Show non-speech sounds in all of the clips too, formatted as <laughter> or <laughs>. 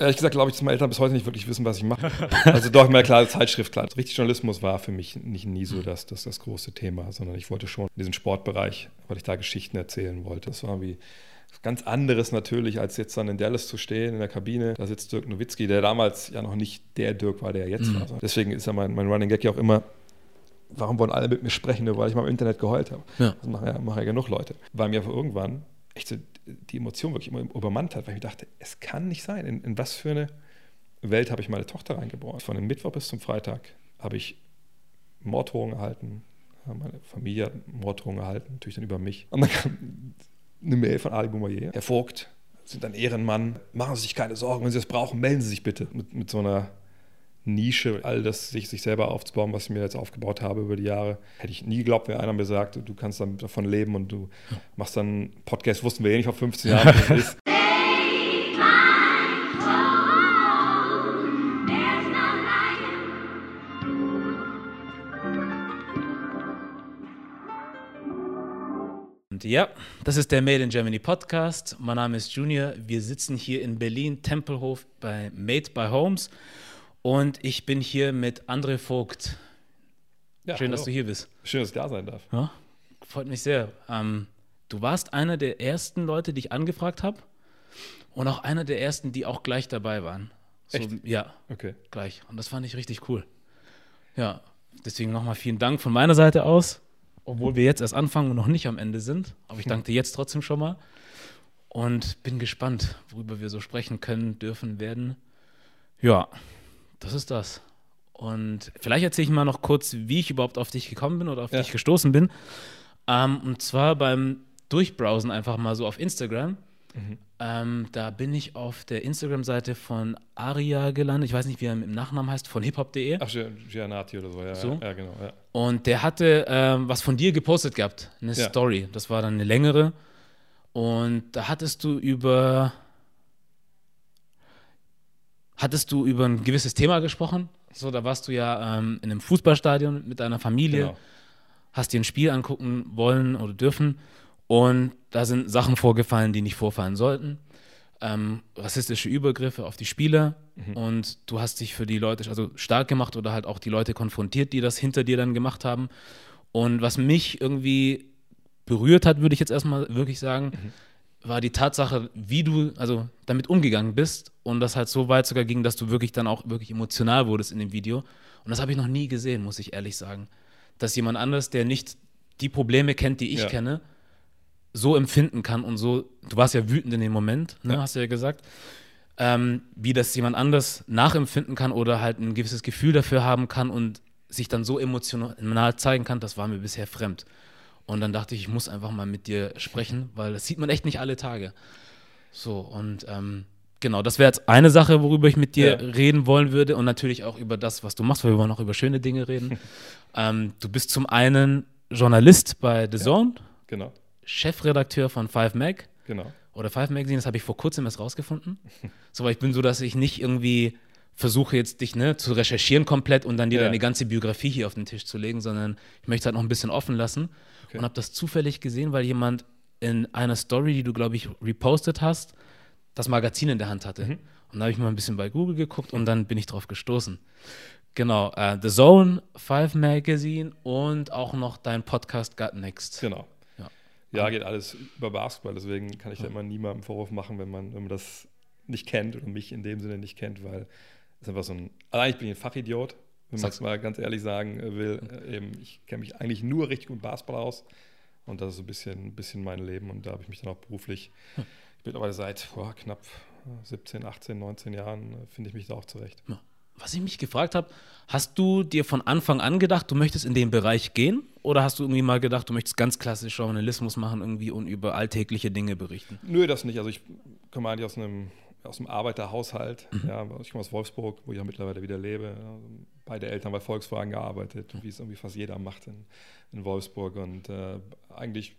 Ehrlich gesagt glaube ich, dass meine Eltern bis heute nicht wirklich wissen, was ich mache. Also doch, mal klar, Zeitschrift, klar. Richtig Journalismus war für mich nicht nie so das, das, das große Thema, sondern ich wollte schon in diesen Sportbereich, weil ich da Geschichten erzählen wollte. Das war wie ganz anderes natürlich, als jetzt dann in Dallas zu stehen, in der Kabine. Da sitzt Dirk Nowitzki, der damals ja noch nicht der Dirk war, der jetzt mhm. war. Deswegen ist ja mein, mein Running Gag ja auch immer, warum wollen alle mit mir sprechen, nur weil ich mal im Internet geheult habe. Ja. Das machen ja, machen ja genug Leute. Weil mir irgendwann echt so die Emotion wirklich immer übermannt hat, weil ich mir dachte, es kann nicht sein. In, in was für eine Welt habe ich meine Tochter reingeboren? Von dem Mittwoch bis zum Freitag habe ich Morddrohungen erhalten. Meine Familie hat Morddrohungen erhalten, natürlich dann über mich. Und dann kam eine Mail von Ali Boumaier. Herr Vogt, Sie sind ein Ehrenmann. Machen Sie sich keine Sorgen. Wenn Sie es brauchen, melden Sie sich bitte. Mit, mit so einer Nische, all das sich, sich selber aufzubauen, was ich mir jetzt aufgebaut habe über die Jahre. Hätte ich nie geglaubt, wenn einer mir sagt, du kannst davon leben und du machst dann Podcast, wussten wir eh nicht vor 15 Jahren, was das ist. <laughs> Und ja, das ist der Made in Germany Podcast. Mein Name ist Junior. Wir sitzen hier in Berlin, Tempelhof bei Made by Homes. Und ich bin hier mit André Vogt. Ja, Schön, hallo. dass du hier bist. Schön, dass ich da sein darf. Ja, freut mich sehr. Ähm, du warst einer der ersten Leute, die ich angefragt habe. Und auch einer der ersten, die auch gleich dabei waren. So, Echt? Ja. Okay. Gleich. Und das fand ich richtig cool. Ja, deswegen nochmal vielen Dank von meiner Seite aus. Obwohl wir jetzt erst anfangen und noch nicht am Ende sind. Aber ich danke dir jetzt trotzdem schon mal. Und bin gespannt, worüber wir so sprechen können, dürfen, werden. Ja, das ist das. Und vielleicht erzähle ich mal noch kurz, wie ich überhaupt auf dich gekommen bin oder auf ja. dich gestoßen bin. Ähm, und zwar beim Durchbrowsen einfach mal so auf Instagram. Mhm. Ähm, da bin ich auf der Instagram-Seite von Aria gelandet. Ich weiß nicht, wie er im Nachnamen heißt, von hiphop.de. Ach, Gianati oder so, ja. So? Ja, genau. Ja. Und der hatte ähm, was von dir gepostet gehabt, eine ja. Story. Das war dann eine längere. Und da hattest du über hattest du über ein gewisses Thema gesprochen. So, da warst du ja ähm, in einem Fußballstadion mit deiner Familie, genau. hast dir ein Spiel angucken wollen oder dürfen und da sind Sachen vorgefallen, die nicht vorfallen sollten. Ähm, rassistische Übergriffe auf die Spieler mhm. und du hast dich für die Leute also stark gemacht oder halt auch die Leute konfrontiert, die das hinter dir dann gemacht haben. Und was mich irgendwie berührt hat, würde ich jetzt erstmal wirklich sagen, mhm war die Tatsache, wie du also damit umgegangen bist und das halt so weit sogar ging, dass du wirklich dann auch wirklich emotional wurdest in dem Video. Und das habe ich noch nie gesehen, muss ich ehrlich sagen. Dass jemand anders, der nicht die Probleme kennt, die ich ja. kenne, so empfinden kann und so, du warst ja wütend in dem Moment, ne, ja. hast du ja gesagt, ähm, wie das jemand anders nachempfinden kann oder halt ein gewisses Gefühl dafür haben kann und sich dann so emotional zeigen kann, das war mir bisher fremd. Und dann dachte ich, ich muss einfach mal mit dir sprechen, weil das sieht man echt nicht alle Tage. So, und ähm, genau, das wäre jetzt eine Sache, worüber ich mit dir ja. reden wollen würde und natürlich auch über das, was du machst, weil wir wollen auch über schöne Dinge reden. <laughs> ähm, du bist zum einen Journalist bei The Zone, ja, genau. Chefredakteur von Five Mag. Genau. Oder Five Magazine, das habe ich vor kurzem erst rausgefunden. <laughs> so, weil ich bin so, dass ich nicht irgendwie versuche jetzt dich ne, zu recherchieren komplett und dann dir ja. deine ganze Biografie hier auf den Tisch zu legen, sondern ich möchte es halt noch ein bisschen offen lassen okay. und habe das zufällig gesehen, weil jemand in einer Story, die du, glaube ich, repostet hast, das Magazin in der Hand hatte. Mhm. Und da habe ich mal ein bisschen bei Google geguckt und dann bin ich drauf gestoßen. Genau, uh, The Zone, Five Magazine und auch noch dein Podcast Got Next. Genau. Ja, ja geht alles über Basketball, deswegen kann ich ja. da immer niemandem Vorwurf machen, wenn man, wenn man das nicht kennt oder mich in dem Sinne nicht kennt, weil es einfach so ein, allein ich bin ein Fachidiot, wenn man es mal ganz ehrlich sagen will. Äh, eben, ich kenne mich eigentlich nur richtig gut Basketball aus. Und das ist so ein bisschen, ein bisschen mein Leben. Und da habe ich mich dann auch beruflich, hm. ich bin aber seit boah, knapp 17, 18, 19 Jahren, äh, finde ich mich da auch zurecht. Was ich mich gefragt habe, hast du dir von Anfang an gedacht, du möchtest in den Bereich gehen? Oder hast du irgendwie mal gedacht, du möchtest ganz klassisch Journalismus machen irgendwie und über alltägliche Dinge berichten? Nö, das nicht. Also ich komme eigentlich aus einem aus dem Arbeiterhaushalt. Mhm. Ja, ich komme aus Wolfsburg, wo ich ja mittlerweile wieder lebe. Beide Eltern bei Volkswagen gearbeitet, wie es irgendwie fast jeder macht in, in Wolfsburg. Und äh, eigentlich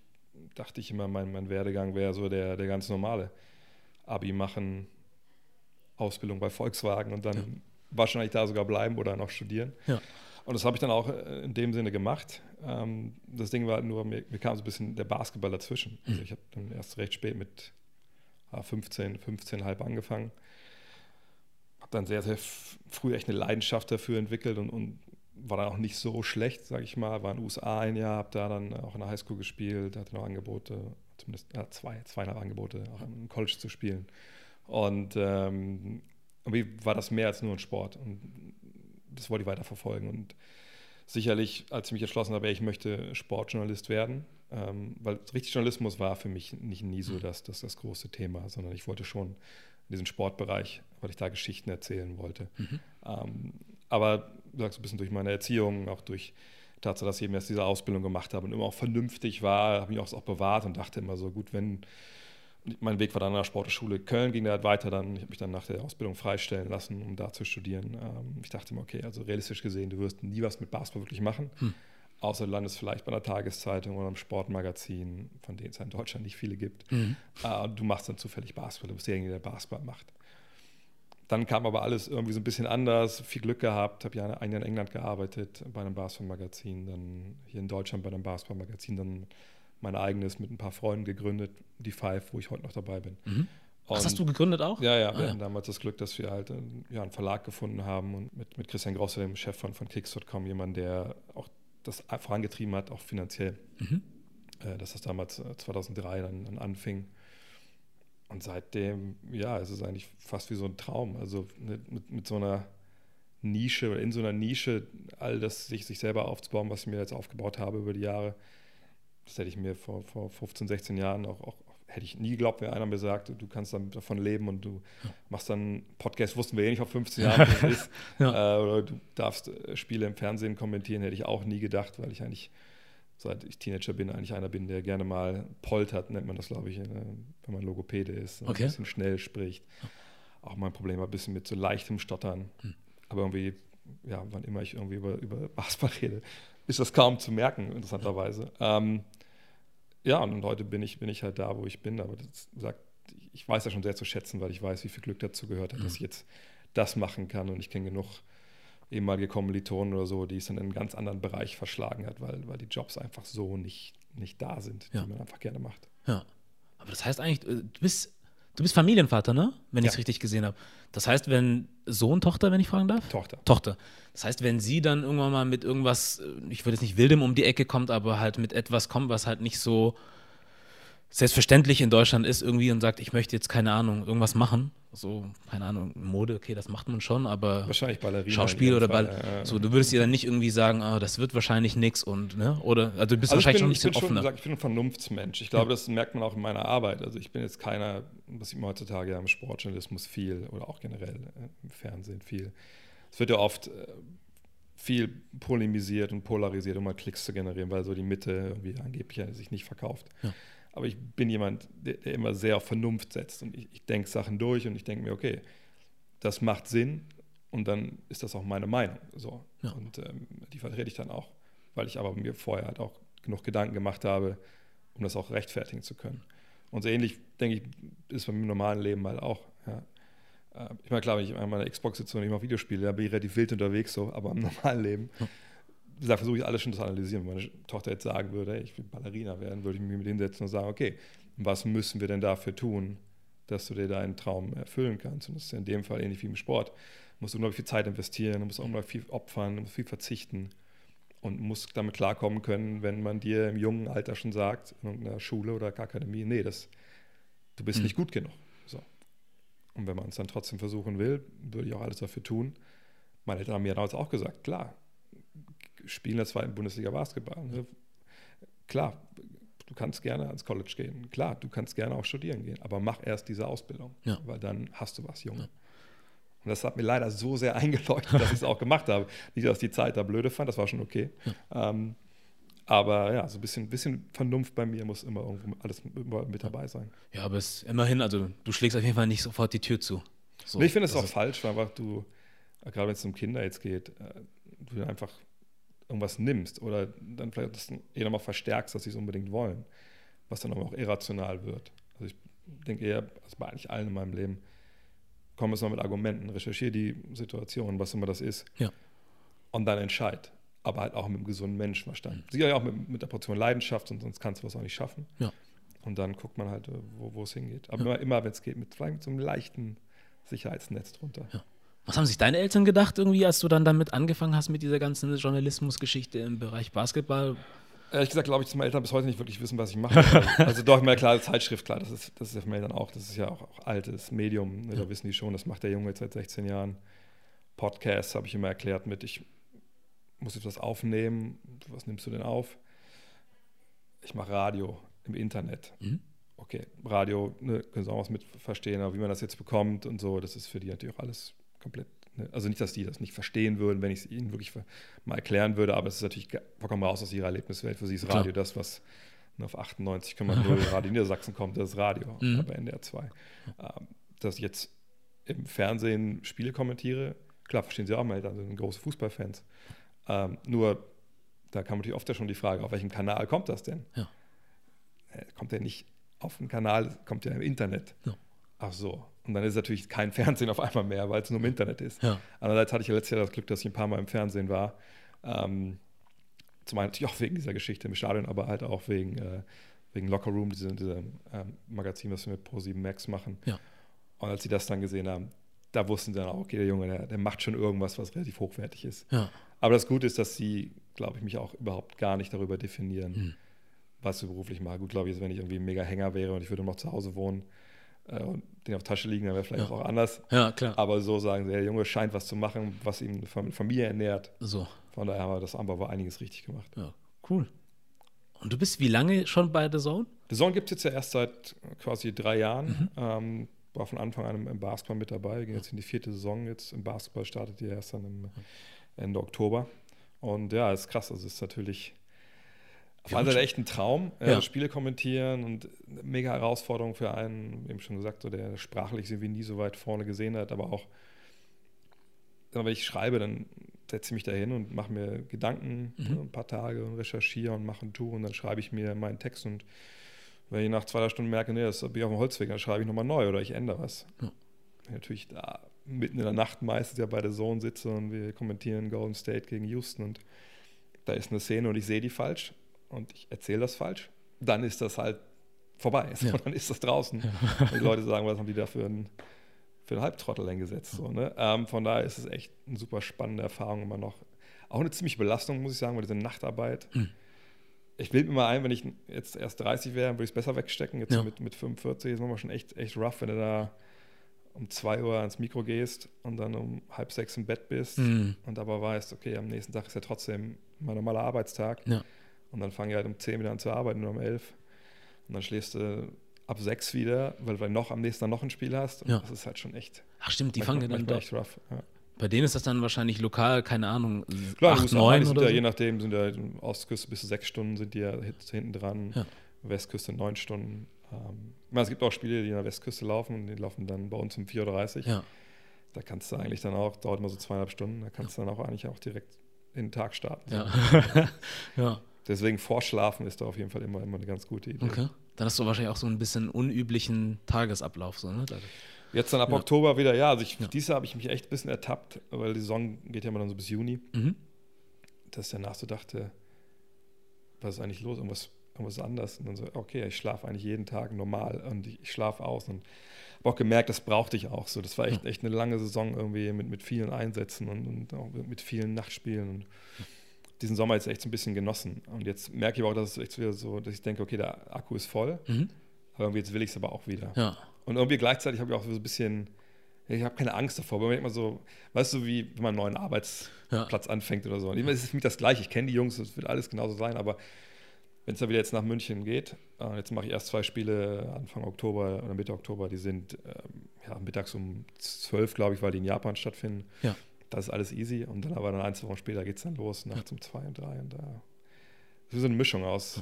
dachte ich immer, mein, mein Werdegang wäre so der, der ganz normale. Abi machen, Ausbildung bei Volkswagen und dann ja. wahrscheinlich da sogar bleiben oder noch studieren. Ja. Und das habe ich dann auch äh, in dem Sinne gemacht. Ähm, das Ding war nur, mir, mir, kam so ein bisschen der Basketball dazwischen. Also mhm. ich habe dann erst recht spät mit 15, 15 halb angefangen. dann sehr, sehr früh echt eine Leidenschaft dafür entwickelt und, und war dann auch nicht so schlecht, sage ich mal. War in den USA ein Jahr, habe da dann auch in der Highschool gespielt, hatte noch Angebote, zumindest ja, zwei, zweieinhalb Angebote, auch im College zu spielen. Und ähm, irgendwie war das mehr als nur ein Sport und das wollte ich weiter verfolgen. Und sicherlich, als ich mich entschlossen habe, ich möchte Sportjournalist werden, ähm, weil richtig Journalismus war für mich nicht nie so das, das, das große Thema, sondern ich wollte schon in diesen Sportbereich, weil ich da Geschichten erzählen wollte. Mhm. Ähm, aber sagst ein bisschen durch meine Erziehung, auch durch Tatsache, dass ich eben erst diese Ausbildung gemacht habe und immer auch vernünftig war, habe ich auch, auch bewahrt und dachte immer so, gut, wenn mein Weg war dann an der Sportschule Köln, ging da halt weiter dann. Ich habe mich dann nach der Ausbildung freistellen lassen, um da zu studieren. Ähm, ich dachte mir, okay, also realistisch gesehen, du wirst nie was mit Basketball wirklich machen. Hm. Außer du landest vielleicht bei einer Tageszeitung oder einem Sportmagazin, von denen es in Deutschland nicht viele gibt. Mhm. Äh, du machst dann zufällig Basketball, du bist derjenige, der Basketball macht. Dann kam aber alles irgendwie so ein bisschen anders, viel Glück gehabt, habe ja ein Jahr in England gearbeitet bei einem Basketballmagazin, dann hier in Deutschland bei einem Basketballmagazin, dann mein eigenes mit ein paar Freunden gegründet, die Five, wo ich heute noch dabei bin. Mhm. Was hast du gegründet auch? Ja, ja, wir ah, hatten ja. damals das Glück, dass wir halt ja, einen Verlag gefunden haben und mit, mit Christian Grosser, dem Chef von, von Kicks.com, jemand, der auch das vorangetrieben hat, auch finanziell. Mhm. Äh, dass das damals 2003 äh, dann, dann, anfing. Und seitdem, ja, es ist eigentlich fast wie so ein Traum. Also mit, mit, mit so einer Nische oder in so einer Nische all das sich, sich selber aufzubauen, was ich mir jetzt aufgebaut habe über die Jahre. Das hätte ich mir vor, vor 15, 16 Jahren auch, auch hätte ich nie geglaubt, wenn einer mir sagt, du kannst dann davon leben und du machst dann Podcast, wussten wir eh nicht vor 15 Jahren, was das ist. <laughs> ja. äh, oder du darfst äh, Spiele im Fernsehen kommentieren, hätte ich auch nie gedacht, weil ich eigentlich, seit ich Teenager bin, eigentlich einer bin, der gerne mal poltert, nennt man das, glaube ich, äh, wenn man Logopäde ist, okay. ein bisschen schnell spricht. Auch mein Problem war ein bisschen mit so leichtem Stottern. Hm. Aber irgendwie, ja, wann immer ich irgendwie über, über Basketball rede, ist das kaum zu merken, interessanterweise. Ja. Ähm, ja, und heute bin ich, bin ich halt da, wo ich bin. Aber das sagt, ich weiß ja schon sehr zu schätzen, weil ich weiß, wie viel Glück dazu gehört hat, mhm. dass ich jetzt das machen kann. Und ich kenne genug ehemalige Kommilitonen oder so, die es dann in einen ganz anderen Bereich verschlagen hat, weil, weil die Jobs einfach so nicht, nicht da sind, ja. die man einfach gerne macht. Ja. Aber das heißt eigentlich, äh, du bist Du bist Familienvater, ne? Wenn ja. ich es richtig gesehen habe. Das heißt, wenn Sohn, Tochter, wenn ich fragen darf? Tochter. Tochter. Das heißt, wenn sie dann irgendwann mal mit irgendwas, äh, ich würde jetzt nicht wildem um die Ecke kommt, aber halt mit etwas kommt, was halt nicht so selbstverständlich in Deutschland ist irgendwie und sagt, ich möchte jetzt keine Ahnung, irgendwas machen. So, keine Ahnung, Mode, okay, das macht man schon, aber wahrscheinlich Ballerina Schauspiel oder Ball, ja, so, du würdest ihr dann nicht irgendwie sagen, oh, das wird wahrscheinlich nichts und, ne, oder, also du bist also wahrscheinlich bin, schon ein bisschen ich offener. Schon, ich bin ein Vernunftsmensch. Ich glaube, das merkt man auch in meiner Arbeit. Also ich bin jetzt keiner, was sieht man heutzutage ja im Sportjournalismus viel oder auch generell äh, im Fernsehen viel. Es wird ja oft äh, viel polemisiert und polarisiert, um mal Klicks zu generieren, weil so die Mitte irgendwie angeblich sich nicht verkauft. Ja. Aber ich bin jemand, der, der immer sehr auf Vernunft setzt und ich, ich denke Sachen durch und ich denke mir, okay, das macht Sinn und dann ist das auch meine Meinung. So. Ja. Und ähm, die vertrete ich dann auch, weil ich aber mir vorher halt auch genug Gedanken gemacht habe, um das auch rechtfertigen zu können. Und so ähnlich, denke ich, ist beim normalen Leben halt auch. Ja. Äh, ich meine, klar, wenn ich an meiner Xbox sitze und ich mache Videospiele, da bin ich relativ wild unterwegs, so, aber im <laughs> normalen Leben ja wie gesagt, versuche ich alles schon zu analysieren. Wenn meine Tochter jetzt sagen würde, ich will Ballerina werden, würde ich mich mit hinsetzen und sagen, okay, was müssen wir denn dafür tun, dass du dir deinen Traum erfüllen kannst? Und das ist in dem Fall ähnlich wie im Sport. Du musst unglaublich viel Zeit investieren, du musst unglaublich viel opfern, du musst viel verzichten und musst damit klarkommen können, wenn man dir im jungen Alter schon sagt, in irgendeiner Schule oder Akademie, nee, das, du bist mhm. nicht gut genug. So. Und wenn man es dann trotzdem versuchen will, würde ich auch alles dafür tun. Meine Eltern haben mir damals auch gesagt, klar, spielen in der zweiten Bundesliga Basketball. Ne? Klar, du kannst gerne ans College gehen. Klar, du kannst gerne auch studieren gehen, aber mach erst diese Ausbildung, ja. weil dann hast du was, Junge. Ja. Und das hat mir leider so sehr <laughs> eingeleuchtet, dass ich es auch gemacht habe. Nicht, dass ich die Zeit da blöde fand, das war schon okay. Ja. Ähm, aber ja, so ein bisschen, bisschen Vernunft bei mir muss immer irgendwo alles mit dabei sein. Ja, aber es immerhin, also du schlägst auf jeden Fall nicht sofort die Tür zu. So, nee, ich finde es auch falsch, weil einfach du, gerade wenn es um Kinder jetzt geht, äh, du einfach irgendwas nimmst oder dann vielleicht das eher nochmal verstärkst, dass sie es unbedingt wollen, was dann aber auch irrational wird. Also ich denke eher, also bei eigentlich allen in meinem Leben, komm es mal mit Argumenten, recherchiere die Situation, was immer das ist, ja. und dann entscheid. Aber halt auch mit einem gesunden Menschenverstand. Mhm. Sicher auch mit, mit der Portion Leidenschaft, sonst kannst du was auch nicht schaffen. Ja. Und dann guckt man halt, wo, wo es hingeht. Aber ja. immer, immer wenn es geht, mit, mit so einem leichten Sicherheitsnetz drunter. Ja. Was haben sich deine Eltern gedacht, irgendwie, als du dann damit angefangen hast mit dieser ganzen Journalismusgeschichte im Bereich Basketball? Ehrlich gesagt, glaube ich, dass meine Eltern bis heute nicht wirklich wissen, was ich mache. <laughs> also doch, mir klar, Zeitschrift, klar, das ist, das ist ja für meine Eltern auch, das ist ja auch, auch altes Medium, ne, ja. da wissen die schon, das macht der Junge jetzt seit 16 Jahren. Podcasts habe ich immer erklärt mit, ich muss jetzt was aufnehmen, was nimmst du denn auf? Ich mache Radio im Internet. Mhm. Okay, Radio, ne, können Sie auch was mit verstehen, aber wie man das jetzt bekommt und so, das ist für die natürlich auch alles komplett. Ne? Also nicht, dass die das nicht verstehen würden, wenn ich es ihnen wirklich mal erklären würde, aber es ist natürlich vollkommen raus aus ihrer Erlebniswelt. Für sie ist Radio Klar. das, was ne, auf 98,0 <laughs> Radio Niedersachsen kommt, das ist Radio, mhm. bei NDR 2. Ähm, dass ich jetzt im Fernsehen Spiele kommentiere, klar, verstehen sie auch mal, dann sind große Fußballfans. Ähm, nur, da kam natürlich oft ja schon die Frage, auf welchem Kanal kommt das denn? Ja. Äh, kommt der nicht auf dem Kanal, kommt ja im Internet. Ja. Ach so. Und dann ist es natürlich kein <laughs> Fernsehen auf einmal mehr, weil es nur im Internet ist. Ja. Andererseits hatte ich ja letztes Jahr das Glück, dass ich ein paar Mal im Fernsehen war. Ähm, zum einen natürlich auch wegen dieser Geschichte im Stadion, aber halt auch wegen, äh, wegen Locker Room, diese, diese ähm, Magazin, was wir mit Pro7 Max machen. Ja. Und als sie das dann gesehen haben, da wussten sie dann auch, okay, der Junge, der, der macht schon irgendwas, was relativ hochwertig ist. Ja. Aber das Gute ist, dass sie, glaube ich, mich auch überhaupt gar nicht darüber definieren, hm. was ich beruflich mache. Gut, glaube ich, wenn ich irgendwie ein mega Hänger wäre und ich würde noch zu Hause wohnen, und den auf Tasche liegen, dann wäre vielleicht ja. auch anders. Ja, klar. Aber so sagen sie, der Junge scheint was zu machen, was ihm Familie ernährt. So. Von daher haben wir das aber einiges richtig gemacht. Ja, cool. Und du bist wie lange schon bei The Zone? The Zone gibt es jetzt ja erst seit quasi drei Jahren. Mhm. Ähm, war von Anfang an im, Basketball mit dabei. Wir gehen jetzt in die vierte Saison jetzt. Im Basketball startet die erst dann im Ende Oktober. Und ja, ist krass. Also es ist natürlich auf alle echt ein Traum, äh, ja. Spiele kommentieren und eine mega Herausforderung für einen, eben schon gesagt, so, der sprachlich irgendwie nie so weit vorne gesehen hat, aber auch, wenn ich schreibe, dann setze ich mich da hin und mache mir Gedanken mhm. ne, ein paar Tage und recherchiere und mache ein Tour und dann schreibe ich mir meinen Text und wenn ich nach zwei, drei Stunden merke, nee, das bin ich auf dem Holzweg, dann schreibe ich nochmal neu oder ich ändere was. Ja. Natürlich da mitten in der Nacht meistens ja bei der Zone sitze und wir kommentieren Golden State gegen Houston und da ist eine Szene und ich sehe die falsch und ich erzähle das falsch, dann ist das halt vorbei. <laughs> So, ja. Dann ist das draußen. Ja. Und die Leute sagen, was haben die da für einen, für einen Halbtrottel eingesetzt? So, ne? Ähm, von daher ist es echt eine super spannende Erfahrung immer noch. Auch eine ziemliche Belastung, muss ich sagen, weil diese Nachtarbeit. Mhm. Ich bilde mir mal ein, wenn ich jetzt erst 30 wäre, würde ich es besser wegstecken. Jetzt ja. mit, mit 45 ist es schon echt, echt rough, wenn du da um 2 Uhr ans Mikro gehst und dann um halb sechs im Bett bist mhm. und aber weißt, okay, am nächsten Tag ist ja trotzdem mein normaler Arbeitstag. Ja. Und dann fange ich halt um 10 wieder an zu arbeiten oder um 11. Und dann schläfst du ab 6 wieder, weil du noch am nächsten Tag noch ein Spiel hast. Und ja. das ist halt schon echt. Ach stimmt, die fangen dann doch. Echt rough. Ja. Bei denen ist das dann wahrscheinlich lokal, keine Ahnung, Klar, 8, 9 oder ja, so? Je nachdem, sind ja Ostküste bis zu 6 Stunden sind die ja hinten dran. Ja. Westküste 9 Stunden. Ähm, es gibt auch Spiele, die in der Westküste laufen und die laufen dann bei uns um 4.30 Uhr. Ja. Da kannst du eigentlich dann auch, dauert immer so zweieinhalb Stunden, da kannst du dann auch eigentlich auch direkt in den Tag starten. Ja. <laughs> <laughs> ja. Deswegen Vorschlafen ist da auf jeden Fall immer, immer eine ganz gute Idee. Okay. Dann hast du wahrscheinlich auch so ein bisschen unüblichen Tagesablauf. So, ne? Jetzt dann ab ja. Oktober wieder, ja. Also ich, ja. dieses Jahr habe ich mich echt ein bisschen ertappt, weil die Saison geht ja immer dann so bis Juni. Mhm. Dass ich danach so dachte, was ist eigentlich los? Irgendwas, irgendwas anders. Und dann so, okay, ich schlafe eigentlich jeden Tag normal und ich, ich schlafe aus. Und habe auch gemerkt, das brauchte ich auch so. Das war echt, echt eine lange Saison irgendwie mit, mit vielen Einsätzen und, und auch mit vielen Nachtspielen. Und diesen Sommer jetzt echt so ein bisschen genossen. Und jetzt merke ich aber auch, dass es echt wieder so, dass ich denke, okay, der Akku ist voll, mhm. aber irgendwie jetzt will ich es aber auch wieder. Ja. Und irgendwie gleichzeitig habe ich auch so ein bisschen, ich habe keine Angst davor, weil man immer so, weißt du, wie wenn man einen neuen Arbeitsplatz ja. anfängt oder so. Und es ist für mich das Gleiche. Ich kenne die Jungs, es wird alles genauso sein, aber wenn es dann wieder jetzt nach München geht, äh, jetzt mache ich erst zwei Spiele Anfang Oktober oder Mitte Oktober, die sind ähm, ja, mittags um zwölf, glaube ich, weil die in Japan stattfinden. Ja das ist alles easy. Und dann aber dann ein, zwei Wochen später geht es dann los, nachts um zwei und drei. Und da ist so eine Mischung aus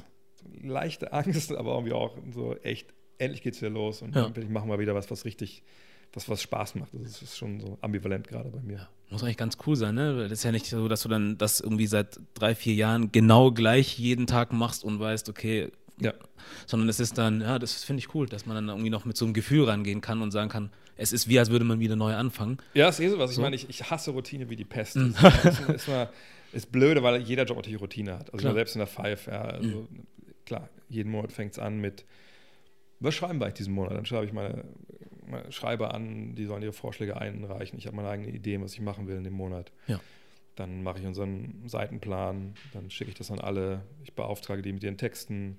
leichte Angst, <laughs> aber irgendwie auch so echt, endlich geht es wieder los und ja. endlich machen wir wieder was, was richtig, was, was Spaß macht. Das ist schon so ambivalent gerade bei mir. Muss eigentlich ganz cool sein, ne? Das ist ja nicht so, dass du dann das irgendwie seit drei, vier Jahren genau gleich jeden Tag machst und weißt, okay, ja. Sondern es ist dann, ja, das finde ich cool, dass man dann irgendwie noch mit so einem Gefühl rangehen kann und sagen kann, es ist wie, als würde man wieder neu anfangen. Ja, das ist eh so was. Ich meine, ich, ich hasse Routine wie die Pest. Mhm. Das ist, ist, mal, ist blöde, weil jeder Job natürlich Routine hat. Also selbst in der Five, ja, also mhm. klar, jeden Monat fängt es an mit, was schreiben wir eigentlich diesen Monat? Dann schreibe ich meine, schreibe an, die sollen ihre Vorschläge einreichen. Ich habe meine eigene Idee, was ich machen will in dem Monat. Ja. Dann mache ich unseren Seitenplan, dann schicke ich das an alle. Ich beauftrage die mit ihren Texten.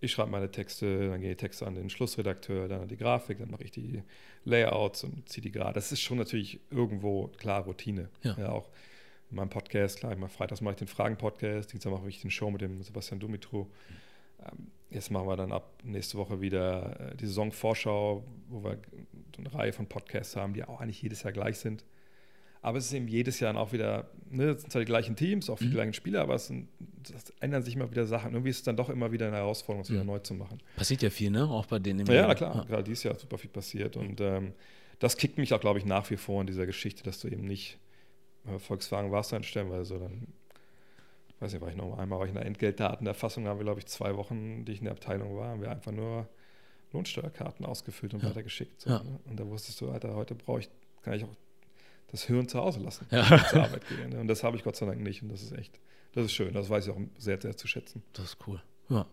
Ich schreibe meine Texte, dann gehe die Texte an den Schlussredakteur, dann an die Grafik, dann mache ich die Layouts und ziehe die gerade. Das ist schon natürlich irgendwo klar Routine. Ja. ja auch in meinem Podcast, klar, immer freitags mache ich den Fragen-Podcast, Dienstag mache ich den Show mit dem Sebastian Dumitru. Ähm, jetzt machen wir dann ab nächste Woche wieder äh, die Saisonvorschau, wo wir eine Reihe von Podcasts haben, die auch eigentlich jedes Jahr gleich sind. Aber es ist eben jedes Jahr auch wieder, ne, es sind zwar die gleichen Teams, auch die mhm. gleichen Spieler, aber es, sind, es, ändern sich immer wieder Sachen. Irgendwie ist es dann doch immer wieder eine Herausforderung, es mhm. wieder neu zu machen. Passiert ja viel, ne? Auch bei denen. Ja, ja klar. Ja. Gerade dieses Jahr ist super viel passiert. Und ähm, das kickt mich auch, glaube ich, nach wie vor in dieser Geschichte, dass du eben nicht äh, Volkswagen warst dann stellenweise, dann weiß nicht, war ich noch einmal war ich in der Entgeltdatenerfassung, haben wir, glaube ich, zwei Wochen, die ich in der Abteilung war, haben wir einfach nur Lohnsteuerkarten ausgefüllt und ja. weitergeschickt. So, ja. ne? Und da wusstest du, Alter, heute brauche ich, kann ich auch das Hirn zu Hause lassen, ja. zur Arbeit gehen. Ne? Und das habe ich Gott sei Dank nicht. Und das ist echt, das ist schön. Das weiß ich auch sehr, sehr zu schätzen. Das ist cool. Ja.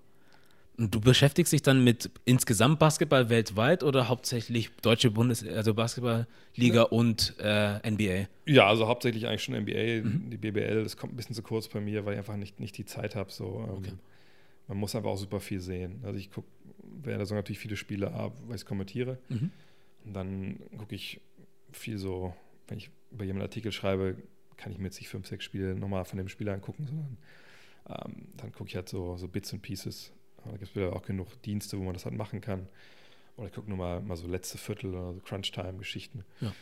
Und du beschäftigst dich dann mit insgesamt Basketball weltweit oder hauptsächlich deutsche Bundes-, also Basketballliga ja. und äh, NBA? Ja, also hauptsächlich eigentlich schon NBA, mhm. die BBL. Das kommt ein bisschen zu kurz bei mir, weil ich einfach nicht, nicht die Zeit habe. So, ähm, okay. Man muss einfach auch super viel sehen. Also ich gucke während der Saison natürlich viele Spiele ab, weil ich es kommentiere. Mhm. Und dann gucke ich viel so, wenn ich über jemanden Artikel schreibe, kann ich mir jetzt nicht fünf, sechs Spiele nochmal von dem Spieler angucken, sondern ähm, dann gucke ich halt so, so Bits und Pieces da gibt es wieder auch genug Dienste, wo man das halt machen kann. Oder ich gucke nur mal, mal so letzte Viertel oder so Crunch-Time-Geschichten. Ja.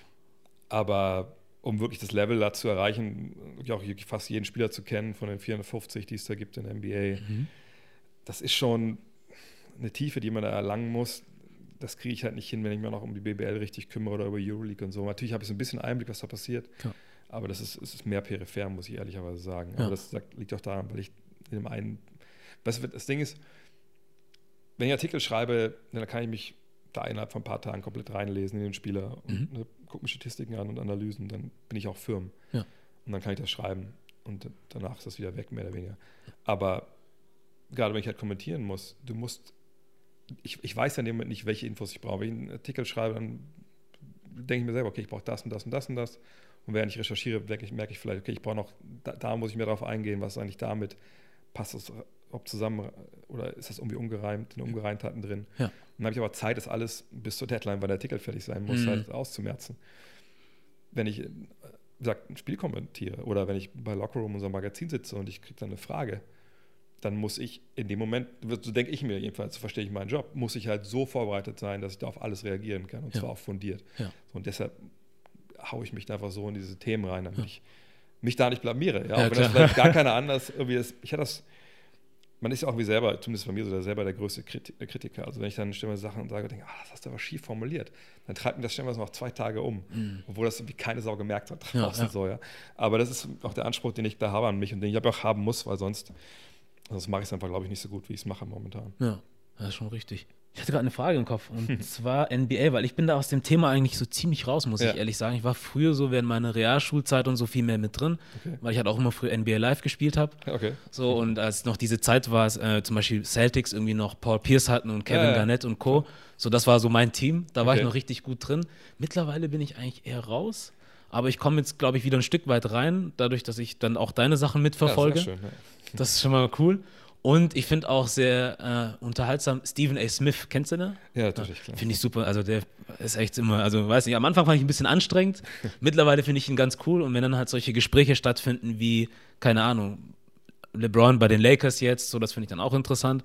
Aber um wirklich das Level da zu erreichen, auch fast jeden Spieler zu kennen von den 450, die es da gibt in der NBA, mhm. das ist schon eine Tiefe, die man da erlangen muss. Das kriege ich halt nicht hin, wenn ich mich noch um die BBL richtig kümmere oder über Euroleague und so. Natürlich habe ich so ein bisschen Einblick, was da passiert. Ja. Aber das ist, ist mehr peripher, muss ich ehrlicherweise sagen. Ja. Aber das liegt auch daran, weil ich in dem einen. Was, das Ding ist, wenn ich Artikel schreibe, dann kann ich mich da innerhalb von ein paar Tagen komplett reinlesen in den Spieler und mhm. ne, gucke mir Statistiken an und Analysen, dann bin ich auch firm. Ja. Und dann kann ich das schreiben und danach ist das wieder weg, mehr oder weniger. Aber gerade wenn ich halt kommentieren muss, du musst, ich, ich weiß ja in dem Moment nicht, welche Infos ich brauche. Wenn ich einen Artikel schreibe, dann denke ich mir selber, okay, ich brauche das und das und das und das. Und während ich recherchiere, merke ich, merke ich vielleicht, okay, ich brauche noch, da, da, muss ich mir darauf eingehen, was ist eigentlich damit, passt es ob zusammen oder ist das irgendwie umgereimt, in Ungereimtheiten drin. Ja. Dann habe ich aber Zeit, das alles bis zur Deadline, weil der Artikel fertig sein muss, mhm. halt auszumerzen. Wenn ich, wie gesagt, ein Spiel kommentiere oder wenn ich bei Lockerroom, unserem Magazin sitze und ich kriege dann eine Frage, dann muss ich in dem Moment, so denke ich mir jedenfalls, so verstehe ich meinen Job, muss ich halt so vorbereitet sein, dass ich da auf alles reagieren kann und ja. zwar auch fundiert. Ja. So, und deshalb haue ich mich da einfach so in diese Themen rein, damit ich mich da nicht blamiere. Ja, ja wenn das vielleicht gar keiner <laughs> anders irgendwie ist. Ich hatte das man ist ja auch wie selber, zumindest bei mir so, der selber der größte äh, Kritiker. Also wenn ich dann stelle Sachen und sage, denke, ah, das hast du aber schief formuliert, dann treibt mir das stellenweise noch zwei Tage um, mhm. obwohl das irgendwie keine Sau gemerkt hat draußen ja, ja. so, ja. Aber das ist auch der Anspruch, den ich da habe an mich und den ich aber auch haben muss, weil sonst, sonst mache ich es einfach, glaube ich, nicht so gut, wie ich es mache momentan. Ja, das ist schon richtig. Ich hatte gerade eine Frage im Kopf und <laughs> zwar NBA, weil ich bin da aus dem Thema eigentlich so ziemlich raus, muss ja. ich ehrlich sagen. Ich war früher so während meiner Realschulzeit und so viel mehr mit drin, okay. weil ich halt auch immer früher NBA Live gespielt habe. Okay. So und als noch diese Zeit war, äh, zum Beispiel Celtics irgendwie noch Paul Pierce hatten und Kevin ja, Garnett und Co. So, das war so mein Team. Da war okay. ich noch richtig gut drin. Mittlerweile bin ich eigentlich eher raus. Aber ich komme jetzt, glaube ich, wieder ein Stück weit rein, dadurch, dass ich dann auch deine Sachen mitverfolge. Ja, schön, ja. Das ist schon mal cool. Und ich finde auch sehr äh, unterhaltsam Stephen A. Smith, kennst du den? Ja, natürlich, klar. Finde ich super. Also der ist echt immer, also weiß nicht, am Anfang fand ich ein bisschen anstrengend. <laughs> Mittlerweile finde ich ihn ganz cool. Und wenn dann halt solche Gespräche stattfinden wie, keine Ahnung, LeBron bei den Lakers jetzt, so das finde ich dann auch interessant.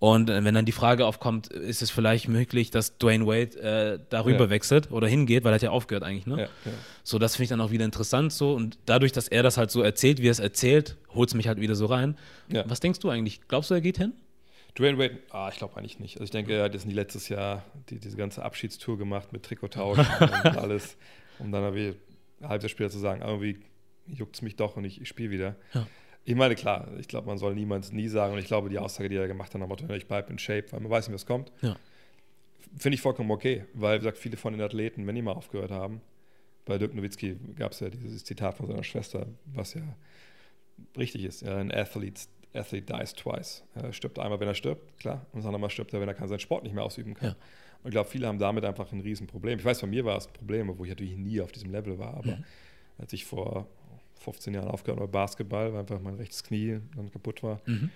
Und äh, wenn dann die Frage aufkommt, ist es vielleicht möglich, dass Dwayne Wade äh, darüber ja. wechselt oder hingeht, weil er hat ja aufgehört eigentlich, ne? Ja, ja. So, das finde ich dann auch wieder interessant so. Und dadurch, dass er das halt so erzählt, wie er es erzählt, holt es mich halt wieder so rein. Was denkst du eigentlich? Glaubst du, er geht hin? Dwayne Wade, ah, ich glaube eigentlich nicht. Also ich denke, er hat jetzt nie letztes Jahr die, diese ganze Abschiedstour gemacht mit Trikottausch <laughs> und alles, um dann irgendwie ein halbes später zu sagen, irgendwie juckt es mich doch und ich, ich spiele wieder. Ja. Ich meine, klar, ich glaube, man soll niemals nie sagen und ich glaube, die Aussage, die er gemacht hat, Motto, ich bleibe in Shape, weil man weiß nicht, was kommt. Ja. Finde ich vollkommen okay, weil, wie gesagt, viele von den Athleten, wenn die mal aufgehört haben, bei Dirk Nowitzki gab es ja dieses Zitat von seiner Schwester, was ja richtig ist. Ja, ein Athlete, Athlete dies twice. Er stirbt einmal, wenn er stirbt, klar, und das andere Mal stirbt er, wenn er seinen Sport nicht mehr ausüben kann. Ja. Und ich glaube, viele haben damit einfach ein Riesenproblem. Ich weiß, bei mir war es ein Problem, wo ich natürlich nie auf diesem Level war, aber mhm. als ich vor 15 Jahren aufgehört habe Basketball, weil einfach mein rechtes Knie dann kaputt war, mhm.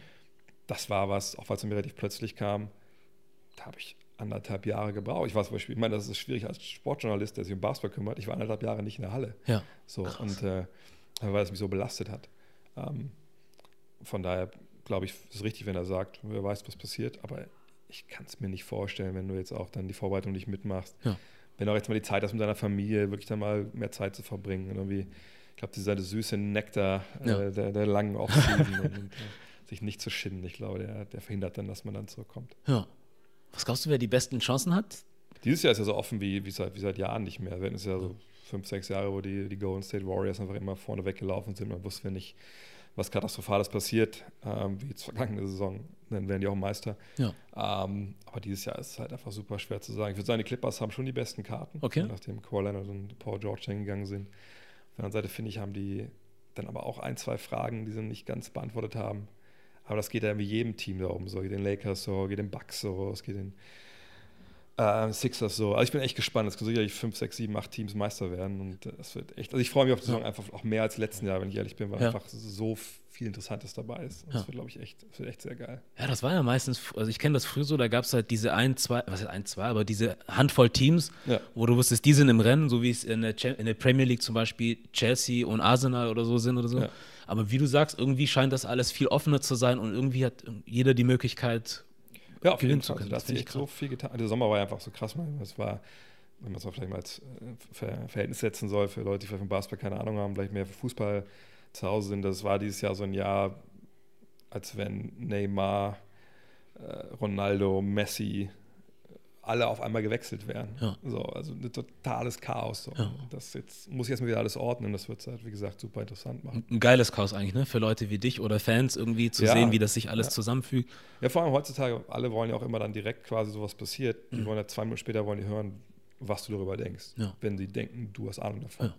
das war was, auch weil es mir relativ plötzlich kam, da habe ich anderthalb Jahre gebraucht. Ich war zum Beispiel, ich meine, das ist schwierig als Sportjournalist, der sich um Basketball kümmert. Ich war anderthalb Jahre nicht in der Halle. Ja. So, Krass. und äh, weil es mich so belastet hat. Ähm, von daher glaube ich, ist richtig, wenn er sagt, wer weiß, was passiert, aber ich kann es mir nicht vorstellen, wenn du jetzt auch dann die Vorbereitung nicht mitmachst. Ja. Wenn du auch jetzt mal die Zeit hast, mit deiner Familie wirklich dann mal mehr Zeit zu verbringen. Und irgendwie, ich glaube, dieser süße Nektar ja. äh, der, der, langen <laughs> Offseason und, und äh, sich nicht zu schinden, ich glaube, der, der verhindert dann, dass man dann zurückkommt. Ja. Was glaubst du, wer die besten Chancen hat? Dieses Jahr ist ja so offen wie, wie, seit, wie seit Jahren nicht mehr. Wir hatten es ja so fünf, sechs Jahre, wo die, die Golden State Warriors einfach immer vorne weggelaufen sind. Man wusste nicht, was Katastrophales passiert, ähm, wie jetzt vergangene Saison, dann werden die auch Meister. Ja. Ähm, aber dieses Jahr ist es halt einfach super schwer zu sagen. Ich würde sagen, die Clippers haben schon die besten Karten, okay. nachdem Kawhi Leonard und Paul George hingegangen sind. Auf der anderen Seite finde ich, haben die dann aber auch ein, zwei Fragen, die sie nicht ganz beantwortet haben. Aber das geht ja wie jedem Team da oben so. Geht den Lakers so, geht den Bucks so, es geht den äh, Sixers so. Also ich bin echt gespannt. Es können sicherlich fünf, sechs, sieben, acht Teams Meister werden. Und es wird echt. Also ich freue mich auf die Saison einfach auch mehr als letzten Jahre, wenn ich ehrlich bin, weil ja. einfach so viel Interessantes dabei ist. Und das wird, glaube ich, echt, das wird echt sehr geil. Ja, das war ja meistens, also ich kenne das früher so, da gab es halt diese ein, zwei, was heißt ein, zwei, aber diese Handvoll Teams, ja. wo du wusstest, die sind im Rennen, so wie es in der, in der Premier League zum Beispiel Chelsea und Arsenal oder so sind oder so. Aber wie du sagst, irgendwie scheint das alles viel offener zu sein und irgendwie hat jeder die Möglichkeit, ja, auf jeden Fall. Also, da hat sich so viel getan. Der Sommer war ja einfach so krass. Es war, wenn man es mal vielleicht mal als äh, Verhältnis setzen soll, für Leute, die vielleicht vom Basketball keine Ahnung haben, vielleicht mehr für Fußball zu Hause sind. Das war dieses Jahr so ein Jahr, als wenn Neymar, äh, Ronaldo, Messi alle auf einmal gewechselt werden. Ja. So, also ein totales Chaos. So. Ja. Das jetzt muss ich erstmal wieder alles ordnen. Das wird es halt, wie gesagt, super interessant machen. Ein geiles Chaos eigentlich, ne? Für Leute wie dich oder Fans irgendwie zu ja. sehen, wie das sich alles zusammenfügt. Ja, vor allem heutzutage, alle wollen ja auch immer dann direkt quasi sowas passiert. Die mhm. wollen ja zwei Minuten später wollen die hören, was du darüber denkst. Wenn sie denken, du hast Ahnung davon.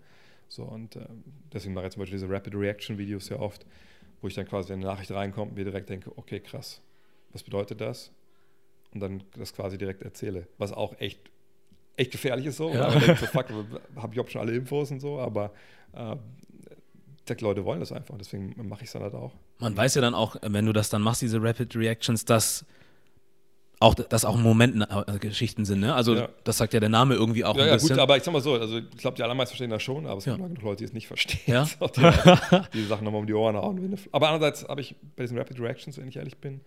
So, und äh, deswegen mache ich zum Beispiel diese Rapid Reaction Videos ja oft, wo ich dann quasi, wenn eine Nachricht reinkommt, mir direkt denke, okay, krass, was bedeutet das? Und dann das quasi direkt erzähle. Was auch echt, echt gefährlich ist so. Ja. Man denkt so, fuck, habe ich auch schon alle Infos und so, aber äh, die Leute wollen das einfach, deswegen mache ich es dann halt auch. Man weiß ja dann auch, wenn du das dann machst, diese Rapid Reactions, dass auch, dass auch Momentgeschichten sind, ne? Also ja. das sagt ja der Name irgendwie auch ja, ein ja, bisschen. gut, aber ich sag mal so, also ich glaube, die allermeisten verstehen das schon, aber es ja. gibt Leute, die es nicht verstehen. Ja? <laughs> die, <laughs> die Sachen nochmal um die Ohren hauen. Aber andererseits habe ich bei diesen Rapid Reactions, wenn ich ehrlich bin,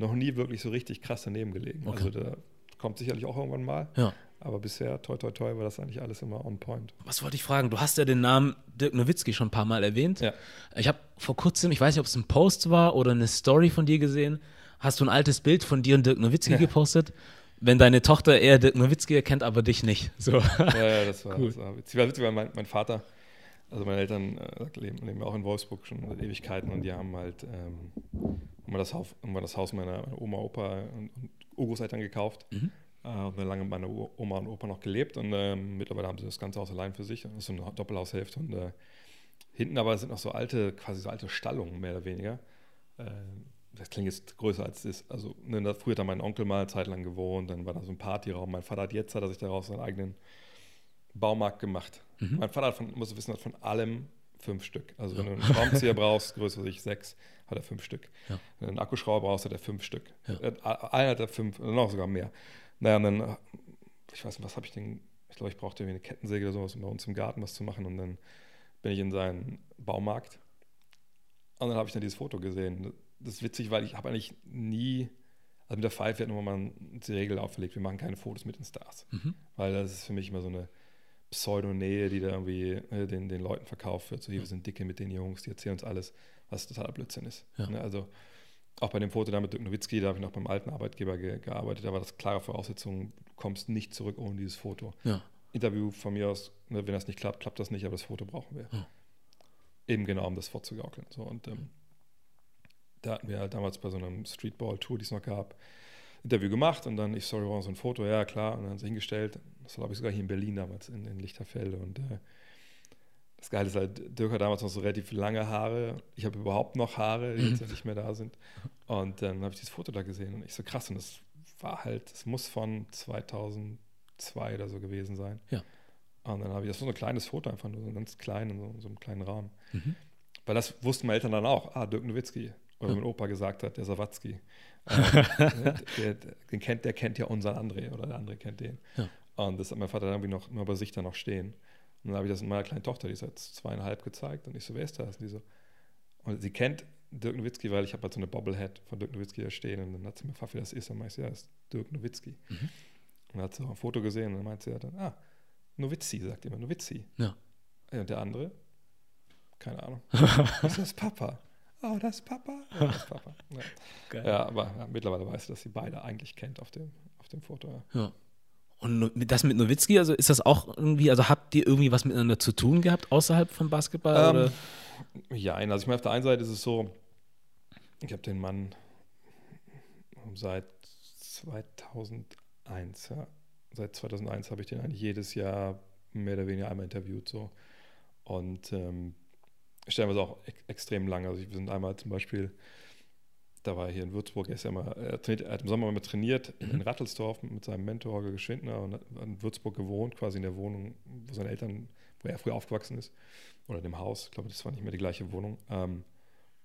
noch nie wirklich so richtig krass daneben gelegen. Okay. Also da kommt sicherlich auch irgendwann mal. Ja. Aber bisher, toi, toi, toi, war das eigentlich alles immer on point. Was wollte ich fragen? Du hast ja den Namen Dirk Nowitzki schon ein paar Mal erwähnt. Ja. Ich habe vor kurzem, ich weiß nicht, ob es ein Post war oder eine Story von dir gesehen, hast du ein altes Bild von dir und Dirk Nowitzki ja. gepostet. Wenn deine Tochter eher Dirk Nowitzki erkennt, aber dich nicht. <laughs> So. Ja, ja, das war, cool. das war witzig. War witzig, weil mein, mein Vater, also meine Eltern äh, leben, leben auch in Wolfsburg schon seit Ewigkeiten und die haben halt ähm, haben wir das Haus, wir das Haus meiner, meiner Oma, Opa und, und Urgroßeltern gekauft. Mhm. Äh, haben wir lange mit meiner Oma und Opa noch gelebt und äh, mittlerweile haben sie das ganze Haus allein für sich. Das ist so eine Doppelhaushälfte und äh, hinten aber sind noch so alte, quasi so alte Stallungen, mehr oder weniger. Äh, das klingt jetzt größer als es ist. Also ne, früher hat da mein Onkel mal eine Zeit lang gewohnt, dann war da so ein Partyraum. Mein Vater hat jetzt, hat er sich daraus seinen eigenen Baumarkt gemacht. Mhm. Mein Vater hat von, muss wissen, hat von allem fünf Stück. Also wenn du einen Schraubenzieher brauchst, größer sich sechs, hat er fünf Stück. Ja. Wenn du einen Akkuschrauber brauchst, hat er fünf Stück. Ja. Einer hat er fünf, noch sogar mehr. Naja, und dann, ich weiß nicht, was habe ich denn, ich glaube, ich brauchte irgendwie eine Kettensäge oder sowas, um bei uns im Garten was zu machen. Und dann bin ich in seinen Baumarkt. Und dann habe ich dann dieses Foto gesehen. Das ist witzig, weil ich habe eigentlich nie, also mit der Pfeife hat nochmal mal die Regel aufgelegt, wir machen keine Fotos mit den Stars. Mhm. Weil das ist für mich immer so eine Pseudonähe, die da irgendwie äh, den, den Leuten verkauft wird. So, hier, wir sind dicke mit den Jungs, die erzählen uns alles, was totaler Blödsinn ist. Ja. Ne? Also auch bei dem Foto da mit Dirk Nowitzki, da habe ich noch beim alten Arbeitgeber ge gearbeitet, da war das klare Voraussetzung, du kommst nicht zurück ohne dieses Foto. Ja. Interview von mir aus, ne, wenn das nicht klappt, klappt das nicht, aber das Foto brauchen wir. Ja. Eben genau, um das vorzugaukeln. So, und ähm, da hatten wir halt damals bei so einem Streetball-Tour, die es noch gab, Interview gemacht und dann, ich, sorry, wir brauchen so ein Foto, ja klar, und dann haben sie hingestellt. Das war, glaube ich, sogar hier in Berlin damals, in, in Lichterfelde. Und äh, das Geile ist halt, Dirk hat damals noch so relativ lange Haare. Ich habe überhaupt noch Haare, die mhm. jetzt nicht mehr da sind. Und dann habe ich dieses Foto da gesehen und ich so krass, und das war halt, es muss von 2002 oder so gewesen sein. Ja. Und dann habe ich, das war so ein kleines Foto, einfach nur so ganz klein, in so, so einem kleinen Rahmen. Mhm. Weil das wussten meine Eltern dann auch. Ah, Dirk Nowitzki. Oder ja. mein Opa gesagt hat, der Sawatzki. <laughs> äh, der, den kennt, der kennt ja unseren André oder der andere kennt den. Ja. Und das hat mein Vater dann irgendwie noch immer bei sich dann noch stehen. Und dann habe ich das meiner kleinen Tochter, die ist jetzt zweieinhalb gezeigt. Und ich so, wer ist das? Und die so, und sie kennt Dirk Nowitzki, weil ich habe halt so eine Bobblehead von Dirk Nowitzki da stehen. Und dann hat sie mir gefragt, wie das ist. Und dann meinte ich, ja, das ist Dirk Nowitzki. Mhm. Und dann hat sie auch ein Foto gesehen und dann meinte sie ja dann, ah, Nowitzki, sagt immer, Nowitzki. Ja. ja. Und der andere? Keine Ahnung. <laughs> das ist Papa. Oh, das ist Papa. Ja, das ist Papa. Ja, ja aber ja, mittlerweile weiß ich, dass sie beide eigentlich kennt auf dem, auf dem Foto. Ja. Und das mit Nowitzki, also ist das auch irgendwie, also habt ihr irgendwie was miteinander zu tun gehabt außerhalb vom Basketball? Ähm, ja, also ich meine, auf der einen Seite ist es so, ich habe den Mann seit 2001, ja, seit 2001 habe ich den eigentlich jedes Jahr mehr oder weniger einmal interviewt so und ähm, stellenweise auch e extrem lange. Also wir sind einmal zum Beispiel, da war er hier in Würzburg, er, ist ja mal, er, trainiert, er hat im Sommer mal trainiert mhm. in Rattelsdorf mit seinem Mentor Holger Geschwindner und hat in Würzburg gewohnt, quasi in der Wohnung, wo seine Eltern, wo er früher aufgewachsen ist, oder dem Haus. Ich glaube, das war nicht mehr die gleiche Wohnung. Ähm,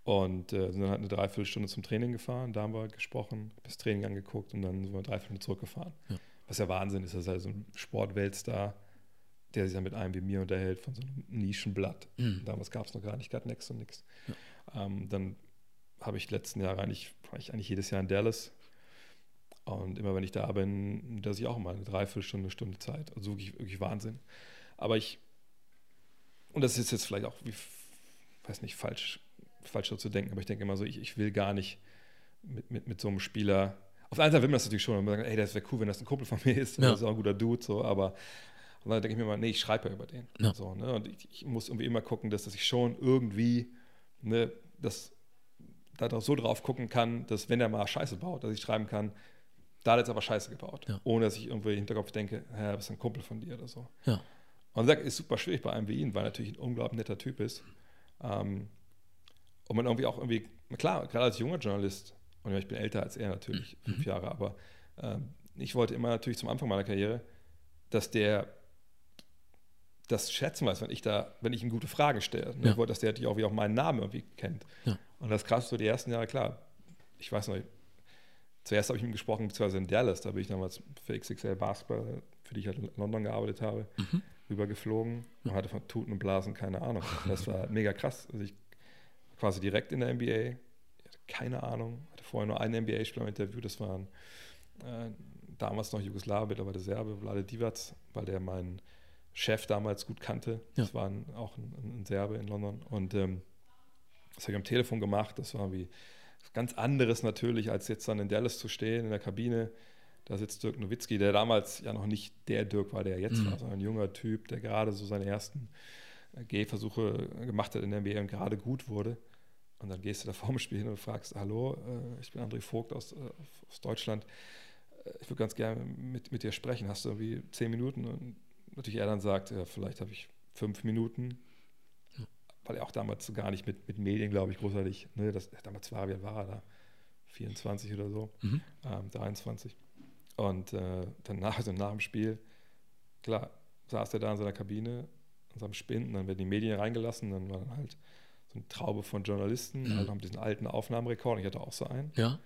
und äh, sind dann halt eine Dreiviertelstunde zum Training gefahren, da haben wir gesprochen, das Training angeguckt und dann sind wir drei Stunden zurückgefahren. Ja. Was ja Wahnsinn ist, das ist halt so ein Sportweltstar, der sich dann mit einem wie mir unterhält von so einem Nischenblatt. Mhm. Damals gab es noch gar nicht, gar nichts und nichts. Ja. Ähm, dann habe ich letzten Jahre eigentlich, war ich eigentlich jedes Jahr in Dallas. Und immer wenn ich da bin, dass ich auch mal eine Dreiviertelstunde, Stunde Zeit. Also wirklich, wirklich Wahnsinn. Aber ich, und das ist jetzt vielleicht auch, wie, weiß nicht, falsch, falsch so zu denken, aber ich denke immer so, ich, ich will gar nicht mit, mit, mit so einem Spieler. Auf der einen Seite will man das natürlich schon, und man sagt, ey, das wäre cool, wenn das ein Kumpel von mir ist, ja. das ist auch ein guter Dude, so, aber und dann denke ich mir mal, nee, ich schreibe ja über den. Ja. So, ne? Und ich, ich, muss irgendwie immer gucken, dass, dass ich schon irgendwie ne, das, da so drauf gucken kann, dass wenn er mal Scheiße baut, dass ich schreiben kann, da hat er jetzt aber Scheiße gebaut. Ja. Ohne dass ich irgendwie im Hinterkopf denke, hä, du bist ein Kumpel von dir oder so. Ja. Und das ist super schwierig bei einem wie ihn, weil er natürlich ein unglaublich netter Typ ist. Ähm, und man irgendwie auch irgendwie, klar, gerade als junger Journalist, und ich bin älter als er natürlich, mhm. fünf Jahre, aber ähm, ich wollte immer natürlich zum Anfang meiner Karriere, dass der das schätzen weiß, wenn ich da, wenn ich ihm gute Fragen stelle. Ne? Ja. Ich wollte, dass der natürlich auch, wie auch meinen Namen irgendwie kennt. Ja. Und das krass so die ersten Jahre, klar, ich weiß noch, zuerst habe ich mit ihm gesprochen, beziehungsweise in Dallas, da bin ich damals für XXL Basketball, für die ich halt in London gearbeitet habe, mhm. rübergeflogen und hatte von Tuten und Blasen keine Ahnung. Das war mega krass. Also ich quasi direkt in der NBA, hatte keine Ahnung, hatte vorher nur einen NBA-Spieler im Interview, das waren äh, damals noch Jugoslawer, mittlerweile Serbe, Vlade Divac, weil der mein Chef damals gut kannte. Ja. Das war ein, auch ein, ein, Serbe in London. Und ähm, das habe ich am Telefon gemacht. Das war wie ganz anderes natürlich, als jetzt dann in Dallas zu stehen, in der Kabine. Da sitzt Dirk Nowitzki, der damals ja noch nicht der Dirk war, der jetzt mhm. war, sondern ein junger Typ, der gerade so seine ersten äh, Gehversuche gemacht hat in der NBA und gerade gut wurde. Und dann gehst du da <laughs> vorm Spiel hin und fragst, hallo, äh, ich bin André Vogt aus, äh, aus Deutschland. Ich würde ganz gerne mit, mit dir sprechen. Hast du irgendwie zehn Minuten? Und natürlich er dann sagt, ja, vielleicht habe ich fünf Minuten, weil er auch damals gar nicht mit, mit Medien, glaube ich, großartig, ne, das, damals war, wie war er da? 24 oder so, mhm. ähm, 23. Und äh, dann nach, also nach dem Spiel, klar, saß er da in seiner Kabine, in seinem Spind, dann werden die Medien reingelassen, dann war dann halt so eine Traube von Journalisten, mhm. also haben diesen alten Aufnahmerekord, ich hatte auch so einen. Ja.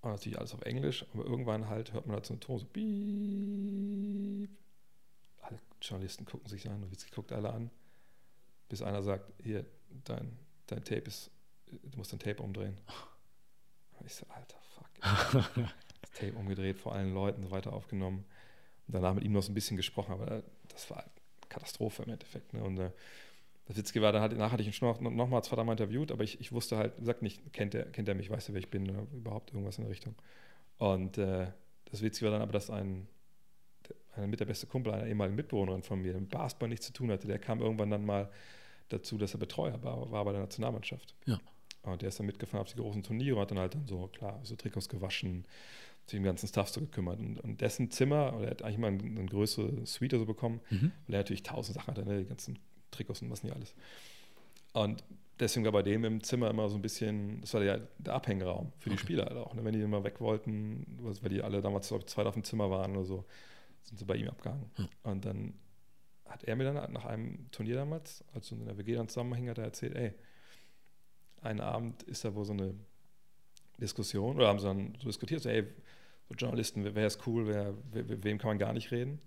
Und natürlich alles auf Englisch, aber irgendwann halt hört man halt so einen Ton, so piep, alle Journalisten gucken sich an, Nowitzki guckt alle an, bis einer sagt, hier, dein, dein Tape ist, du musst dein Tape umdrehen. Und ich so, alter, fuck. <laughs> das Tape umgedreht, vor allen Leuten so weiter aufgenommen. Und danach mit ihm noch so ein bisschen gesprochen, aber das war Katastrophe im Endeffekt. Ne? Und äh, das Witzige war, dann danach hatte ich ihn schon noch, noch mal zweimal interviewt, aber ich, ich wusste halt, sagt nicht, kennt er, kennt er mich, weiß er, wer ich bin, oder überhaupt irgendwas in der Richtung. Und äh, das Witzige war dann aber, dass ein mit der beste Kumpel einer ehemaligen Mitbewohnerin von mir, mit Basketball nichts zu tun hatte, der kam irgendwann dann mal dazu, dass er Betreuer war, war bei der Nationalmannschaft. Ja. Und der ist dann mitgefahren auf die großen Turniere und hat dann halt dann so, klar, so Trikots gewaschen, sich den ganzen Stuff so gekümmert. Und, und dessen Zimmer, oder er hat eigentlich mal eine, eine größere Suite so bekommen, mhm. weil er natürlich tausend Sachen hatte, ne, die ganzen Trikots und was nicht alles. Und deswegen war bei dem im Zimmer immer so ein bisschen, das war der, der Abhängraum für die okay. Spieler halt auch. Ne? Wenn die immer weg wollten, weil die alle damals ich, zweit auf dem Zimmer waren oder so, sind sie bei ihm abgehangen. Hm. Und dann hat er mir dann nach einem Turnier damals, als wir in der WG dann zusammenhängen, hat er erzählt, ey, einen Abend ist da wohl so eine Diskussion, oder haben sie dann so diskutiert, so, ey, so Journalisten, wer, wer ist cool, wer, wer, wem kann man gar nicht reden?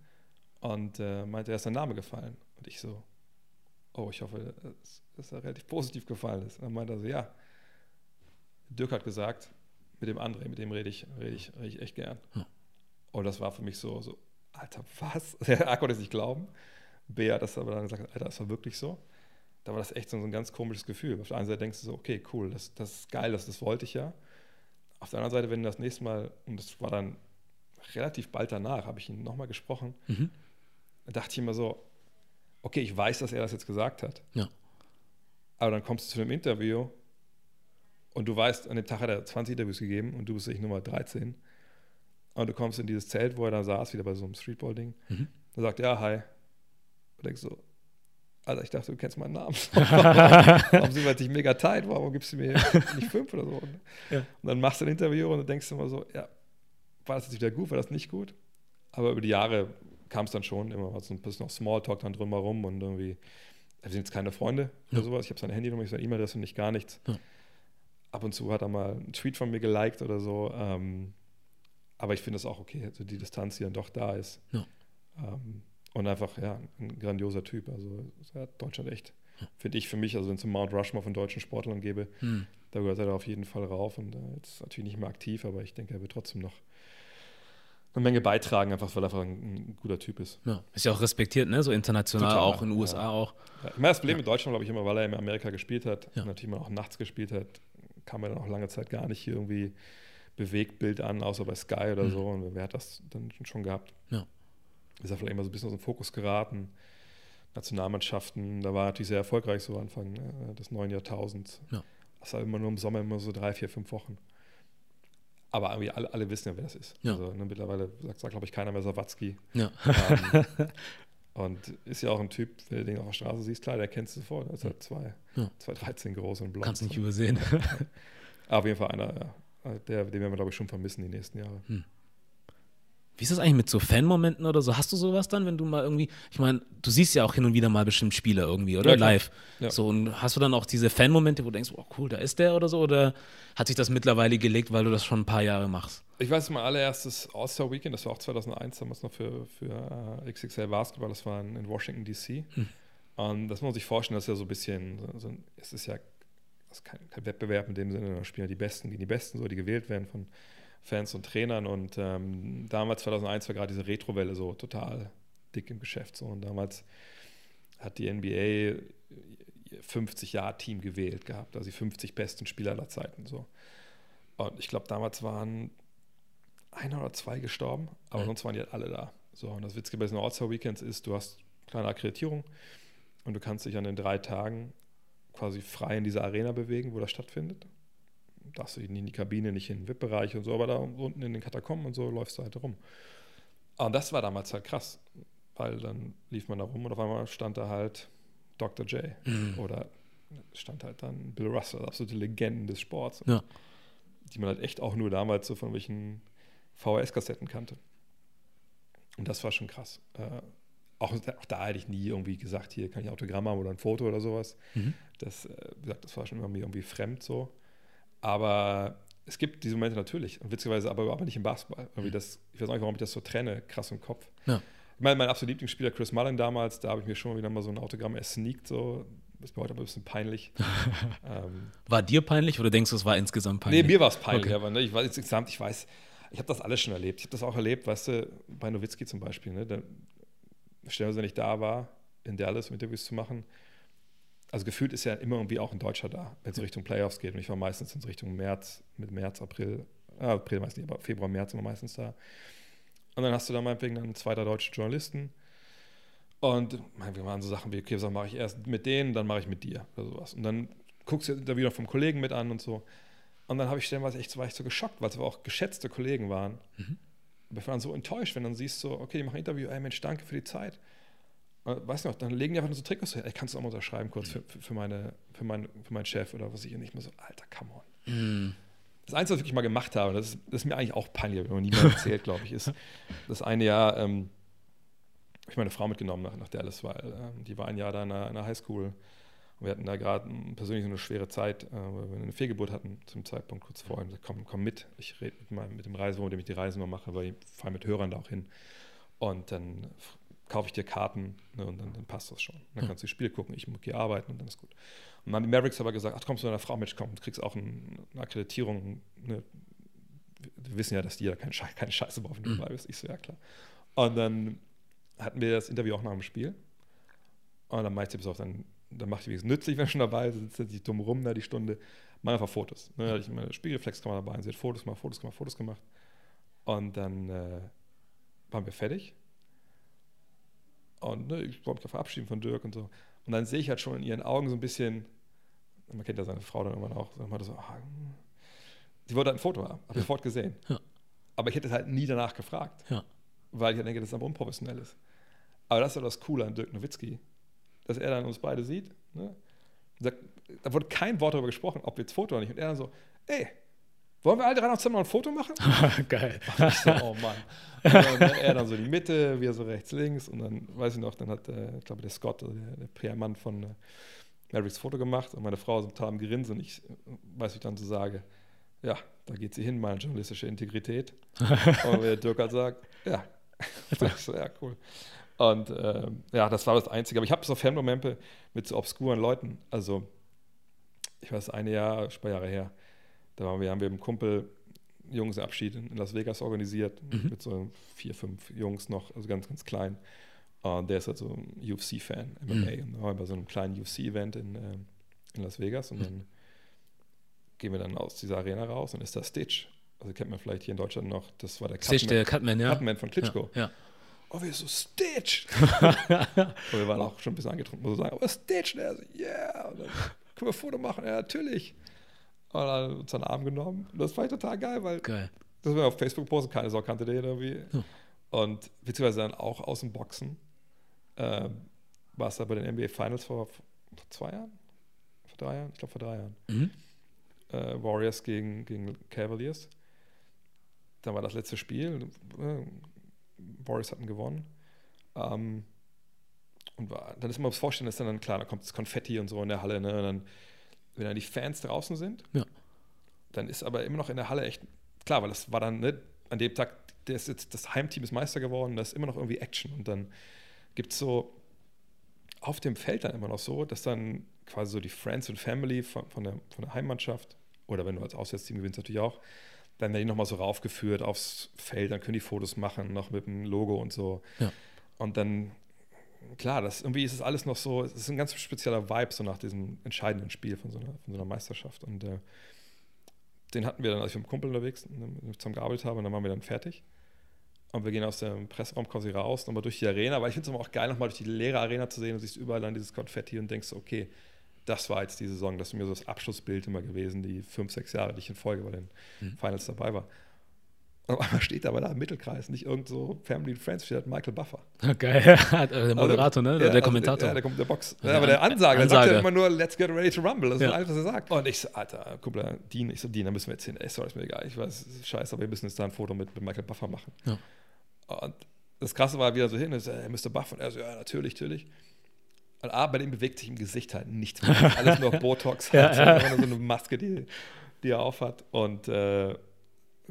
Und äh, meinte, er ist sein Name gefallen. Und ich so, oh, ich hoffe, dass, dass er relativ positiv gefallen ist. Und dann meinte er so, ja, Dirk hat gesagt, mit dem André, mit dem rede ich, rede ich, rede ich echt gern. Hm. Und das war für mich so, so Alter, was? A <laughs> konnte es nicht glauben. B hat das aber dann gesagt, Alter, das war wirklich so. Da war das echt so ein ganz komisches Gefühl. Auf der einen Seite denkst du so, okay, cool, das, das ist geil, das, das wollte ich ja. Auf der anderen Seite, wenn du das nächste Mal, und das war dann relativ bald danach, habe ich ihn nochmal gesprochen, mhm. da dachte ich immer so, okay, ich weiß, dass er das jetzt gesagt hat. Ja. Aber dann kommst du zu einem Interview und du weißt, an dem Tag hat er 20 Interviews gegeben und du bist nicht Nummer 13. Und du kommst in dieses Zelt, wo er da saß, wieder bei so einem Streetball-Ding. Mhm. Da sagt, ja, hi. Und denkst so, Alter, ich dachte, du kennst meinen Namen. <laughs> warum sind wir nicht mega tight? Warum gibst du mir nicht fünf oder so? Ja. Und dann machst du ein Interview und dann denkst du immer so, ja, war das jetzt wieder gut, war das nicht gut? Aber über die Jahre kam es dann schon immer so ein bisschen noch Smalltalk dann drumherum und irgendwie, wir sind jetzt keine Freunde ja. oder sowas. Ich habe seine Handynummer, ich seine E-Mail-Adresse und nicht gar nichts. Ja. Ab und zu hat er mal einen Tweet von mir geliked oder so. Ähm, aber ich finde es auch okay, also die Distanz, die dann doch da ist. Ja. Ähm, und einfach, ja, ein grandioser Typ. Also ja, Deutschland echt, finde ich für mich, also wenn es einen Mount Rushmore von deutschen Sportlern gäbe, hm. da gehört er auf jeden Fall rauf. Und äh, jetzt natürlich nicht mehr aktiv, aber ich denke, er wird trotzdem noch eine Menge beitragen, einfach weil er einfach ein, ein, guter Typ ist. Ja, ist ja auch respektiert, ne? So international, Total, auch in den USA ja. auch. Ja, meine, das Problem ja. in Deutschland, glaube ich, immer, weil er in Amerika gespielt hat, ja. natürlich mal auch nachts gespielt hat, kam er dann auch lange Zeit gar nicht hier irgendwie Bewegtbild an, außer bei Sky oder mhm. so. Und wer hat das dann schon gehabt? Ja. Ist er vielleicht immer so ein bisschen aus dem Fokus geraten. Nationalmannschaften, da war er natürlich sehr erfolgreich so Anfang ne, des neuen Jahrtausends. Ja. Das war immer nur im Sommer immer so drei, vier, fünf Wochen. Aber irgendwie alle, alle wissen ja, wer das ist. Ja. Also, ne, mittlerweile sagt, sagt glaube ich, keiner mehr Sawatzki. Ja. Ähm, <laughs> und ist ja auch ein Typ, wenn du den auf der Straße siehst, klar, der kennst du sofort. Der ist halt zwei, ja. 2,13 groß und blond. Kannst nicht übersehen. Aber <laughs> auf jeden Fall einer, ja, der, den werden wir, glaube ich, schon vermissen die nächsten Jahre. Hm. Wie ist das eigentlich mit so Fanmomenten oder so? Hast du sowas dann, wenn du mal irgendwie, ich meine, du siehst ja auch hin und wieder mal bestimmt Spiele irgendwie, oder? Ja, Live. Ja. So, und hast du dann auch diese Fanmomente, wo du denkst, oh cool, da ist der oder so? Oder hat sich das mittlerweile gelegt, weil du das schon ein paar Jahre machst? Ich weiß, mein allererstes All-Star-Weekend, das war auch 2001, damals noch für, für uh, XXL Basketball, das war in, in Washington, D.C. Hm. Und das muss man sich vorstellen, das ist ja so ein bisschen, so, es ist ja ist kein, kein, Wettbewerb in dem Sinne, da spielen ja die Besten gegen die Besten, so, die gewählt werden von Fans und Trainern. Und ähm, damals, 2001, war gerade diese Retrowelle so total dick im Geschäft. So. Und damals hat die NBA 50-Jahr-Team gewählt gehabt, also die 50 besten Spieler aller Zeiten. So. Und ich glaube, damals waren einer oder zwei gestorben, aber mhm. sonst waren die halt alle da. So, und das Witzige bei diesen All-Star-Weekends ist, du hast kleine Akkreditierung und du kannst dich an den drei Tagen quasi frei in dieser Arena bewegen, wo das stattfindet darfst du nicht in die Kabine, nicht in den VIP-Bereich und so, aber da unten in den Katakomben und so läufst du halt rum. Und das war damals halt krass, weil dann lief man da rum und auf einmal stand da halt Dr. J. Mhm. Oder stand halt dann Bill Russell, absolute Legenden des Sports. Ja. Die man halt echt auch nur damals so von welchen VHS-Kassetten kannte. Und das war schon krass. Auch, auch, da hätte ich nie irgendwie gesagt, hier kann ich Autogramm haben oder ein Foto oder sowas. Mhm. Das, äh, gesagt, das war schon irgendwie, irgendwie fremd so. Aber es gibt diese Momente natürlich. Und witzigerweise aber, aber nicht im Basketball. Irgendwie das, ich weiß auch nicht, warum ich das so trenne, krass im Kopf. Ja. Ich meine, mein absoluter Lieblingsspieler Chris Mullen damals, da habe ich mir schon wieder mal so ein Autogramm ersneakt, so. Das ist mir heute aber ein bisschen peinlich. <laughs> ähm, war dir peinlich oder denkst du, es war insgesamt peinlich? Nee, mir war es peinlich, okay. aber ne, ich weiß insgesamt, ich weiß, ich habe das alles schon erlebt. Ich habe das auch erlebt, weißt du, bei Nowitzki zum Beispiel, ne? Da, stellen wir, wenn ich da war, in Dallas, um Interviews zu machen, also gefühlt ist ja immer irgendwie auch ein Deutscher da, wenn es Richtung Playoffs geht. Und ich war meistens in Richtung März, mit März, April, äh, April meistens nicht, aber Februar, März immer meistens da. Und dann hast du da meinetwegen dann zwei, drei deutsche Journalisten. Und wir machen so Sachen wie, okay, was mache ich erst mit denen, dann mache ich mit dir oder sowas. Und dann guckst du da wieder vom Kollegen mit an und so. Und dann habe ich stellenweise echt, war ich so geschockt, weil es aber auch geschätzte Kollegen waren. Mhm. Aber ich war dann so enttäuscht, wenn dann siehst, so, okay, die machen ein Interview, ey Mensch, danke für die Zeit. weißt du noch, dann legen die einfach nur so Trikots her. Ey, kannst du auch mal unterschreiben kurz für, für, meine, für, mein, für meinen Chef oder was ich nicht mehr so, Alter, come on. Mm. Das Einzige, was ich wirklich mal gemacht habe, das ist, das ist mir eigentlich auch peinlich, ich noch niemand erzählt, glaube ich, ist <laughs> das eine Jahr, ähm, habe ich meine Frau mitgenommen nach, nach Dallas, weil äh, die war ein Jahr da in einer, in einer Highschool. Und wir hatten da gerade persönlich so eine schwere Zeit, äh, weil wir eine Fehlgeburt hatten zum Zeitpunkt kurz vorher. Und komm, komm mit, ich rede mit, mit dem Reisebüro, mit dem ich die Reisen mal mache, weil ich fahre mit Hörern da auch hin. Und dann kaufe ich dir Karten ne, und dann, dann, passt das schon. Dann hm. kannst du die Spiele gucken, ich muss hier arbeiten und dann ist gut. Und dann haben die Mavericks aber gesagt, ach kommst du mit einer Frau mit, komm, du kriegst auch ein, eine Akkreditierung. Ne. Wir wissen ja, dass die da keine, Scheiße, keine Scheiße brauchen, wenn du dabei bist. Ich so, ja klar. Und dann hatten wir das Interview auch nach dem Spiel. Und dann meinte ich, pass auf, dann, dann macht die es nützlich, <laughs> wenn schon dabei ist, sitzt sich dumm rum da die Stunde. Mach einfach Fotos. Ne, da hatte ich meine Spiegelreflexkamera dabei, sie hat Fotos gemacht, Fotos gemacht, Fotos gemacht. Und dann äh, waren wir fertig. Und ne, ich wollte mich verabschieden von Dirk und so. Und dann sehe ich halt schon in ihren Augen so ein bisschen, man kennt ja seine Frau dann irgendwann auch, so, so ah, sie wollte halt ein Foto haben, habe ich sofort gesehen. Ja. Aber ich hätte es halt nie danach gefragt, ja. weil ich halt denke, dass es aber unprofessionell ist. Aber das ist ja das Coole an Dirk Nowitzki, dass er dann uns beide sieht. Ne? Sagt, da wurde kein Wort darüber gesprochen, ob wir jetzt Foto oder nicht. Und er dann so, ey, wollen wir alle drei noch zusammen ein Foto machen? <laughs> Geil. ich so, oh Mann. Und dann, er dann so die Mitte, wir so rechts, links. Und dann, weiß ich noch, dann hat, äh, ich glaube, der Scott, also der, der PR-Mann von äh, Mavericks Foto gemacht. Und meine Frau ist total am Grinsen. Und ich weiß, wie ich dann so sage, ja, da geht sie hin, meine journalistische Integrität. <laughs> und der Dirk halt sagt, ja. <laughs> ich so, ja, cool. Und äh, ja, das war das Einzige. Aber ich habe so Fanmomente mit so obskuren Leuten. Also, ich weiß, eine Jahr, ein paar Jahre her, da waren wir, haben wir mit einem Kumpel Jungsabschied in Las Vegas organisiert, mhm. mit so vier, fünf Jungs noch, also ganz, ganz klein. Und der ist halt so ein UFC-Fan, MMA. Mhm. Und da waren wir bei so einem kleinen UFC-Event in, äh, in Las Vegas und mhm. dann gehen wir dann aus dieser Arena raus und ist da Stitch. Also kennt man vielleicht hier in Deutschland noch, das war der Cutman, Stitch, der Cutman, ja. Cutman von Klitschko. Ja, ja. Oh, wir so Stitch. und <laughs> wir waren auch schon ein bisschen angetrunken, muss ich sagen. Aber Stitch, und er so, yeah. Und dann können wir ein Foto machen? Ja, natürlich. Und dann uns einen Arm genommen. Und das war total geil, weil geil. das war auf Facebook posten, keine Sau kannte den irgendwie. Hm. Und beziehungsweise dann auch aus dem Boxen. Äh, war es da bei den NBA Finals vor, vor, zwei Jahren? Vor drei Jahren? Ich glaube vor drei Jahren. Mhm. Äh, Warriors gegen, gegen Cavaliers. Dann war das letzte Spiel. Warriors hatten gewonnen. Ähm, und war, dann ist man aufs Vorstellen, ist dann klar, da kommt das Konfetti und so in der Halle. Ne? Und dann wenn dann die Fans draußen sind, ja. dann ist aber immer noch in der Halle echt klar, weil das war dann ne, an dem Tag, jetzt, das Heimteam ist Meister geworden, da ist immer noch irgendwie Action und dann gibt es so auf dem Feld dann immer noch so, dass dann quasi so die Friends und Family von, von, der, von der Heimmannschaft oder wenn du als Auswärtsteam gewinnst natürlich auch, dann werden die nochmal so raufgeführt aufs Feld, dann können die Fotos machen, noch mit dem Logo und so. Ja. Und dann klar, das, irgendwie ist es alles noch so, es ist ein ganz spezieller Vibe so nach diesem entscheidenden Spiel von so einer, von so einer Meisterschaft. Und äh, den hatten wir dann, als ich mit dem Kumpel unterwegs zusammen gearbeitet habe, und dann waren wir dann fertig. Und wir gehen aus dem Presseraum quasi raus, nochmal durch die Arena. Aber ich finde es auch geil, nochmal durch die leere Arena zu sehen und siehst überall dann dieses Konfetti und denkst, okay, das war jetzt die Saison, das ist mir so das Abschlussbild immer gewesen, die fünf, sechs Jahre, die ich in Folge bei den mhm. Finals dabei war. Und einmal steht aber da im Mittelkreis, nicht irgend so Family and Friends, steht Michael Buffer. <laughs> Geil, der Moderator, ne? Der, der Kommentator. Ja, der kommt der Box. Ja, aber der Ansage, der sagt ja immer nur, let's get ready to rumble. Das ist alles, was er sagt. Und ich so, Alter, Kumpel, Dean, ich so, Dean, da müssen wir jetzt hin. Ey, sorry, ist mir egal. Ich weiß, scheiße, aber wir müssen jetzt da ein Foto mit, mit Michael Buffer machen. Ja. Und das Krasse war wieder so hin, ist, äh, Mr. Buffer. Und er so, ja, natürlich, natürlich. Und A, bei dem bewegt sich im Gesicht halt nichts <laughs> mehr. Alles nur Botox. Halt, ja, ja. so eine Maske, die, die er aufhat. Und äh,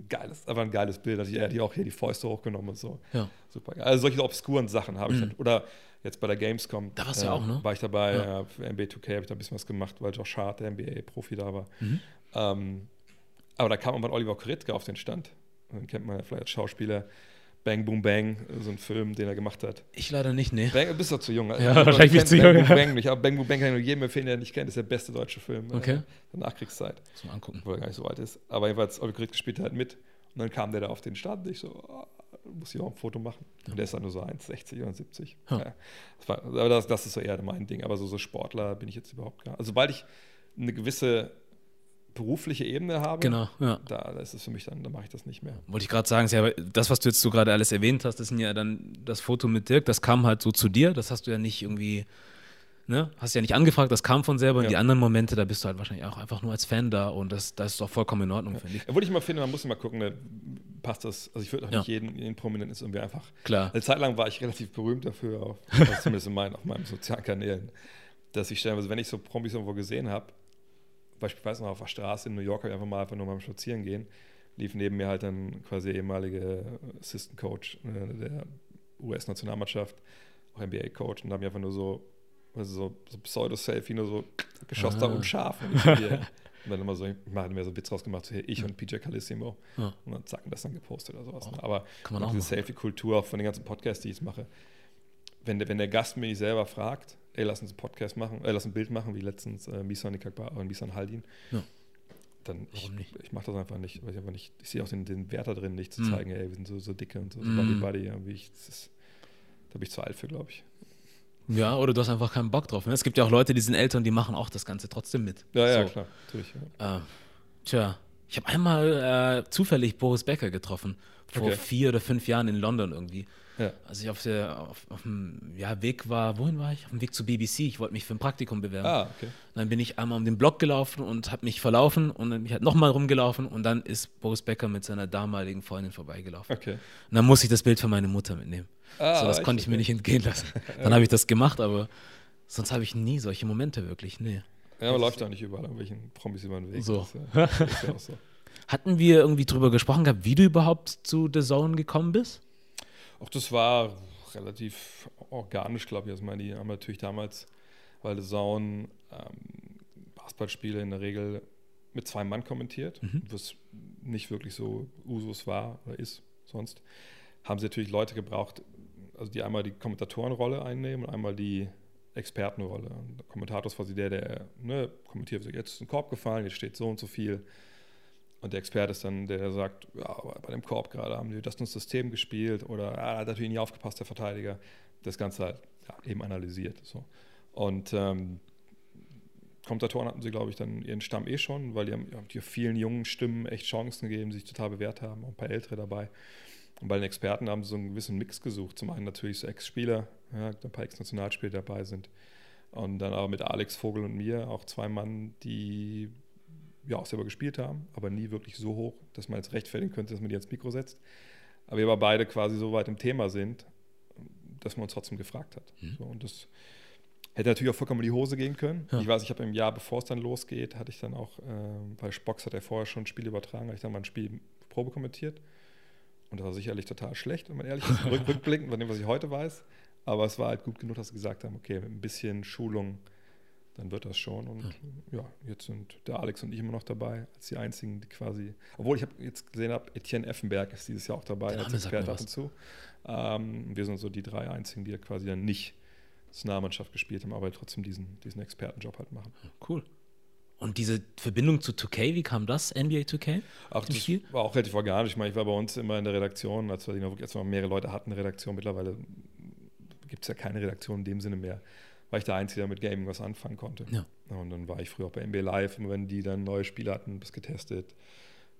geiles, einfach ein geiles Bild. Also er hat auch hier die Fäuste hochgenommen und so. Ja. Super geil. Also solche obskuren Sachen habe ich. Mhm. Dann, oder jetzt bei der Gamescom. Da warst du äh, auch, ne? War ich dabei. Ja. Äh, für NBA 2K habe ich da ein bisschen was gemacht, weil Josh Hart, der NBA-Profi, da war. Mhm. Ähm, aber da kam irgendwann Oliver Korytka auf den Stand. Den kennt man ja vielleicht als Schauspieler. Bang Boom Bang, so ein Film, den er gemacht hat. Ich leider nicht, ne. Bang, bist doch zu jung. Ja, also, <laughs> wahrscheinlich nicht zu jung. Bang Boom Bang nicht, aber Bang Boom Bang kann ich nur jedem empfehlen, der ihn nicht kennt. Das ist der beste deutsche Film okay. äh, der Nachkriegszeit. Zum Angucken. Obwohl er gar nicht so alt ist. Aber jedenfalls, Oliver Korytka spielt halt mit. Und dann kam der da auf den Stand und ich so, oh, muss ich auch ein Foto machen. Ja. Und der ist dann nur so 1,60 oder 70. Ja. Ja. Das war, aber das, das, ist so eher mein Ding. Aber so, so Sportler bin ich jetzt überhaupt gar nicht. Also sobald ich eine gewisse berufliche Ebene habe, genau, ja. da, ist es für mich dann, da mache ich das nicht mehr. Wollte ich gerade sagen, ja, das, was du jetzt so gerade alles erwähnt hast, das sind ja dann das Foto mit Dirk, das kam halt so zu dir, das hast du ja nicht irgendwie, ne, hast ja nicht angefragt, das kam von selber. Ja. Und die anderen Momente, da bist du halt wahrscheinlich auch einfach nur als Fan da und das, das ist doch vollkommen in Ordnung, ja. finde ich. Obwohl ich immer finde, man muss immer gucken, ne, passt das, also ich würde auch Ja. nicht jeden, jeden Prominenten ist irgendwie einfach. Klar. Eine Zeit lang war ich relativ berühmt dafür, auf, <laughs> zumindest in meinen, auf meinen sozialen Kanälen, dass ich stellenweise, wenn ich so Promis irgendwo gesehen habe, beispielsweise noch auf der Straße in New York, hab ich einfach mal einfach nur beim Spazieren gehen, lief neben mir halt dann quasi ehemalige Assistant Coach äh, der US-Nationalmannschaft, auch NBA-Coach, und da haben wir einfach nur so, also so, so Pseudo-Selfie, nur so geschossen Ah. und scharf. <laughs> Und, ich dann immer so, ich hatte mir so Witz rausgemacht, so hier, ich und PJ Calissimo. Ja. Und dann zack, das dann gepostet oder sowas. Oh, Aber man diese. Selfie-Kultur, auch von den ganzen Podcasts, die ich mache, wenn der, wenn der Gast mich selber fragt, ey, lass uns einen Podcast machen, äh, lass ein Bild machen, wie letztens äh, Misan Nikakba und Misan Haldin, Ja. dann ich, ich mache das einfach nicht, weil ich einfach nicht, ich sehe auch den, den Wert da drin, nicht zu Mhm. zeigen, ey, wir sind so, so dicke und so, so Mhm. Buddy Buddy, irgendwie ich, ist, da bin ich zu alt für, glaube ich. Ja, oder du hast einfach keinen Bock drauf. Ne? Es gibt ja auch Leute, die sind älter und die machen auch das Ganze trotzdem mit. Ja, ja, So. klar, natürlich. Ja. Äh, tja, ich habe einmal äh, zufällig Boris Becker getroffen. Vor Okay. vier oder fünf Jahren in London irgendwie. Ja. Als ich auf, der, auf, auf dem ja, Weg war, wohin war ich? Auf dem Weg zu BBC. Ich wollte mich für ein Praktikum bewerben. Ah, okay. Dann bin ich einmal um den Block gelaufen und habe mich verlaufen und dann bin ich halt nochmal rumgelaufen und dann ist Boris Becker mit seiner damaligen Freundin vorbeigelaufen. Okay. Und dann musste ich das Bild für meine Mutter mitnehmen. Ah, so, das konnte ich mir nicht entgehen lassen. <laughs> Dann habe ich das gemacht, aber sonst habe ich nie solche Momente wirklich. Nee. Ja, man läuft auch nicht überall irgendwelchen Promis über den Weg. So. Das, ist ja- das ist ja auch so. <laughs> Hatten wir irgendwie drüber gesprochen gehabt, wie du überhaupt zu The Zone gekommen bist? Auch das war relativ organisch, glaube ich. Also, meine, die haben natürlich damals, weil Zone ähm, Basketballspiele in der Regel mit zwei Mann kommentiert, Mhm. was nicht wirklich so Usus war oder ist sonst, haben sie natürlich Leute gebraucht, also die einmal die Kommentatorenrolle einnehmen und einmal die Expertenrolle. Und der Kommentator ist quasi der, der ne, kommentiert, jetzt ist ein Korb gefallen, jetzt steht so und so viel. Und der Experte ist dann, der sagt, ja, bei dem Korb gerade haben die das das System gespielt oder ah, hat natürlich nie aufgepasst, der Verteidiger. Das Ganze halt ja, eben analysiert. So. Und ähm, Kommentatoren hatten sie, glaube ich, dann ihren Stamm eh schon, weil die haben, die vielen jungen Stimmen echt Chancen gegeben, sich total bewährt haben, auch ein paar Ältere dabei. Und bei den Experten haben sie so einen gewissen Mix gesucht. Zum einen natürlich so Ex-Spieler, ja, ein paar Ex-Nationalspieler dabei sind. Und dann aber mit Alex Vogel und mir auch zwei Mann, die ja auch selber gespielt haben, aber nie wirklich so hoch, dass man jetzt rechtfertigen könnte, dass man die ans Mikro setzt. Aber wir aber beide quasi so weit im Thema sind, dass man uns trotzdem gefragt hat. Mhm. So, und das hätte natürlich auch vollkommen in die Hose gehen können. Ja. Ich weiß, ich habe im Jahr, bevor es dann losgeht, hatte ich dann auch, ähm, bei Spox hat er vorher schon ein Spiel übertragen, habe ich dann mal ein Spiel Probe kommentiert. Und das war sicherlich total schlecht, wenn man ehrlich ist, <laughs> rück, rückblickend von dem, was ich heute weiß. Aber es war halt gut genug, dass sie gesagt haben, okay, mit ein bisschen Schulung, dann wird das schon. Und ja, jetzt sind der Alex und ich immer noch dabei, als die einzigen, die quasi, obwohl ich habe jetzt gesehen habe, Etienne Effenberg ist dieses Jahr auch dabei Der als Experte mir ab was. und zu. Ähm, wir sind so die drei einzigen, die ja quasi dann nicht Nationalmannschaft gespielt haben, aber trotzdem diesen, diesen Expertenjob halt machen. Cool. Und diese Verbindung zu 2K, wie kam das, NBA 2K? Auch Im das Spiel? war auch relativ organisch. Ich meine, ich war bei uns immer in der Redaktion, als wir, als wir noch mehrere Leute hatten, eine Redaktion. Mittlerweile gibt es ja keine Redaktion in dem Sinne mehr, weil ich der Einzige, der mit Gaming was anfangen konnte. Ja. Und dann war ich früher auch bei NBA Live, immer wenn die dann neue Spiele hatten, das getestet.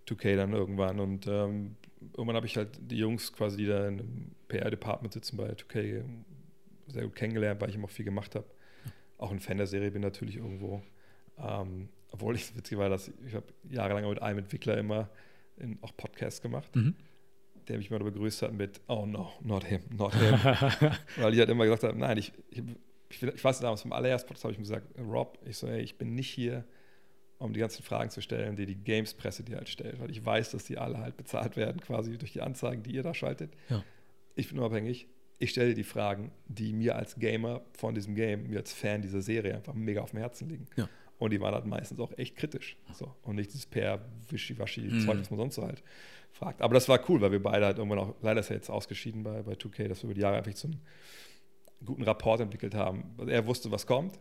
2K dann irgendwann. Und ähm, irgendwann habe ich halt die Jungs quasi, die da im PR-Department sitzen bei 2K, sehr gut kennengelernt, weil ich immer auch viel gemacht habe. Auch ein Fan der Serie bin natürlich irgendwo. Ähm, obwohl ich witzig war, dass ich, ich habe jahrelang mit einem Entwickler immer in, auch Podcasts gemacht, Mhm. der mich mal begrüßt hat mit Oh no, not him, not him. <laughs> Weil ich halt immer gesagt habe, nein, ich, ich, ich, ich weiß damals vom allerersten Podcast habe ich ihm gesagt, Rob, ich so, ey, ich bin nicht hier, um die ganzen Fragen zu stellen, die die Games-Presse dir halt stellt, weil ich weiß, dass die alle halt bezahlt werden, quasi durch die Anzeigen, die ihr da schaltet. Ja. Ich bin unabhängig. Ich stelle die Fragen, die mir als Gamer von diesem Game, mir als Fan dieser Serie einfach mega auf dem Herzen liegen. Ja. Und die waren halt meistens auch echt kritisch. So. Und nicht dieses per wischiwaschi Mhm. Zeug, was man sonst so halt fragt. Aber das war cool, weil wir beide halt irgendwann auch, leider ist er jetzt ausgeschieden bei, bei 2K, dass wir über die Jahre einfach so guten Rapport entwickelt haben. Also er wusste, was kommt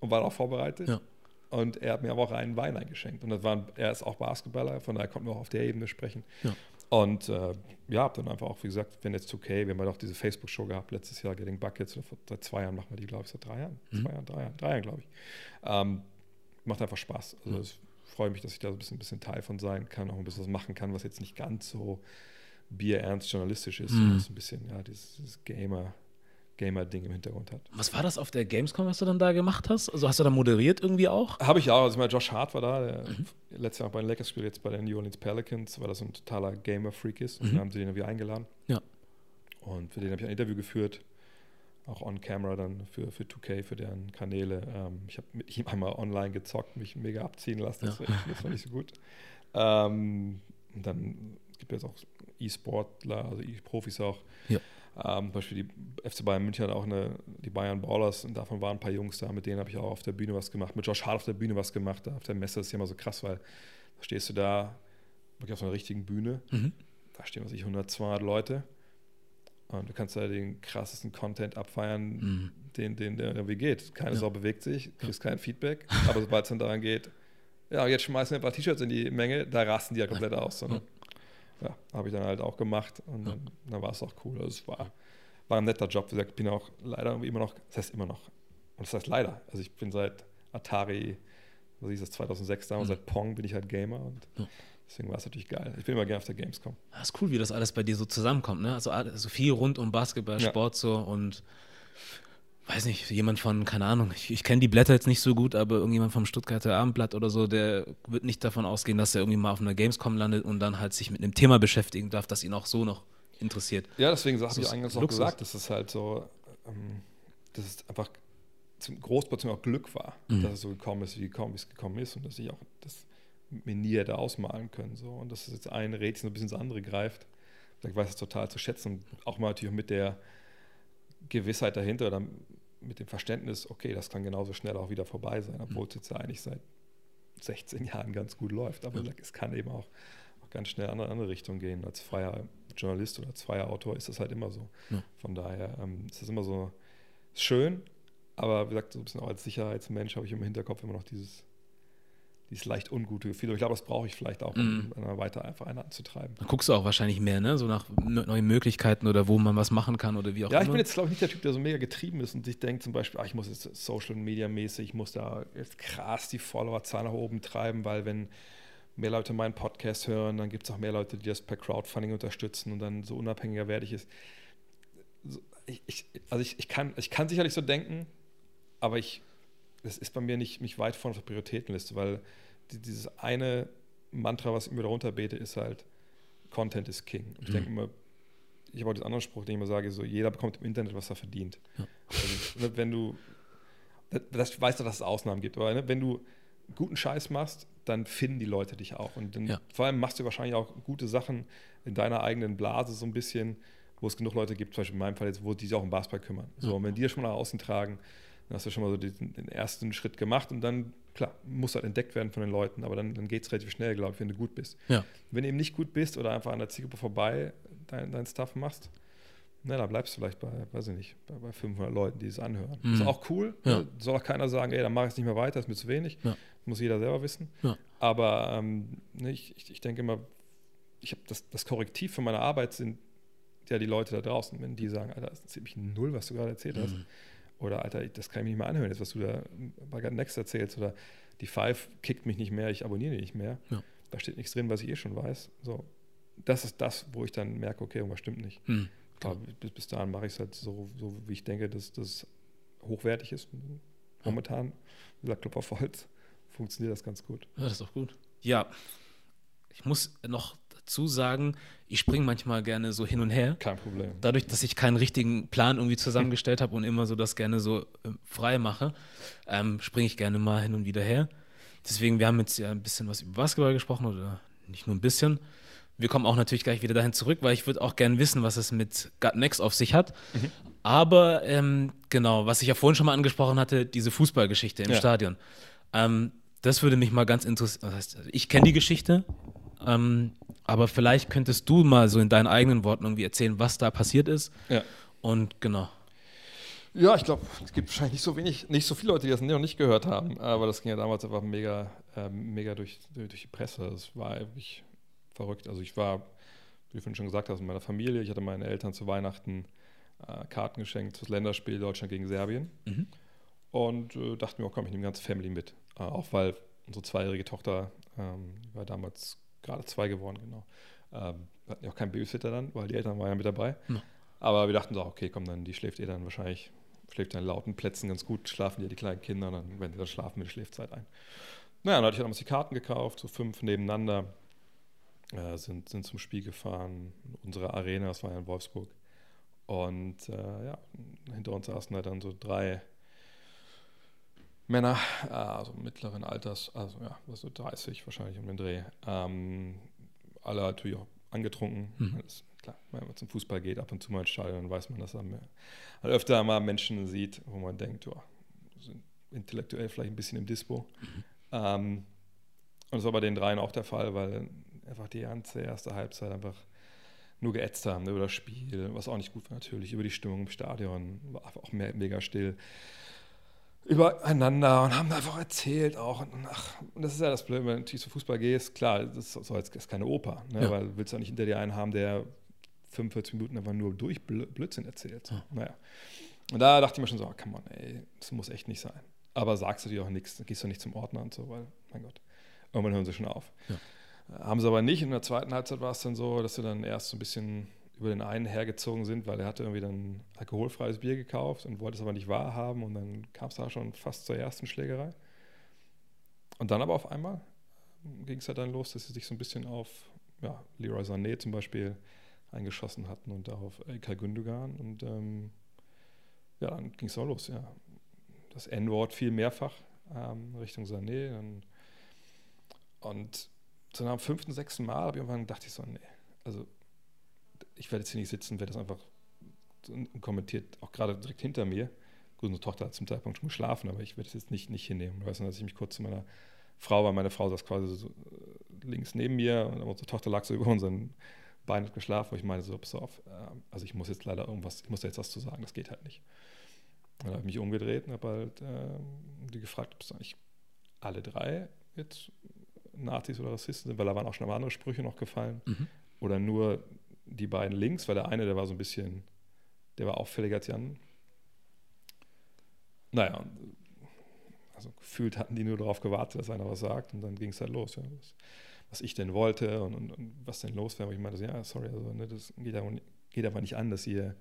und war darauf vorbereitet. Ja. Und er hat mir aber auch einen Wein eingeschenkt. Und das waren, er ist auch Basketballer, von daher konnten wir auch auf der Ebene sprechen. Ja. Und äh, ja, hab dann einfach auch, wie gesagt, wenn jetzt 2K, wir haben ja doch diese Facebook-Show gehabt letztes Jahr, Getting Buckets, oder vor, seit zwei Jahren machen wir die, glaube ich, seit drei Jahren. Mhm. Zwei Jahren, drei Jahren, drei Jahren, glaube ich. Ähm, macht einfach Spaß. Also Mhm. es freue mich, dass ich da so ein bisschen, ein bisschen Teil von sein kann, auch ein bisschen was machen kann, was jetzt nicht ganz so bierernst journalistisch ist, mhm. ein bisschen, ja, dieses, dieses Gamer, Gamer-Ding im Hintergrund hat. Was war das auf der Gamescom, was du dann da gemacht hast? Also hast du da moderiert irgendwie auch? Habe ich auch. Also mal Josh Hart war da, der mhm. letztes Jahr bei den Lakers gespielt, jetzt bei den New Orleans Pelicans, weil so ein totaler Gamer-Freak ist. Und mhm. dann haben sie den irgendwie eingeladen. Ja. Und für den habe ich ein Interview geführt, auch on camera dann für, für 2K, für deren Kanäle. Ähm, ich habe mit ihm einmal online gezockt, mich mega abziehen lassen. Das, ja. war, das war nicht so gut. Ähm, und dann gibt es auch E-Sportler, also E-Profis auch. Ja. Ähm, zum Beispiel die FC Bayern München hat auch eine, die Bayern Ballers und davon waren ein paar Jungs da, mit denen habe ich auch auf der Bühne was gemacht. Mit Josh Hart auf der Bühne was gemacht. Auf der Messe ist ja immer so krass, weil da stehst du da wirklich auf so einer richtigen Bühne. Mhm. Da stehen, was ich, 100, 200 Leute. Und du kannst da den krassesten Content abfeiern, mhm. den, den der irgendwie geht. Keine ja. Sau bewegt sich, kriegst kein Feedback. Aber sobald es dann daran geht, ja, jetzt schmeißen wir ein paar T-Shirts in die Menge, da rasten die ja komplett aus. So, ne? Ja, habe ich dann halt auch gemacht und dann, dann war es auch cool. Also es war, war ein netter Job. Wie gesagt, ich bin auch leider immer noch, das heißt immer noch, und das heißt leider, also ich bin seit Atari, was ist das, 2006 damals, mhm. seit Pong bin ich halt Gamer und ja. deswegen war es natürlich geil. Ich bin immer gerne auf der Gamescom. Das ist cool, wie das alles bei dir so zusammenkommt, ne? Also, also viel rund um Basketball, Sport ja. so und weiß nicht, jemand von, keine Ahnung, ich, ich kenne die Blätter jetzt nicht so gut, aber irgendjemand vom Stuttgarter Abendblatt oder so, der wird nicht davon ausgehen, dass er irgendwie mal auf einer Gamescom landet und dann halt sich mit einem Thema beschäftigen darf, das ihn auch so noch interessiert. Ja, deswegen habe ich eigentlich auch gesagt, dass es halt so, ähm, dass es einfach zum Großteil auch Glück war, mhm. dass es so gekommen ist, wie gekommen, es gekommen ist und dass ich auch das mir nie hätte ausmalen können. So. Und dass es jetzt ein so ein bisschen ins andere greift. Ich weiß es total zu schätzen. Auch mal natürlich mit der Gewissheit dahinter oder mit dem Verständnis, okay, das kann genauso schnell auch wieder vorbei sein, obwohl es jetzt ja eigentlich seit 16 Jahren ganz gut läuft. Aber ja. es kann eben auch, auch ganz schnell in eine andere Richtung gehen. Als freier Journalist oder als freier Autor ist das halt immer so. Ja. Von daher ähm, ist es immer so schön, aber wie gesagt, so ein bisschen auch als Sicherheitsmensch habe ich im Hinterkopf immer noch dieses dieses leicht ungute Gefühl. Aber ich glaube, das brauche ich vielleicht auch, um mm. weiter einfach einen anzutreiben. Dann guckst du auch wahrscheinlich mehr, ne? So nach neuen Möglichkeiten oder wo man was machen kann oder wie auch ja, immer. Ja, ich bin jetzt, glaube ich, nicht der Typ, der so mega getrieben ist und sich denkt zum Beispiel, ach, ich muss jetzt Social Media mäßig, ich muss da jetzt krass die Followerzahl nach oben treiben, weil wenn mehr Leute meinen Podcast hören, dann gibt es auch mehr Leute, die das per Crowdfunding unterstützen und dann so unabhängiger werde ich es. Ich, ich, also ich, ich, kann, ich kann sicherlich so denken, aber ich das ist bei mir nicht, nicht weit vorne auf der Prioritätenliste, weil dieses eine Mantra, was ich immer darunter bete, ist halt, Content is King. Und ich mhm. denke immer, ich habe auch diesen anderen Spruch, den ich immer sage, so, jeder bekommt im Internet, was er verdient. Ja. Also, ne, wenn du, das, das weißt du, dass es Ausnahmen gibt, aber ne, wenn du guten Scheiß machst, dann finden die Leute dich auch. Und dann, ja. vor allem machst du wahrscheinlich auch gute Sachen in deiner eigenen Blase so ein bisschen, wo es genug Leute gibt, zum Beispiel in meinem Fall jetzt, wo die sich auch um Basketball kümmern. So, ja. und wenn die das schon mal nach außen tragen, dann hast du schon mal so den, den ersten Schritt gemacht und dann, klar, muss halt entdeckt werden von den Leuten, aber dann, dann geht es relativ schnell, glaube ich, wenn du gut bist. Ja. Wenn du eben nicht gut bist oder einfach an der Zielgruppe vorbei dein, dein Stuff machst, na, da bleibst du vielleicht bei, weiß ich nicht, bei, bei 500 Leuten, die es anhören. Mhm. Ist auch cool. Ja. Soll auch keiner sagen, ey, dann mache ich es nicht mehr weiter, ist mir zu wenig. Ja. Muss jeder selber wissen. Ja. Aber ähm, ne, ich, ich, ich, denke immer, ich habe das, das Korrektiv für meine Arbeit sind ja die Leute da draußen, wenn die sagen, Alter, das ist ziemlich null, was du gerade erzählt hast. Oder Alter, das kann ich mir nicht mehr anhören, jetzt, was du da bei God Next erzählst. Oder die Five kickt mich nicht mehr, ich abonniere nicht mehr. Ja. Da steht nichts drin, was ich eh schon weiß. So, das ist das, wo ich dann merke, okay, irgendwas stimmt nicht. Hm, Aber bis, bis dahin mache ich es halt so, so, wie ich denke, dass das hochwertig ist. Momentan, wie gesagt, Klopf auf Holz, funktioniert das ganz gut. Ja, das ist auch gut. Ja, ich muss noch dazu sagen, ich springe manchmal gerne so hin und her. Kein Problem. Dadurch, dass ich keinen richtigen Plan irgendwie zusammengestellt habe und immer so das gerne so äh, frei mache, ähm, springe ich gerne mal hin und wieder her. Deswegen, wir haben jetzt ja ein bisschen was über Basketball gesprochen oder nicht nur ein bisschen. Wir kommen auch natürlich gleich wieder dahin zurück, weil ich würde auch gerne wissen, was es mit Gut Next auf sich hat. Mhm. Aber ähm, genau, was ich ja vorhin schon mal angesprochen hatte, diese Fußballgeschichte im ja. Stadion. Ähm, das würde mich mal ganz interessieren. Das heißt, ich kenne die Geschichte, ähm, aber vielleicht könntest du mal so in deinen eigenen Worten irgendwie erzählen, was da passiert ist. Ja. Und genau. Ja, ich glaube, es gibt wahrscheinlich nicht so wenig, nicht so viele Leute, die das noch nicht gehört haben, aber das ging ja damals einfach mega, äh, mega durch, durch, die Presse. Das war wirklich verrückt. Also ich war, wie du vorhin schon gesagt hast, in meiner Familie. Ich hatte meinen Eltern zu Weihnachten äh, Karten geschenkt fürs Länderspiel Deutschland gegen Serbien. Mhm. Und äh, dachte mir, oh komm, ich nehme die ganze Family mit. Äh, auch weil unsere zweijährige Tochter ähm, war damals gerade zwei geworden, genau. Ähm, wir hatten ja auch keinen Babysitter dann, weil die Eltern waren ja mit dabei. Ja. Aber wir dachten so, okay, komm, dann, die schläft eh dann wahrscheinlich, schläft dann in lauten Plätzen ganz gut, schlafen ja die kleinen Kinder, dann, wenn die dann schlafen, mit Schläfzeit ein. Naja, dann hatte ich damals die Karten gekauft, so fünf nebeneinander, äh, sind, sind zum Spiel gefahren, unsere Arena, das war ja in Wolfsburg. Und äh, ja, hinter uns saßen halt dann so drei Männer, äh, also mittleren Alters, also ja, so 30 wahrscheinlich um den Dreh. Ähm, alle natürlich auch angetrunken. Mhm. Das, klar, wenn man zum Fußball geht, ab und zu mal ins Stadion, dann weiß man, dass man öfter mal Menschen sieht, wo man denkt, ja, sind intellektuell vielleicht ein bisschen im Dispo. Mhm. Ähm, und das war bei den dreien auch der Fall, weil einfach die ganze erste Halbzeit einfach nur geätzt haben über das Spiel, was auch nicht gut war natürlich, über die Stimmung im Stadion, war auch mega still übereinander und haben einfach erzählt auch. Und, ach, und das ist ja das Blöde, wenn du zum Fußball gehst, klar, das ist, so, ist keine Oper, ne? ja. weil du willst ja nicht hinter dir einen haben, der 45 Minuten einfach nur durch Blödsinn erzählt. Ja. Naja. Und da dachte ich mir schon so, oh, come on, ey, das muss echt nicht sein. Aber sagst du dir auch nichts, gehst du nicht zum Ordner und so, weil, mein Gott, irgendwann hören sie schon auf. Ja. Haben sie aber nicht. In der zweiten Halbzeit war es dann so, dass sie dann erst so ein bisschen über den einen hergezogen sind, weil er hatte irgendwie dann alkoholfreies Bier gekauft und wollte es aber nicht wahrhaben und dann kam es da schon fast zur ersten Schlägerei. Und dann aber auf einmal ging es halt dann los, dass sie sich so ein bisschen auf ja, Leroy Sané zum Beispiel eingeschossen hatten und auf Ilkay Gündogan und ähm, ja, dann ging es auch los, ja. Das N-Wort fiel mehrfach ähm, Richtung Sané dann, und so nach dem fünften, sechsten Mal habe ich irgendwann gedacht, ich so, nee, also ich werde jetzt hier nicht sitzen, werde das einfach kommentiert, auch gerade direkt hinter mir. Gut, unsere Tochter hat zum Zeitpunkt schon geschlafen, aber ich werde es jetzt nicht, nicht hinnehmen. Du weißt, dass ich mich kurz zu meiner Frau, weil meine Frau saß quasi so äh, links neben mir und unsere Tochter lag so über unseren Bein und geschlafen, wo ich meine, so, pass auf, ähm, also ich muss jetzt leider irgendwas, ich muss da jetzt was zu sagen, das geht halt nicht. dann habe ich mich umgedreht und habe halt äh, die gefragt, ob es eigentlich alle drei jetzt Nazis oder Rassisten sind, weil da waren auch schon andere Sprüche noch gefallen. Mhm. Oder nur die beiden links, weil der eine, der war so ein bisschen, der war auffälliger als die anderen. Naja, also gefühlt hatten die nur darauf gewartet, dass einer was sagt und dann ging es halt los. Ja, was, was, ich denn wollte und, und, und was denn los wäre. ich meinte, ja, sorry, also, ne, das geht aber, geht aber, nicht an, dass ihr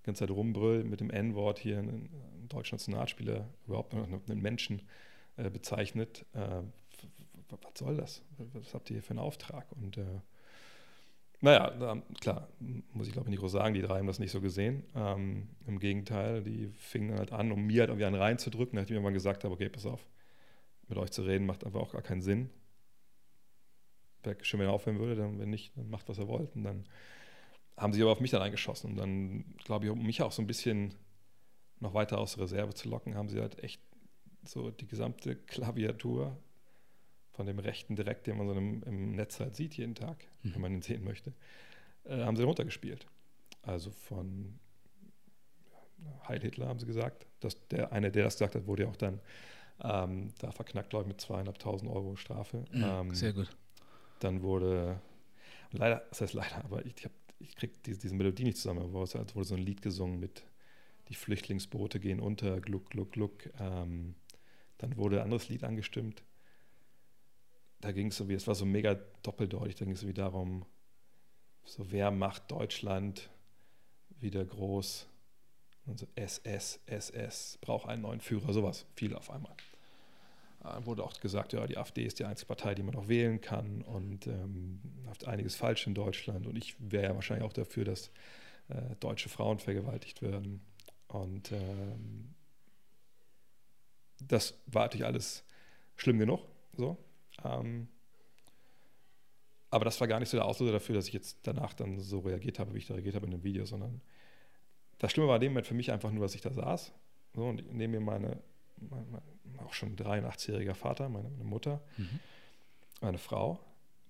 die ganze Zeit rumbrüllt mit dem N-Wort hier einen, einen deutschen Nationalspieler, überhaupt einen Menschen äh, bezeichnet. Äh, was soll das? Was habt ihr hier für einen Auftrag? Und äh, naja, klar, muss ich glaube ich nicht groß sagen, die drei haben das nicht so gesehen. Ähm, Im Gegenteil, die fingen halt an, um mir halt irgendwie einen reinzudrücken, nachdem ich irgendwann gesagt habe, okay, pass auf, mit euch zu reden macht einfach auch gar keinen Sinn. Schön, wenn er aufhören würde, dann wenn nicht, dann macht, was er wollt. Und dann haben sie aber auf mich dann eingeschossen. Und dann, glaube ich, um mich auch so ein bisschen noch weiter aus Reserve zu locken, haben sie halt echt so die gesamte Klaviatur von dem rechten Direkt, den man so im, im Netz halt sieht jeden Tag, mhm. wenn man ihn sehen möchte, äh, haben sie runtergespielt. Also von Heil Hitler haben sie gesagt. Dass der eine, der das gesagt hat, wurde ja auch dann ähm, da verknackt, glaube ich, mit zweieinhalbtausend Euro Strafe. Mhm, ähm, sehr gut. Dann wurde, leider, das heißt leider, aber ich, ich, ich kriege diese, diese Melodie nicht zusammen, aber es wurde so ein Lied gesungen mit Die Flüchtlingsboote gehen unter, gluck, gluck, gluck. Ähm, dann wurde ein anderes Lied angestimmt da ging es so wie, es war so mega doppeldeutig, da ging es wie darum, so wer macht Deutschland wieder groß? Und so SS, SS, braucht einen neuen Führer, sowas, viel auf einmal. Äh, wurde auch gesagt, ja, die AfD ist die einzige Partei, die man noch wählen kann und ähm, hat einiges falsch in Deutschland. Und ich wäre ja wahrscheinlich auch dafür, dass äh, deutsche Frauen vergewaltigt werden. Und ähm, das war natürlich alles schlimm genug. So. Ähm, aber das war gar nicht so der Auslöser dafür, dass ich jetzt danach dann so reagiert habe, wie ich da reagiert habe in dem Video, sondern das Schlimme war in dem Moment für mich einfach nur, dass ich da saß. So, und neben mir meine, meine, auch schon 83-jähriger Vater, meine, meine Mutter, mhm. meine Frau,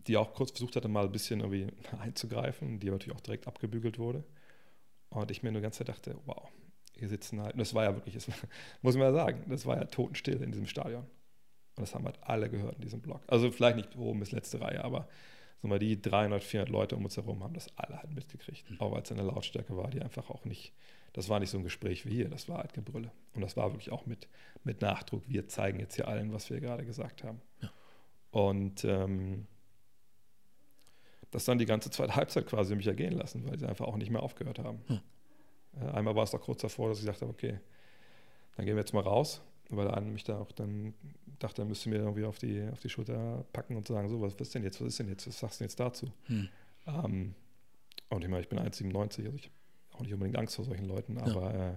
die auch kurz versucht hatte, mal ein bisschen irgendwie <laughs> einzugreifen, die aber natürlich auch direkt abgebügelt wurde. Und ich mir nur die ganze Zeit dachte, wow, hier sitzen halt, und das war ja wirklich, das <laughs> muss man ja sagen, das war ja totenstill in diesem Stadion. Und das haben halt alle gehört in diesem Blog. Also vielleicht nicht oben bis letzte Reihe, aber so mal die 300, 400 Leute um uns herum haben das alle halt mitgekriegt. Mhm. Auch weil es eine Lautstärke war, die einfach auch nicht, das war nicht so ein Gespräch wie hier, das war halt Gebrülle. Und das war wirklich auch mit, mit Nachdruck. Wir zeigen jetzt hier allen, was wir gerade gesagt haben. Ja. Und ähm, das dann die ganze zweite Halbzeit quasi mich ergehen lassen, weil sie einfach auch nicht mehr aufgehört haben. Hm. Äh, einmal war es auch kurz davor, dass ich sagte, okay, dann gehen wir jetzt mal raus, weil eine mich da auch dann dachte, er müsste mir irgendwie auf die, auf die Schulter packen und sagen, so, was, ist denn jetzt, was ist denn jetzt, was sagst du denn jetzt dazu? Hm. Ähm, und ich meine, ich bin 1,97, also ich habe auch nicht unbedingt Angst vor solchen Leuten, aber ja. äh,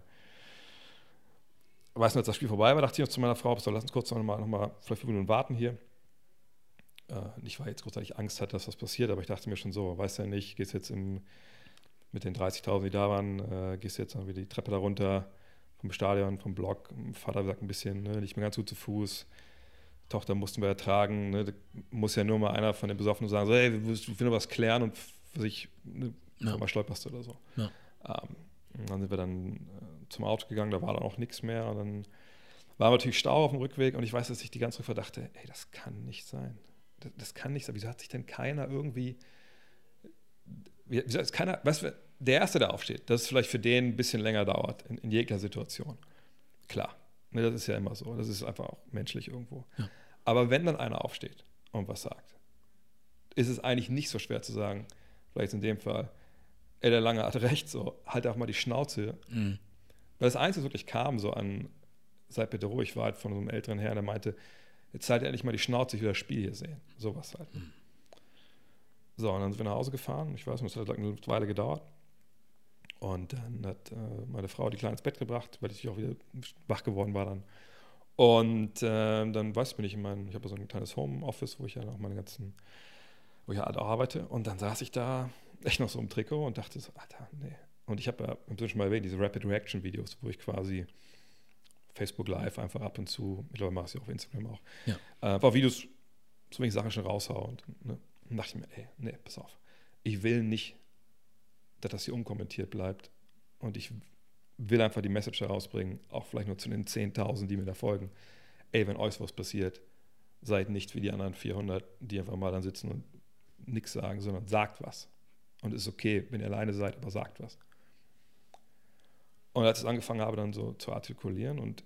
weiß nicht, als das Spiel vorbei war, dachte ich noch zu meiner Frau, so, lass uns kurz noch mal, noch mal vielleicht fünf Minuten warten hier. Äh, nicht, weil ich jetzt großartig Angst hatte, dass was passiert, aber ich dachte mir schon so, weiß ja nicht, gehst jetzt im, mit den 30.000, die da waren, äh, gehst jetzt irgendwie die Treppe da runter vom Stadion, vom Block. Vater sagt ein bisschen, ne, nicht mehr ganz gut zu Fuß. Tochter mussten wir ertragen. Ne, muss ja nur mal einer von den Besoffenen sagen, so, hey, wir will nur was klären und für sich ne, ja. mal stolperst oder so. Ja. Ähm, dann sind wir dann äh, zum Auto gegangen, da war dann auch nichts mehr. Und dann war natürlich Stau auf dem Rückweg und ich weiß, dass ich die ganze Zeit verdachte, ey, das kann nicht sein. Das, das kann nicht sein. Wieso hat sich denn keiner irgendwie. Wieso ist keiner, weißt du, der Erste, der aufsteht, dass es vielleicht für den ein bisschen länger dauert in, in jeglicher Situation. Klar. Ne, das ist ja immer so. Das ist einfach auch menschlich irgendwo. Ja. Aber wenn dann einer aufsteht und was sagt, ist es eigentlich nicht so schwer zu sagen, vielleicht in dem Fall, ey, der Lange hat <laughs> recht, so, halt auch mal die Schnauze. Mhm. Weil das Einzige, was wirklich kam, so an, seid bitte ruhig, war halt von so einem älteren Herrn, der meinte, jetzt halt endlich mal die Schnauze, ich will das Spiel hier sehen. Sowas halt. Mhm. So, und dann sind wir nach Hause gefahren. Ich weiß nicht, es hat eine Weile gedauert. Und dann hat äh, meine Frau die Kleine ins Bett gebracht, weil ich auch wieder wach geworden war dann. Und äh, dann, weiß ich, bin ich in meinem, ich habe so ein kleines Homeoffice, wo ich ja noch meine ganzen, wo ich halt arbeite. Und dann saß ich da echt noch so im Trikot und dachte so, Alter, nee. Und ich habe ja im schon mal erwähnt, diese Rapid Reaction Videos, wo ich quasi Facebook Live einfach ab und zu, ich glaube, mache es ja auf Instagram auch, ja. äh, einfach Videos, so welche Sachen schon raushaue. Und, ne, und dachte ich mir, ey, nee, pass auf. Ich will nicht, dass das hier unkommentiert bleibt. Und ich will einfach die Message herausbringen, auch vielleicht nur zu den 10.000, die mir da folgen. Ey, wenn euch was passiert, seid nicht wie die anderen 400, die einfach mal dann sitzen und nichts sagen, sondern sagt was. Und es ist okay, wenn ihr alleine seid, aber sagt was. Und als ich angefangen habe, dann so zu artikulieren und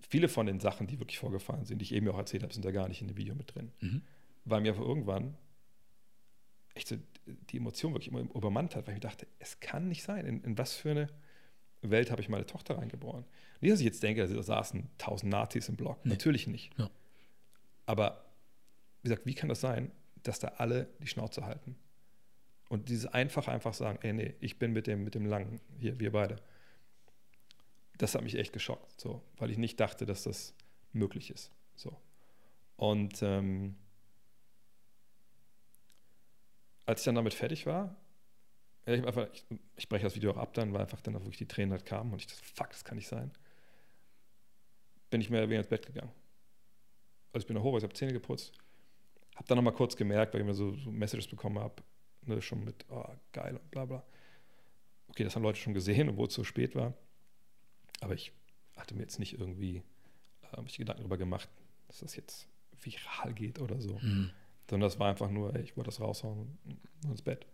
viele von den Sachen, die wirklich vorgefallen sind, die ich eben auch erzählt habe, sind da gar nicht in dem Video mit drin. Mhm. Weil mir irgendwann echt so die Emotion wirklich immer übermannt hat, weil ich mir dachte, es kann nicht sein. In, in was für eine Welt habe ich meine Tochter reingeboren? Nicht, dass ich jetzt denke, da saßen tausend Nazis im Block. Nee. Natürlich nicht. Ja. Aber wie gesagt, wie kann das sein, dass da alle die Schnauze halten? Und dieses einfach, einfach sagen, ey, nee, ich bin mit dem, mit dem Langen hier, wir beide. Das hat mich echt geschockt, so, weil ich nicht dachte, dass das möglich ist. So. Und ähm, als ich dann damit fertig war, ich, einfach, ich, ich breche das Video auch ab dann, weil einfach dann wirklich die Tränen halt kamen und ich dachte, fuck, das kann nicht sein. Bin ich mehr oder weniger ins Bett gegangen. Also ich bin da hoch, ich habe Zähne geputzt. Habe dann nochmal kurz gemerkt, weil ich mir so, so Messages bekommen habe, ne, schon mit, oh, geil und bla bla. Okay, das haben Leute schon gesehen, obwohl es so spät war. Aber ich hatte mir jetzt nicht irgendwie äh, Gedanken darüber gemacht, dass das jetzt viral geht oder so. Mhm. Sondern das war einfach nur, ich wollte das raushauen und ins Bett.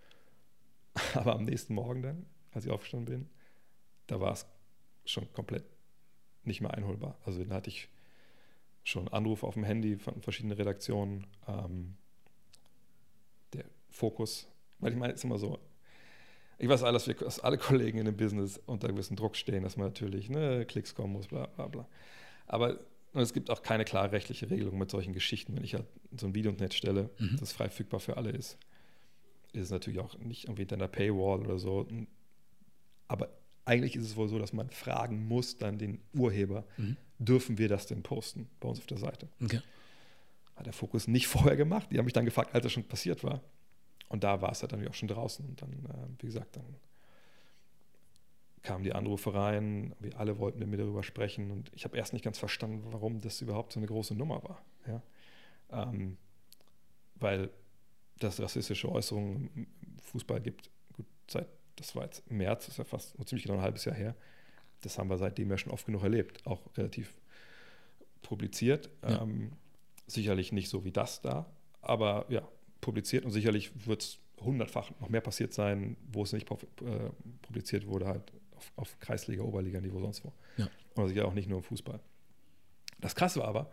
<laughs> Aber am nächsten Morgen dann, als ich aufgestanden bin, da war es schon komplett nicht mehr einholbar. Also da hatte ich schon Anrufe auf dem Handy von verschiedenen Redaktionen. Ähm, der Fokus, weil ich meine, es ist immer so, ich weiß alles, dass alle Kollegen in dem Business unter gewissem Druck stehen, dass man natürlich ne, Klicks kommen muss, bla bla bla. Aber und es gibt auch keine klare rechtliche Regelung mit solchen Geschichten. Wenn ich halt so ein Video ins Netz stelle, mhm. das frei verfügbar für alle ist, ist es natürlich auch nicht irgendwie hinter einer Paywall oder so. Aber eigentlich ist es wohl so, dass man fragen muss, dann den Urheber, mhm. dürfen wir das denn posten bei uns auf der Seite? Okay. Hat der Fokus nicht <laughs> vorher gemacht. Die haben mich dann gefragt, als es schon passiert war. Und da war es halt dann auch schon draußen. Und dann, äh, wie gesagt, dann kamen die Anrufe rein, wir alle wollten mit mir darüber sprechen und ich habe erst nicht ganz verstanden, warum das überhaupt so eine große Nummer war. Ja? Ähm, weil das rassistische Äußerungen im Fußball gibt, gut, seit, das war jetzt März, das ist ja fast ziemlich genau ein halbes Jahr her, das haben wir seitdem ja schon oft genug erlebt, auch relativ publiziert. Ja. Ähm, sicherlich nicht so wie das da, aber ja, publiziert und sicherlich wird es hundertfach noch mehr passiert sein, wo es nicht äh, publiziert wurde, halt auf, auf Kreisliga, Oberliga-Niveau, sonst wo. Ja. Oder sicher auch nicht nur im Fußball. Das Krasse war aber,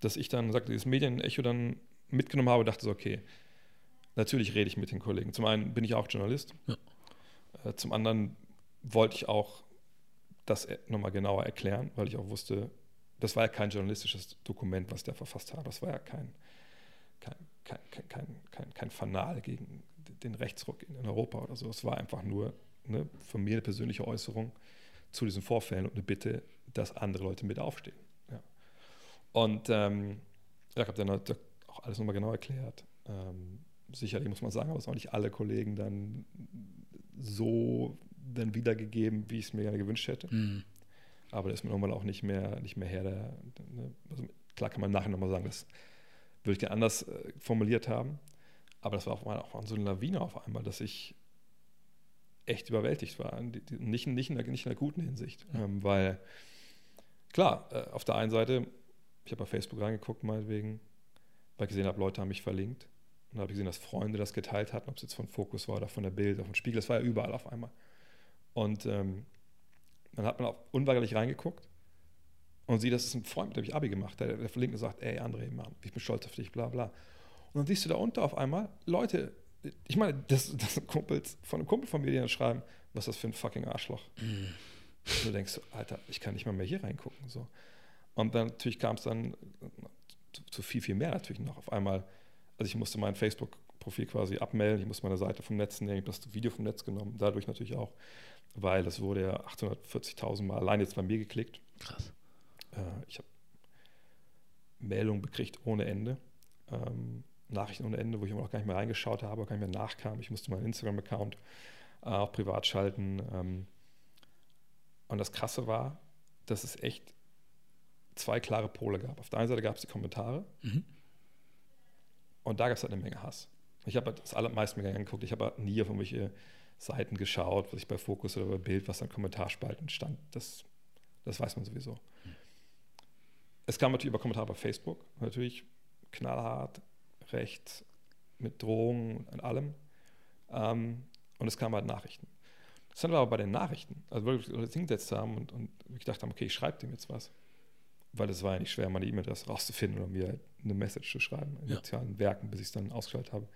dass ich dann sagte, dieses Medienecho dann mitgenommen habe, dachte so, okay, natürlich rede ich mit den Kollegen. Zum einen bin ich auch Journalist. Ja. Äh, zum anderen wollte ich auch das nochmal genauer erklären, weil ich auch wusste, das war ja kein journalistisches Dokument, was der verfasst hat. Das war ja kein, kein, kein, kein, kein, kein Fanal gegen den Rechtsruck in Europa oder so. Es war einfach nur ne, von mir eine persönliche Äußerung zu diesen Vorfällen und eine Bitte, dass andere Leute mit aufstehen. Ja. Und ähm, ich habe dann halt auch alles nochmal genau erklärt. Ähm, sicherlich muss man sagen, aber es haben nicht alle Kollegen dann so dann wiedergegeben, wie ich es mir gerne gewünscht hätte. Mhm. Aber da ist man irgendwann auch nicht mehr, nicht mehr her. Der, ne? also klar kann man nachher nochmal sagen, das würde ich gerne anders äh, formuliert haben. Aber das war auch, auch so eine Lawine auf einmal, dass ich echt überwältigt war. Nicht, nicht, in der, nicht in der guten Hinsicht. Ja. Ähm, weil, klar, äh, auf der einen Seite, ich habe bei Facebook reingeguckt, meinetwegen, weil ich gesehen habe, Leute haben mich verlinkt. Und habe ich gesehen, dass Freunde das geteilt hatten, ob es jetzt von Fokus war oder von der Bild, oder von Spiegel. Das war ja überall auf einmal. Und ähm, dann hat man auch unweigerlich reingeguckt und sieht, das ist ein Freund, mit dem ich Abi gemacht Der, der verlinkt und sagt, ey André, Mann, ich bin stolz auf dich, bla bla. Und dann siehst du da unter auf einmal Leute, ich meine, das, das Kumpels von einem Kumpel von mir, die dann schreiben, was ist das für ein fucking Arschloch. Mm. Und du denkst, Alter, ich kann nicht mal mehr hier reingucken. So. Und dann natürlich kam es dann zu, zu, viel, viel mehr natürlich noch. Auf einmal, also ich musste mein Facebook-Profil quasi abmelden, ich musste meine Seite vom Netz nehmen, ich habe das Video vom Netz genommen, dadurch natürlich auch weil das wurde ja 840.000 Mal allein jetzt bei mir geklickt. Krass. Äh, ich habe Meldungen bekriegt ohne Ende, ähm, Nachrichten ohne Ende, wo ich immer noch gar nicht mehr reingeschaut habe, gar nicht mehr nachkam. Ich musste meinen Instagram-Account äh, auch privat schalten. Ähm, und das Krasse war, dass es echt zwei klare Pole gab. Auf der einen Seite gab es die Kommentare mhm. und da gab es halt eine Menge Hass. Ich habe halt das allermeiste mir angeguckt. Ich habe halt nie auf irgendwelche Seiten geschaut, was ich bei Fokus oder bei Bild, was an Kommentarspalten stand. Das, das weiß man sowieso. Mhm. Es kam natürlich über Kommentare bei Facebook, natürlich knallhart, recht, mit Drohungen und allem. Ähm, und es kamen halt Nachrichten. Das haben wir aber bei den Nachrichten, also wirklich Leute hingesetzt haben und, und ich dachte, okay, ich schreibe dem jetzt was. Weil es war ja nicht schwer, meine E-Mail-Adresse rauszufinden oder mir eine Message zu schreiben in ja. sozialen Werken, bis ich es dann ausgeschaltet habe.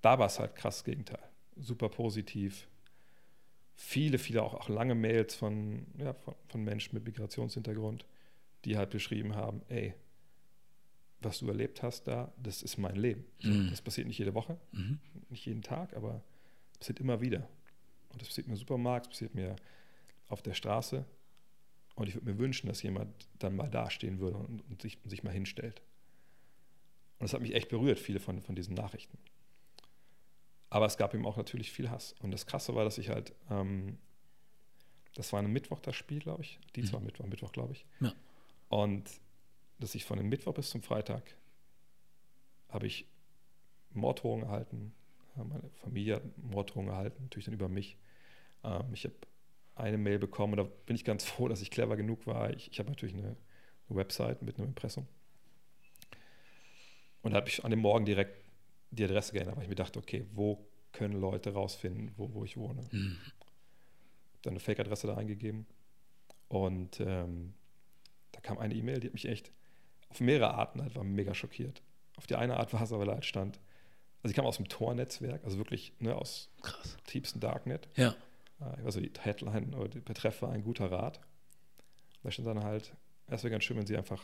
Da war es halt krass das Gegenteil super positiv. Viele, viele auch, auch lange Mails von, ja, von, von Menschen mit Migrationshintergrund, die halt beschrieben haben, ey, was du erlebt hast da, das ist mein Leben. Mhm. Das passiert nicht jede Woche, mhm. nicht jeden Tag, aber es passiert immer wieder. Und das passiert mir im Supermarkt, das passiert mir auf der Straße. Und ich würde mir wünschen, dass jemand dann mal dastehen würde und, und, sich, und sich mal hinstellt. Und das hat mich echt berührt, viele von, von diesen Nachrichten. Aber es gab ihm auch natürlich viel Hass. Und das Krasse war, dass ich halt, ähm, das war ein Mittwoch das Spiel, glaube ich. Die mhm. Mittwoch, Mittwoch, glaube ich. Ja. Und dass ich von dem Mittwoch bis zum Freitag habe ich Morddrohungen erhalten. Meine Familie hat Morddrohungen erhalten, natürlich dann über mich. Ähm, ich habe eine Mail bekommen, und da bin ich ganz <laughs> froh, dass ich clever genug war. Ich, ich habe natürlich eine, eine Website mit einem Impressum. Und da habe ich an dem Morgen direkt die Adresse geändert, weil ich mir dachte, okay, wo können Leute rausfinden, wo, wo ich wohne? Mhm. Dann eine Fake-Adresse da eingegeben und ähm, da kam eine E-Mail, die hat mich echt auf mehrere Arten halt war mega schockiert. Auf die eine Art war es aber leid stand. Also ich kam aus dem Tor-Netzwerk, also wirklich ne, aus Krass. tiefsten Darknet. Ja. Also die Headline oder der Betreff war ein guter Rat. Da stand dann halt, es wäre ganz schön, wenn sie einfach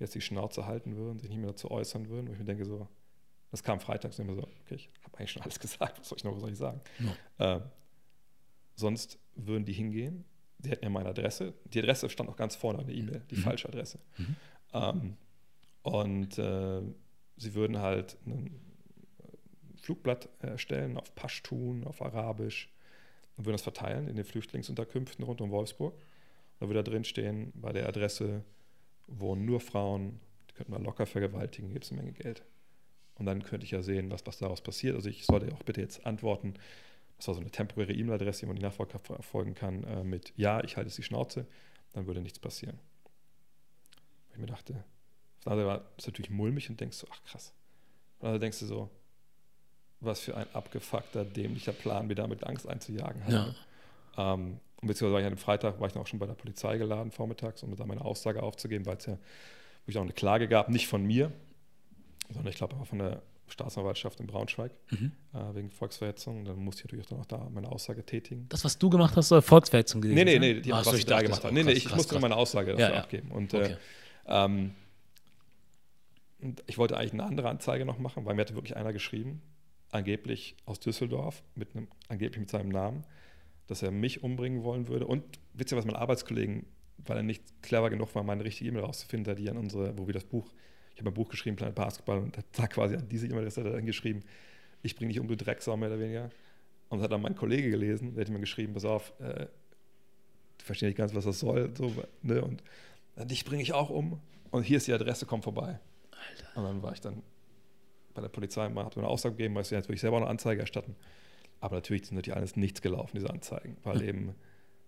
jetzt die Schnauze halten würden, sich nicht mehr dazu äußern würden, wo ich mir denke so, das kam freitags immer so, okay, ich habe eigentlich schon alles <laughs> gesagt, was soll ich noch, was soll ich sagen? Ja. Äh, sonst würden die hingehen, die hätten ja meine Adresse, die Adresse stand auch ganz vorne an der E-Mail, die mhm. falsche Adresse. Mhm. Ähm, und äh, sie würden halt ein Flugblatt erstellen auf Paschtun, auf Arabisch und würden das verteilen in den Flüchtlingsunterkünften rund um Wolfsburg. Da würde da drin stehen, bei der Adresse wohnen nur Frauen, die könnten wir locker vergewaltigen, gibt es eine Menge Geld. Und dann könnte ich ja sehen, was, was daraus passiert. Also ich sollte auch bitte jetzt antworten. Das war so eine temporäre E-Mail-Adresse, die man die nachfolgen kann, äh, mit Ja, ich halte es die Schnauze. Dann würde nichts passieren. Weil ich mir dachte, auf der anderen Seite war es natürlich mulmig und denkst so, ach krass. Und dann denkst du so, was für ein abgefuckter, dämlicher Plan, mir damit Angst einzujagen hat. Ja. Ähm, und beziehungsweise war ich an dem Freitag, war ich dann auch schon bei der Polizei geladen vormittags, um da meine Aussage aufzugeben, weil es ja wirklich auch eine Klage gab, nicht von mir, sondern ich glaube aber von der Staatsanwaltschaft in Braunschweig mhm. äh, wegen Volksverhetzung. Dann musste ich natürlich auch da meine Aussage tätigen. Das, was du gemacht hast, soll Volksverhetzung gewesen sein? Nee, nee, nee, die, Ach, was so, ich da gemacht habe. Nee, nee, ich krass, musste krass. meine Aussage dafür ja, ja. abgeben. Und äh, okay. äh, ähm, ich wollte eigentlich eine andere Anzeige noch machen, weil mir hatte wirklich einer geschrieben, angeblich aus Düsseldorf, mit einem, angeblich mit seinem Namen, dass er mich umbringen wollen würde. Und witzigerweise mein Arbeitskollegen, weil er nicht clever genug war, meine richtige E-Mail rauszufinden, die an unsere, wo wir das Buch ich habe ein Buch geschrieben, Planet Basketball, und hat da quasi an diese E-Mail-Adresse dann geschrieben, ich bringe dich um, du Drecksau, mehr oder weniger. Und das hat dann mein Kollege gelesen, der hat mir geschrieben, pass auf, äh, verstehe nicht ganz, was das soll, so, ne, und dich bringe ich auch um und hier ist die Adresse, komm vorbei. Alter. Und dann war ich dann bei der Polizei, mal habe eine Aussage gegeben, weil sie natürlich selber eine Anzeige erstatten. Aber natürlich ist natürlich alles nichts gelaufen, diese Anzeigen, weil mhm. eben,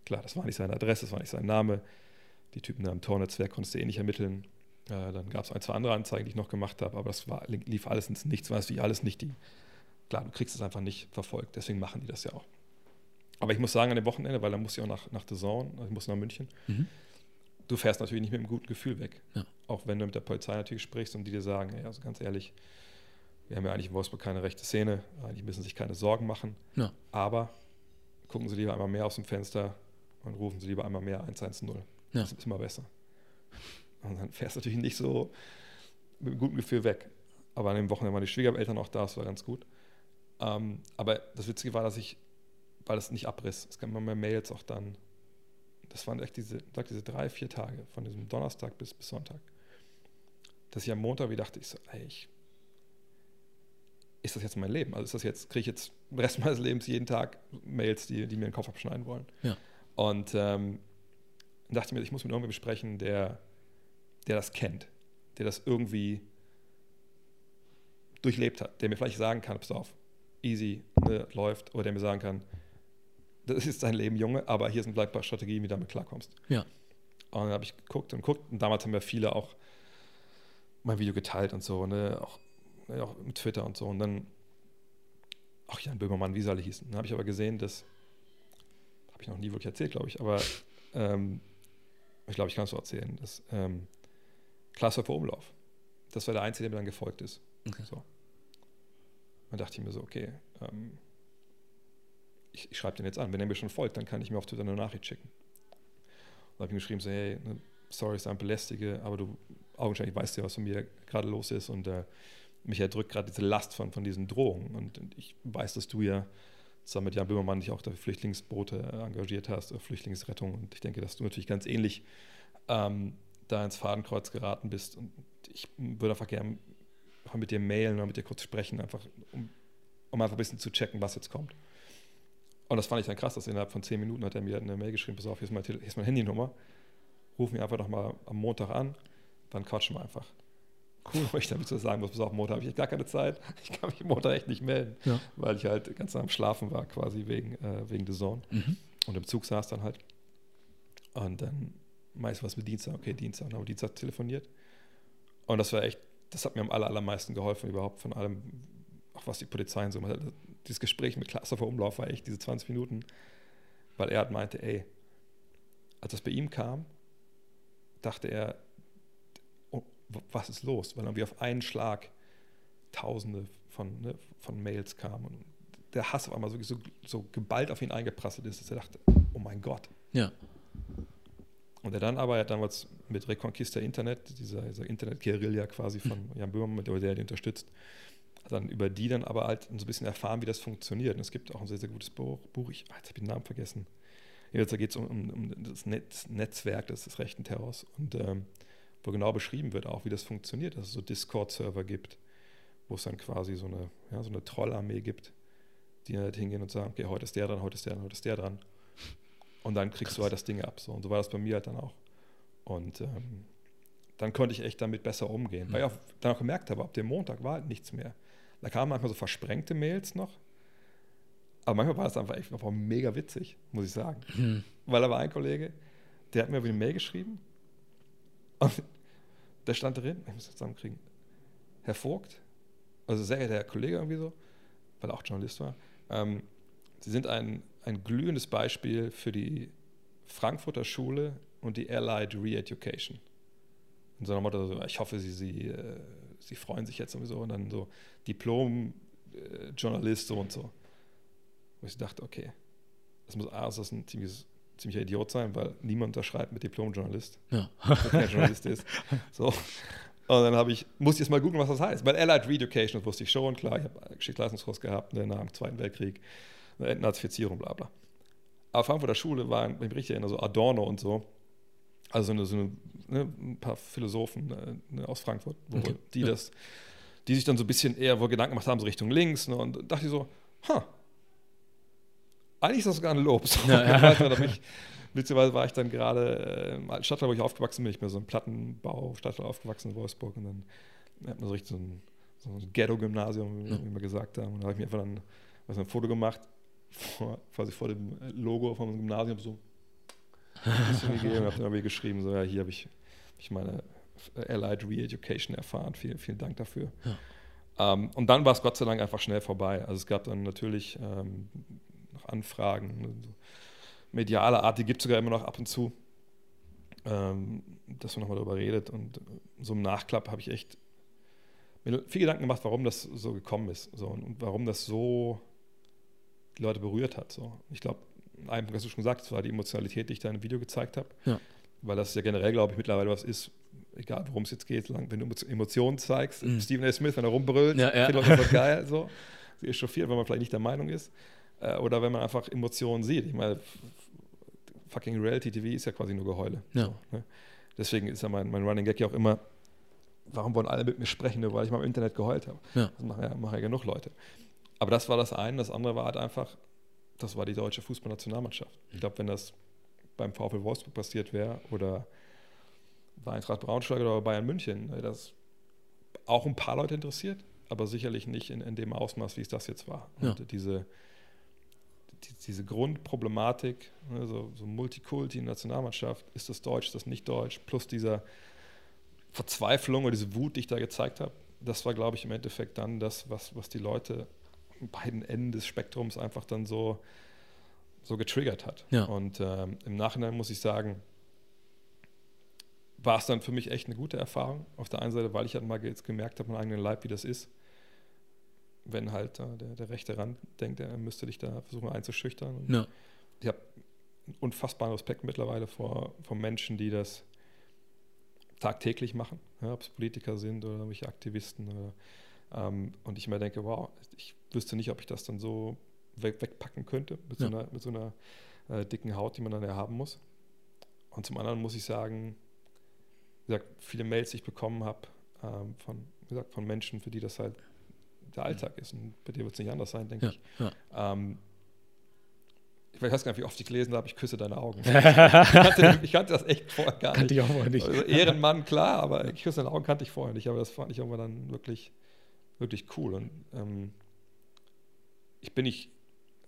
klar, das war nicht seine Adresse, das war nicht sein Name. Die Typen da im Tornetzwerk konntest du eh nicht ermitteln. Äh, dann gab es ein, zwei andere Anzeigen, die ich noch gemacht habe, aber das war, lief alles ins Nichts, weil es wie alles nicht die. Klar, du kriegst es einfach nicht verfolgt, deswegen machen die das ja auch. Aber ich muss sagen, an dem Wochenende, weil da muss ich auch nach, nach The Zone, ich muss nach München, mhm. Du fährst natürlich nicht mit einem guten Gefühl weg. Ja. Auch wenn du mit der Polizei natürlich sprichst und die dir sagen, hey, also ganz ehrlich, wir haben ja eigentlich in Wolfsburg keine rechte Szene, eigentlich müssen sich keine Sorgen machen. Ja. Aber gucken Sie lieber einmal mehr aus dem Fenster und rufen Sie lieber einmal mehr 110. Ja. Das ist immer besser. Und dann fährst du natürlich nicht so mit einem guten Gefühl weg. Aber an dem Wochenende waren die Schwiegereltern auch da, das war ganz gut. Ähm, aber das Witzige war, dass ich, weil es nicht abriss, es gab immer mehr Mails auch dann. Das waren echt diese, diese drei, vier Tage, von diesem Donnerstag bis, bis Sonntag. Dass ich am Montag wie dachte, ich so, ey, ich, ist das jetzt mein Leben? Also ist das jetzt, kriege ich jetzt den Rest <laughs> meines Lebens jeden Tag Mails, die, die mir den Kopf abschneiden wollen? Ja. Und ähm, dachte mir, ich muss mit irgendjemandem besprechen, der der das kennt, der das irgendwie durchlebt hat, der mir vielleicht sagen kann, pass auf, easy, ne, läuft, oder der mir sagen kann, das ist dein Leben, Junge, aber hier sind ein paar Strategien, wie du damit klarkommst. Ja. Und dann habe ich geguckt und geguckt und damals haben ja viele auch mein Video geteilt und so, ne, auch, ne, auch mit Twitter und so und dann, ach Jan Böhmermann, wie sie alle hießen. Dann habe ich aber gesehen, dass, habe ich noch nie wirklich erzählt, glaube ich, aber ähm, ich glaube, ich kann es so erzählen, dass ähm, Klaashofer Umlauf. Das war der Einzige, der mir dann gefolgt ist. Okay. So. Dann dachte ich mir so, okay, ähm, ich, ich schreibe den jetzt an. Wenn er mir schon folgt, dann kann ich mir auf Twitter eine Nachricht schicken. Und habe ihm geschrieben, so, hey, ne, sorry, ich ein belästige, aber du augenscheinlich weißt ja, was von mir gerade los ist und äh, mich erdrückt gerade diese Last von, von diesen Drohungen. Und, und, ich weiß, dass du ja zusammen mit Jan Böhmermann dich auch für Flüchtlingsboote äh, engagiert hast, oder Flüchtlingsrettung. Und ich denke, dass du natürlich ganz ähnlich ähm, da ins Fadenkreuz geraten bist. Und ich würde einfach gerne mit dir mailen oder mit dir kurz sprechen, einfach um, um einfach ein bisschen zu checken, was jetzt kommt. Und das fand ich dann krass, dass innerhalb von zehn Minuten hat er mir eine Mail geschrieben, pass auf, hier ist, mein, hier ist meine Handynummer, ruf mich einfach nochmal am Montag an, dann quatschen wir einfach. Cool. <laughs> Wo ich damit so sagen muss, pass auf, Montag habe ich gar keine Zeit, <laughs> ich kann mich Montag echt nicht melden, ja. weil ich halt ganz am Schlafen war, quasi wegen, äh, wegen The Zone. Mhm. Und im Zug saß dann halt. Und dann meist was mit Dienstag, okay, Dienstag, dann haben Dienstag telefoniert. Und das war echt, das hat mir am aller, allermeisten geholfen, überhaupt von allem, auch was die Polizei so macht. Dieses Gespräch mit auf Umlauf war echt diese 20 Minuten, weil er hat meinte, ey, als das bei ihm kam, dachte er, oh, was ist los? Weil dann wie auf einen Schlag Tausende von, ne, von Mails kamen und der Hass auf einmal so, so, so geballt auf ihn eingeprasselt ist, dass er dachte, oh mein Gott. Ja. Und er dann aber, er hat damals mit Reconquista Internet, dieser, dieser Internet-Guerilla quasi von mhm. Jan Böhmermann, der, der unterstützt, dann über die dann aber halt so ein bisschen erfahren, wie das funktioniert. Und es gibt auch ein sehr, sehr gutes Buch, Buch ich, jetzt habe ich den Namen vergessen. Jetzt geht es um, um, um, das Netz, Netzwerk des, des rechten Terrors und ähm, wo genau beschrieben wird auch, wie das funktioniert, dass es so Discord-Server gibt, wo es dann quasi so eine, ja, so eine Trollarmee gibt, die halt hingehen und sagen, okay, heute ist der dran, heute ist der dran, heute ist der dran. Und dann kriegst Krass. du halt das Ding ab. So. Und so war das bei mir halt dann auch. Und ähm, dann konnte ich echt damit besser umgehen. Mhm. Weil ich auch dann auch gemerkt habe, ab dem Montag war halt nichts mehr. Da kamen manchmal so versprengte Mails noch. Aber manchmal war das einfach echt einfach mega witzig, muss ich sagen. Mhm. Weil da war ein Kollege, der hat mir eine Mail geschrieben. Und der stand drin, ich muss das zusammenkriegen, Herr Vogt, also sehr geehrter Herr Kollege irgendwie so, weil er auch Journalist war, ähm, Sie sind ein ein glühendes Beispiel für die Frankfurter Schule und die Allied Re-Education. In so einem Motto, ich hoffe, Sie, Sie, äh, sie freuen sich jetzt sowieso und dann so Diplom-Journalist so und so. Wo ich dachte, okay, das muss A, das ein ziemliches, ziemlicher Idiot sein, weil niemand unterschreibt mit Diplom-Journalist, ja. kein Journalist ist. So. Und dann habe ich, musste ich jetzt mal googeln, was das heißt. Weil Allied Reeducation, das wusste ich schon, klar, ich habe Geschichtsleistungskurs gehabt ne, nach dem Zweiten Weltkrieg, eine Entnazifizierung, bla bla. Aber Frankfurter Schule waren, wenn ich mich richtig erinnere, so Adorno und so. Also so eine, so eine, ne, ein paar Philosophen ne, ne aus Frankfurt, okay. die ja. das, die sich dann so ein bisschen eher wo Gedanken gemacht haben, so Richtung links. Ne, und dachte ich so, ha, eigentlich ist das sogar ein Lob. So, ja, <laughs> ja. mich, beziehungsweise war ich dann gerade äh, im alten Stadtteil, wo ich aufgewachsen bin, ich bin so ein Plattenbau, Stadtteil aufgewachsen in Wolfsburg und dann hat man so richtig so ein, so ein Ghetto-Gymnasium, wie, wie wir gesagt haben. Und da habe ich mir einfach dann was, ein Foto gemacht, <laughs> vor, quasi vor dem Logo vom Gymnasium so ein bisschen gegeben, habe dann geschrieben, so ja, hier habe ich, hab ich meine Allied Re-Education erfahren. Vielen, vielen Dank dafür. Ja. Ähm, und dann war es Gott sei Dank einfach schnell vorbei. Also es gab dann natürlich ähm, noch Anfragen, ne, so mediale Art, die gibt es sogar immer noch ab und zu, ähm, dass man nochmal darüber redet. Und so im Nachklapp habe ich echt mir viel Gedanken gemacht, warum das so gekommen ist so, und warum das so die Leute berührt hat. So. Ich glaube, ein hast du schon gesagt, das war die Emotionalität, die ich da im Video gezeigt habe. Ja. Weil das ja generell, glaube ich, mittlerweile was ist, egal worum es jetzt geht, wenn du Emotionen zeigst. Mhm. Stephen A. Smith, wenn er rumbrüllt, ja, ja. finde ich das <laughs> geil. So. Sie ist chauffiert, wenn man vielleicht nicht der Meinung ist. Äh, oder wenn man einfach Emotionen sieht. Ich meine, fucking Reality TV ist ja quasi nur Geheule. Ja. So, ne? Deswegen ist ja mein, mein Running Gag ja auch immer, warum wollen alle mit mir sprechen, nur weil ich mal im Internet geheult habe. Ja. Das machen ja, machen ja genug Leute. Aber das war das eine. Das andere war halt einfach, das war die deutsche Fußballnationalmannschaft. Ich glaube, wenn das beim VfL Wolfsburg passiert wäre oder bei Eintracht Braunschweig oder Bayern München, das auch ein paar Leute interessiert, aber sicherlich nicht in, in dem Ausmaß, wie es das jetzt war. Ja. Und diese, die, diese Grundproblematik, also so Multikulti Nationalmannschaft, ist das Deutsch, ist das nicht Deutsch, plus dieser Verzweiflung oder diese Wut, die ich da gezeigt habe, das war, glaube ich, im Endeffekt dann das, was, was die Leute beiden Enden des Spektrums einfach dann so, so getriggert hat. Ja. Und ähm, im Nachhinein muss ich sagen, war es dann für mich echt eine gute Erfahrung. Auf der einen Seite, weil ich halt mal jetzt gemerkt habe, mein eigenen Leib, wie das ist. Wenn halt äh, der, der rechte Rand denkt, er müsste dich da versuchen einzuschüchtern. Ja. Ich habe unfassbaren Respekt mittlerweile vor, vor Menschen, die das tagtäglich machen, ja, ob es Politiker sind oder irgendwelche Aktivisten oder ähm, und ich mir denke, wow, ich wüsste nicht, ob ich das dann so weg, wegpacken könnte mit ja. so einer, mit so einer äh, dicken Haut, die man dann ja haben muss. Und zum anderen muss ich sagen, wie gesagt, viele Mails, die ich bekommen habe ähm, von, wie gesagt, von Menschen, für die das halt der Alltag ist. Und bei dir wird es nicht anders sein, denke ja. ich. Ja. Ähm, ich weiß gar nicht, wie oft ich gelesen habe, ich küsse deine Augen. <laughs> ich, kannte, ich, kannte, das echt vorher gar kannte nicht. Kannte ich auch vorher nicht. Also Ehrenmann, klar, aber ich küsse deine Augen kannte ich vorher nicht. Aber das fand ich irgendwann dann wirklich wirklich cool. Und ähm, ich bin nicht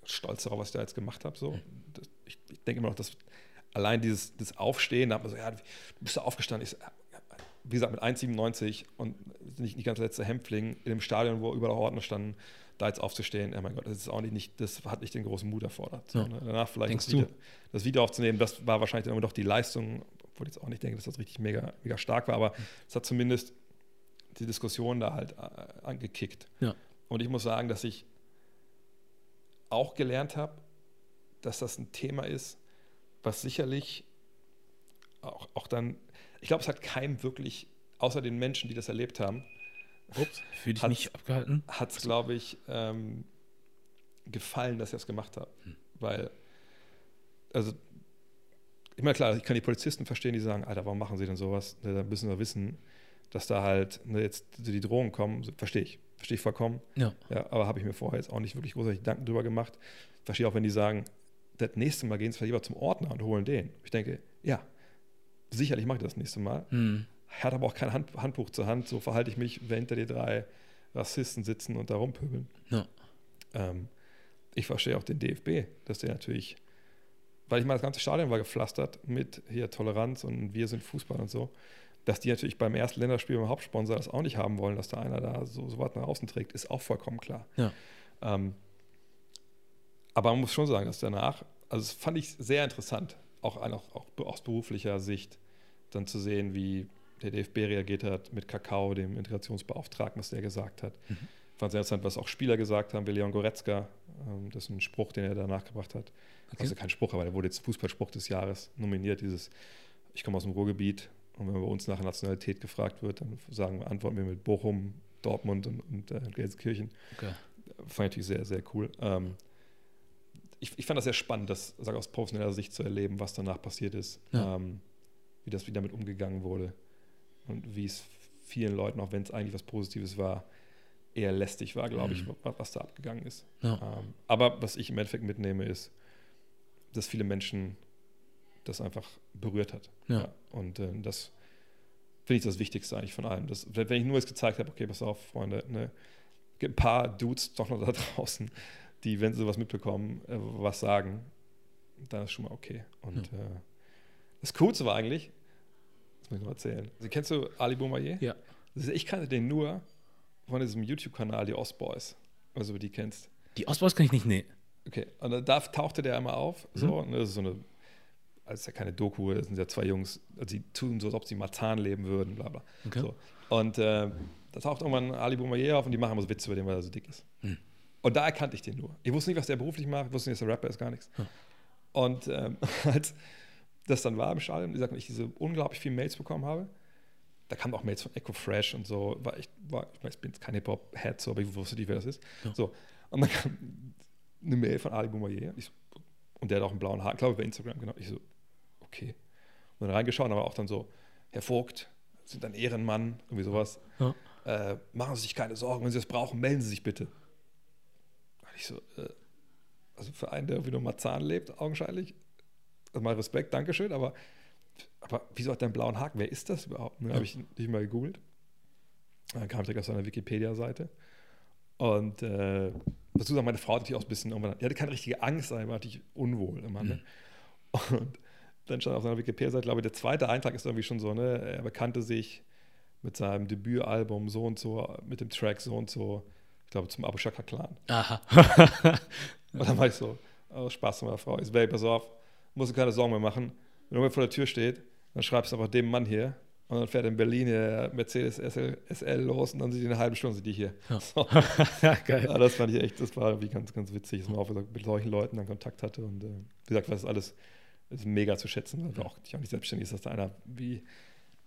stolz darauf, was ich da jetzt gemacht habe. So. Das, ich, ich, denke immer noch, dass allein dieses das Aufstehen, da hat man so, ja, du bist da aufgestanden. Ich, wie gesagt, mit 1,97 und nicht, nicht ganz letzter Hämpfling in dem Stadion, wo überall Ordner standen, da jetzt aufzustehen, oh mein Gott, das ist auch nicht, das hat nicht den großen Mut erfordert. So, ne? Danach vielleicht das Video, das Video, aufzunehmen, das war wahrscheinlich dann immer doch die Leistung, obwohl ich jetzt auch nicht denke, dass das richtig mega, mega stark war, aber es hat zumindest die Diskussion da halt äh, angekickt. Ja. Und ich muss sagen, dass ich auch gelernt habe, dass das ein Thema ist, was sicherlich auch, auch dann, ich glaube, es hat keinem wirklich, außer den Menschen, die das erlebt haben, Ups, fühle dich nicht abgehalten. Hat es, glaube ich, ähm, gefallen, dass ich das gemacht habe. Hm. Weil, also, immer klar, ich kann die Polizisten verstehen, die sagen, Alter, warum machen sie denn sowas? Da müssen wir wissen, dass da halt ne, jetzt die Drohungen kommen, verstehe ich. Verstehe ich vollkommen. Ja. ja aber habe ich mir vorher jetzt auch nicht wirklich großartig Gedanken drüber gemacht. Verstehe auch, wenn die sagen, das nächste Mal gehen sie vielleicht lieber zum Ordner und holen den. Ich denke, ja, sicherlich mache ich das nächste Mal. Hm. Hat aber auch kein Hand, Handbuch zur Hand. So verhalte ich mich, wenn hinter die drei Rassisten sitzen und da rumpöbeln. Ja. Ähm, ich verstehe auch den DFB, dass der natürlich, weil ich meine, das ganze Stadion war gepflastert mit hier Toleranz und wir sind Fußball und so dass die natürlich beim ersten Länderspiel beim Hauptsponsor das auch nicht haben wollen, dass da einer da so, so weit nach außen trägt, ist auch vollkommen klar. Ja. Ähm, aber man muss schon sagen, dass danach, also das fand ich sehr interessant, auch, auch, auch aus beruflicher Sicht, dann zu sehen, wie der DFB reagiert hat mit Kakao, dem Integrationsbeauftragten, was der gesagt hat. Mhm. Fand sehr interessant, was auch Spieler gesagt haben, wie Leon Goretzka. Ähm, das ist ein Spruch, den er danach gebracht hat. Okay. Also kein Spruch, aber der wurde jetzt Fußballspruch des Jahres nominiert. Dieses, ich komme aus dem Ruhrgebiet und wenn bei uns nach Nationalität gefragt wird, dann sagen, antworten wir mit Bochum, Dortmund und, und äh, Gelsenkirchen. Okay. Fand ich natürlich sehr, sehr cool. Ähm, ich, ich, fand das sehr spannend, das sag, aus professioneller Sicht zu erleben, was danach passiert ist. Ja. Ähm, wie das wie damit umgegangen wurde und wie es vielen Leuten, auch wenn es eigentlich was Positives war, eher lästig war, glaube ich, mhm. was da abgegangen ist. Ja. Ähm, aber was ich im Endeffekt mitnehme, ist, dass viele Menschen das einfach berührt hat. Ja. ja. Und äh, das finde ich das Wichtigste eigentlich von allem. Das, wenn ich nur jetzt gezeigt habe, okay, pass auf, Freunde, ne, gibt ein paar Dudes doch noch da <laughs> draußen, die, wenn sie sowas mitbekommen, äh, was sagen, dann ist schon mal okay. Und ja. äh, das Coolste war eigentlich, das muss ich noch erzählen. Also, kennst du Ali Boumaier? Ja. Also, ich kannte den nur von diesem YouTube-Kanal, die Ostboys. Also, du die kennst. Die Ostboys kann ich nicht, nee. Okay, und da tauchte der einmal auf. Mhm. So, und das ist so eine, also ist ja keine Doku, das sind ja zwei Jungs, also die tun so, als ob sie Marzahn leben würden, bla bla. Okay. So. Und äh, da taucht irgendwann Ali Boumaier auf und die machen immer so Witze über den, weil er so dick ist. Mhm. Und da erkannte ich den nur. Ich wusste nicht, was der beruflich macht, ich wusste nicht, dass der Rapper ist, gar nichts. Mhm. Und ähm, <laughs> als das dann war im Stadion, wie gesagt, ich diese unglaublich vielen Mails bekommen habe, da kamen auch Mails von Echo Fresh und so, war ich, war, ich bin jetzt kein Hip-Hop-Head, so, aber ich wusste nicht, wer das ist. Ja. So. Und dann kam eine Mail von Ali Boumaier so, und der hat auch einen blauen Haar, ich glaube bei Instagram, genau. Ich so, okay. Und dann reingeschaut, aber auch dann so, Herr Vogt, sind ein Ehrenmann, irgendwie sowas. Ja. Äh, machen Sie sich keine Sorgen, wenn Sie das brauchen, melden Sie sich bitte. Und ich so, äh, also für einen, der irgendwie nur Marzahn lebt, augenscheinlich, also mal Respekt, Dankeschön, aber, aber wieso hat der einen blauen Haken? Wer ist das überhaupt? Ne? Ja. Habe ich nicht mal gegoogelt. Dann kam ich direkt auf seiner Wikipedia-Seite. Und äh, dazu sagen, meine Frau hat natürlich auch ein bisschen, die hatte keine richtige Angst, aber war natürlich unwohl immer. Ne? Mhm. Und dann stand auf seiner Wikipedia-Seite, glaube ich, der zweite Eintrag ist irgendwie schon so, ne, er bekannte sich mit seinem Debütalbum so und so, mit dem Track so und so, ich glaube, zum Abu Shaka Clan. Aha. <laughs> und dann war ich so, oh, Spaß mit meiner Frau. Ich so, pass auf, musst du keine Sorgen mehr machen. Wenn er vor der Tür steht, dann schreibst du einfach dem Mann hier und dann fährt in Berlin der Mercedes SL, SL los und dann sind die eine halbe Stunde sind die hier. Ja. <laughs> So. geil. Ja, das fand ich echt, das war wie ganz, ganz witzig, dass man auch mit solchen Leuten dann Kontakt hatte und äh, wie gesagt, das ist alles ist mega zu schätzen, weil auch, auch nicht selbstständig ist, dass da einer wie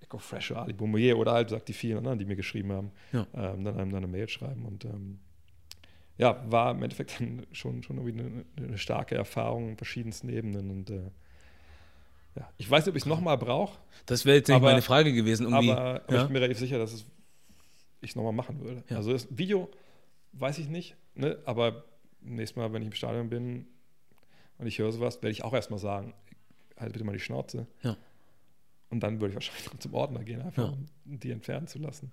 Echo Fresh oder Ali Boumaier oder halt, sagt die vielen anderen, die mir geschrieben haben, ja. ähm, dann einem dann eine Mail schreiben und ähm, ja, war im Endeffekt dann schon, schon irgendwie eine, eine starke Erfahrung in verschiedensten Ebenen und äh, ja. Ich weiß nicht, ob ich es nochmal brauche. Das wäre jetzt nicht meine Frage gewesen. Irgendwie. Aber, aber ja? ich bin mir relativ sicher, dass ich es nochmal machen würde. Ja. Also das Video weiß ich nicht, ne? aber nächstes Mal, wenn ich im Stadion bin und ich höre sowas, werde ich auch erstmal sagen, halt bitte mal die Schnauze. Ja. Und dann würde ich wahrscheinlich zum Ordner gehen, einfach um die entfernen zu lassen.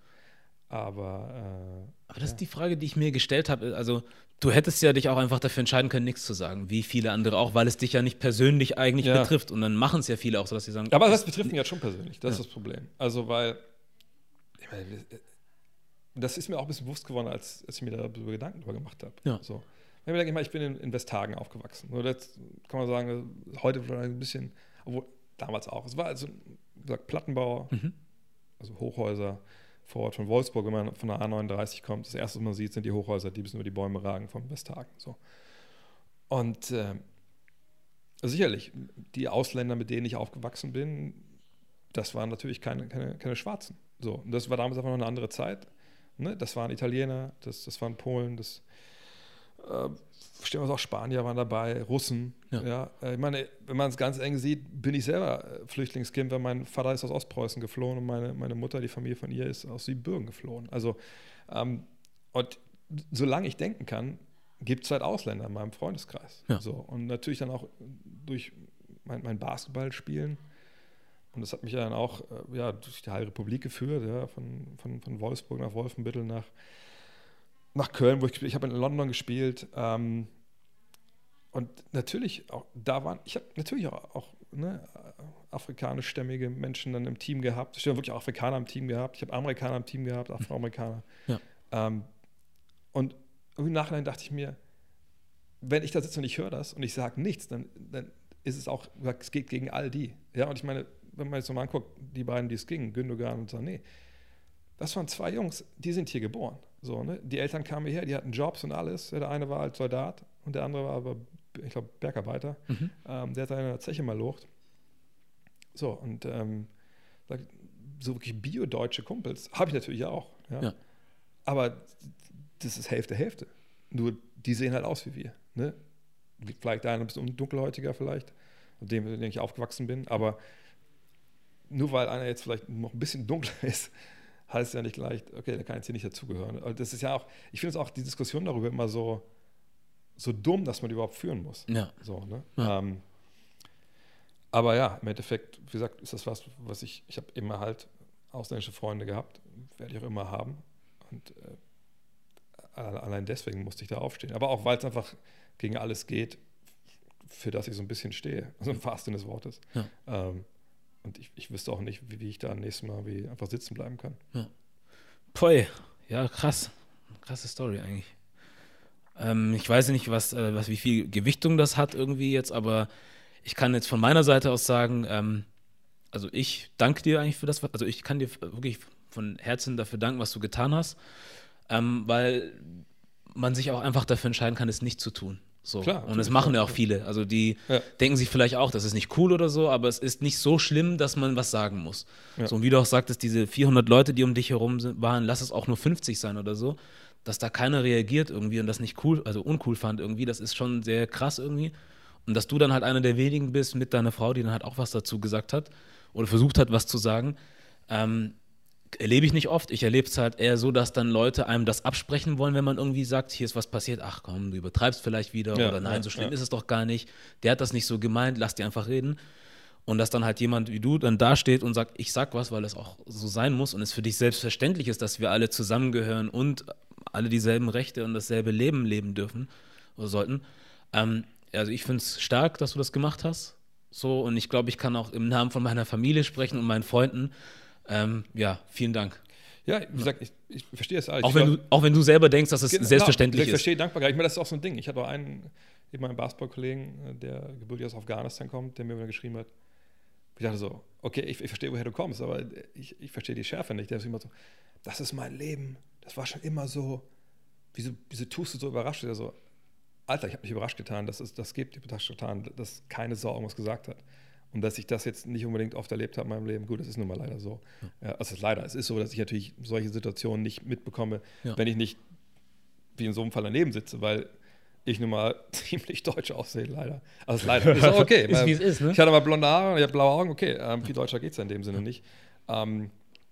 Aber, äh, Aber das ja. ist die Frage, die ich mir gestellt habe. Also, du hättest ja dich auch einfach dafür entscheiden können, nichts zu sagen, wie viele andere auch, weil es dich ja nicht persönlich eigentlich ja. betrifft. Und dann machen es ja viele auch so, dass sie sagen. Aber das betrifft mich ja schon persönlich. Das ja. ist das Problem. Also, weil. Ich meine, das ist mir auch ein bisschen bewusst geworden, als, als ich mir darüber Gedanken darüber gemacht habe. Ja. So. Ich, denke, ich bin in, in Westhagen aufgewachsen. So, jetzt kann man sagen, heute vielleicht ein bisschen, obwohl damals auch. Es war also, wie gesagt, Plattenbauer, mhm. also Hochhäuser vor Ort von Wolfsburg, wenn man von der A39 kommt, das erste, was man sieht, sind die Hochhäuser, die bis über die Bäume ragen vom Westhagen. So. Und äh, sicherlich, die Ausländer, mit denen ich aufgewachsen bin, das waren natürlich keine, keine, keine Schwarzen. So. Und das war damals einfach noch eine andere Zeit. Ne? Das waren Italiener, das, das waren Polen, das äh, verstehen wir auch Spanier waren dabei, Russen. Ja. ja. Äh, ich meine, wenn man es ganz eng sieht, bin ich selber äh, Flüchtlingskind, weil mein Vater ist aus Ostpreußen geflohen und meine, meine Mutter, die Familie von ihr, ist aus Siebenbürgen geflohen. Also, ähm, und solange ich denken kann, gibt es halt Ausländer in meinem Freundeskreis. Ja. So. Und natürlich dann auch durch mein, mein Basketballspielen. Und das hat mich ja dann auch äh, ja, durch die halbe Republik geführt, ja, von, von, von Wolfsburg nach Wolfenbüttel nach nach Köln, wo ich ich habe in London gespielt. Ähm, und natürlich, auch da waren, ich habe natürlich auch, auch ne, afrikanischstämmige Menschen dann im Team gehabt. Ich habe wirklich auch Afrikaner im Team gehabt. Ich habe Amerikaner im Team gehabt, Afroamerikaner. Ja. Ähm, und im Nachhinein dachte ich mir, wenn ich da sitze und ich höre das und ich sage nichts, dann, dann ist es auch, es geht gegen all die. Ja, und ich meine, wenn man jetzt nochmal anguckt, die beiden, die es ging, Gündogan und Sané, das waren zwei Jungs, die sind hier geboren. So, ne? Die Eltern kamen hierher, die hatten Jobs und alles. Der eine war als Soldat und der andere war aber, ich glaube, Bergarbeiter. Mhm. Ähm, der hat in einer Zeche mal locht. So, und ähm, so wirklich bio-deutsche Kumpels habe ich natürlich auch. Ja? ja? Aber das ist Hälfte, Hälfte. Nur die sehen halt aus wie wir. Ne? Vielleicht einer ein bisschen dunkelhäutiger vielleicht, mit dem, mit dem ich aufgewachsen bin. Aber nur weil einer jetzt vielleicht noch ein bisschen dunkler <laughs> ist, heißt ja nicht gleich, okay, der kann jetzt hier nicht dazugehören. Das ist ja auch, ich finde es auch die Diskussion darüber immer so, so dumm, dass man die überhaupt führen muss. Ja. So, ne? Ja. Ähm, aber ja, im Endeffekt, wie gesagt, ist das was, was ich, ich habe immer halt ausländische Freunde gehabt, werde ich auch immer haben. Und äh, allein deswegen musste ich da aufstehen. Aber auch, weil es einfach gegen alles geht, für das ich so ein bisschen stehe, also im wahrsten des Wortes. Ja. Ähm, und ich, ich wüsste auch nicht, wie, wie ich da nächstes Mal wie einfach sitzen bleiben kann. Ja. Poi, ja, krass. Krasse Story eigentlich. Ähm, ich weiß nicht, was, äh, was, wie viel Gewichtung das hat irgendwie jetzt, aber ich kann jetzt von meiner Seite aus sagen, ähm, also ich danke dir eigentlich für das, also ich kann dir wirklich von Herzen dafür danken, was du getan hast, ähm, weil man sich auch einfach dafür entscheiden kann, es nicht zu tun. So. Klar, und das machen ja auch viele. Also die ja. denken sich vielleicht auch, das ist nicht cool oder so, aber es ist nicht so schlimm, dass man was sagen muss. Ja. So, und wie du auch sagtest, diese 400 Leute, die um dich herum waren, lass es auch nur 50 sein oder so, dass da keiner reagiert irgendwie und das nicht cool, also uncool fand irgendwie, das ist schon sehr krass irgendwie. Und dass du dann halt einer der wenigen bist mit deiner Frau, die dann halt auch was dazu gesagt hat oder versucht hat, was zu sagen, ähm, erlebe ich nicht oft. Ich erlebe es halt eher so, dass dann Leute einem das absprechen wollen, wenn man irgendwie sagt, hier ist was passiert, ach komm, du übertreibst vielleicht wieder ja, oder nein, ja, so schlimm ja. ist es doch gar nicht. Der hat das nicht so gemeint, lass dir einfach reden. Und dass dann halt jemand wie du dann dasteht und sagt, ich sag was, weil es auch so sein muss und es für dich selbstverständlich ist, dass wir alle zusammengehören und alle dieselben Rechte und dasselbe Leben leben dürfen oder sollten. Ähm, also ich finde es stark, dass du das gemacht hast. So, und ich glaube, ich kann auch im Namen von meiner Familie sprechen und meinen Freunden ähm, ja, vielen Dank. Ja, wie gesagt, ich, ich verstehe es alles. Auch wenn, du, auch wenn du selber denkst, dass es genau, selbstverständlich ich ist. Ich verstehe Dankbarkeit. Ich meine, das ist auch so ein Ding. Ich hatte auch einen, eben einen Basketballkollegen, äh, der gebürtig aus Afghanistan kommt, der mir geschrieben hat. Ich dachte so, okay, ich, ich verstehe, woher du kommst, aber ich, ich verstehe die Schärfe nicht. Der ist immer so, das ist mein Leben. Das war schon immer so. Wieso, wieso tust du so überrascht? Der so, Alter, ich habe mich überrascht getan, dass es das gibt, überrascht getan, dass keine Sau irgendwas gesagt hat. Und dass ich das jetzt nicht unbedingt oft erlebt habe in meinem Leben, gut, das ist nun mal leider so. Ja. also leider, es ist so, dass ich natürlich solche Situationen nicht mitbekomme, ja. wenn ich nicht wie in so einem Fall daneben sitze, weil ich nun mal <laughs> ziemlich deutsch aussehe, leider. Also leider. Ist auch okay. <laughs> ist, wie es ist, ne? Ich hatte mal blonde Haare ich habe blaue Augen, okay, ähm, viel deutscher geht es ja in dem Sinne nicht. Ähm,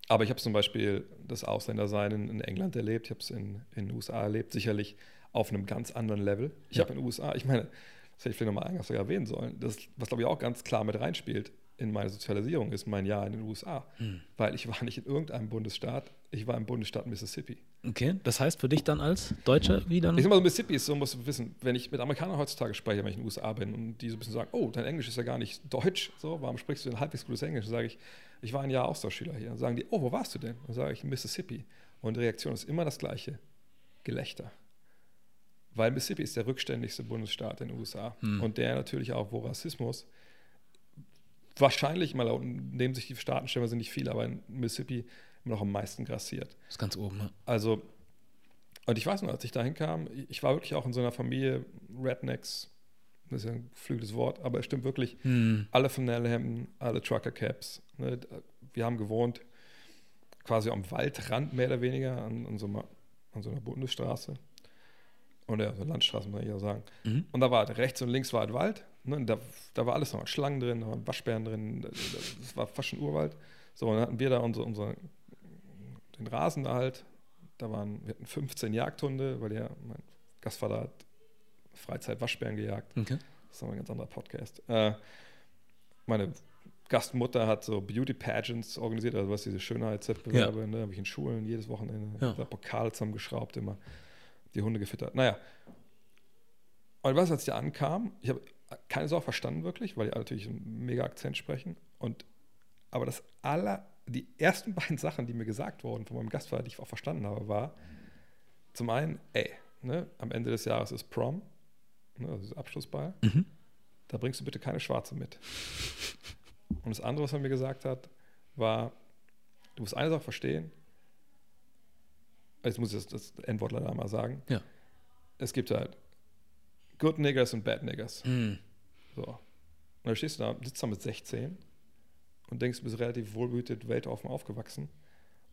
aber ich habe zum Beispiel das Ausländersein in, in England erlebt, ich habe es in, in den USA erlebt, sicherlich auf einem ganz anderen Level. Ich ja. habe in den USA, ich meine, das hätte ich vielleicht nochmal eingangs erwähnen sollen, das, was glaube ich auch ganz klar mit reinspielt in meine Sozialisierung, ist mein Jahr in den USA. Hm. Weil ich war nicht in irgendeinem Bundesstaat, ich war im Bundesstaat Mississippi. Okay, das heißt für dich dann als Deutscher wie dann? Ich sag mal, so Mississippi ist so, musst du wissen, wenn ich mit Amerikanern heutzutage spreche, wenn ich in den USA bin und die so ein bisschen sagen, oh, dein Englisch ist ja gar nicht Deutsch, so, warum sprichst du denn halbwegs gutes Englisch? Dann sage ich, ich war ein Jahr Austauschschüler hier. Dann sagen die, oh, wo warst du denn? Dann sage ich, Mississippi. Und die Reaktion ist immer das gleiche, Gelächter weil Mississippi ist der rückständigste Bundesstaat in den USA hm. und der natürlich auch, wo Rassismus wahrscheinlich mal nehmen sich die Staatenstämme sind nicht viele, aber in Mississippi immer noch am meisten grassiert. Das ist ganz oben, ne? Also, und ich weiß noch, als ich dahin kam, ich war wirklich auch in so einer Familie Rednecks, das ist ja ein geflügeltes Wort, aber es stimmt wirklich, hm. alle Flanellhemden, alle Trucker Caps. Ne? Wir haben gewohnt quasi am Waldrand mehr oder weniger an, an, so, einer, an so einer Bundesstraße. Oder so Landstraßen, muss ich ja sagen. Mhm. Und da war halt rechts und links war halt Wald. Ne? Da, da war alles noch Schlangen drin, da waren Waschbären drin. Das war fast schon Urwald. So, und dann hatten wir da unsere, unsere, den Rasen da halt. Da waren, wir hatten 15 Jagdhunde, weil ja, mein Gastvater hat Freizeit-Waschbären gejagt. Okay. Das ist noch ein ganz anderer Podcast. Äh, meine Gastmutter hat so Beauty Pageants organisiert, also was diese Schönheitswettbewerbe, ja. ne, habe ich in Schulen jedes Wochenende ja. Pokal zusammengeschraubt immer die Hunde gefüttert. Naja. Und was, als die ankamen, ich habe keine Sau verstanden wirklich, weil die natürlich einen mega Akzent sprechen. Und aber das aller, die ersten <laughs> beiden Sachen, die mir gesagt wurden von meinem Gastvater, die ich auch verstanden habe, war zum einen, ey, ne, am Ende des Jahres ist Prom, ne, also Abschlussball. Mhm. Da bringst du bitte keine Schwarze mit. Und das andere, was er mir gesagt hat, war, du musst eine Sache verstehen. Jetzt muss ich das, das Endwort leider mal sagen. Ja. Es gibt halt Good Niggers und Bad Niggers. Mhm. So. Und dann stehst du da, sitzt da mit 16 und denkst, du bist relativ wohlbehütet, weltoffen aufgewachsen.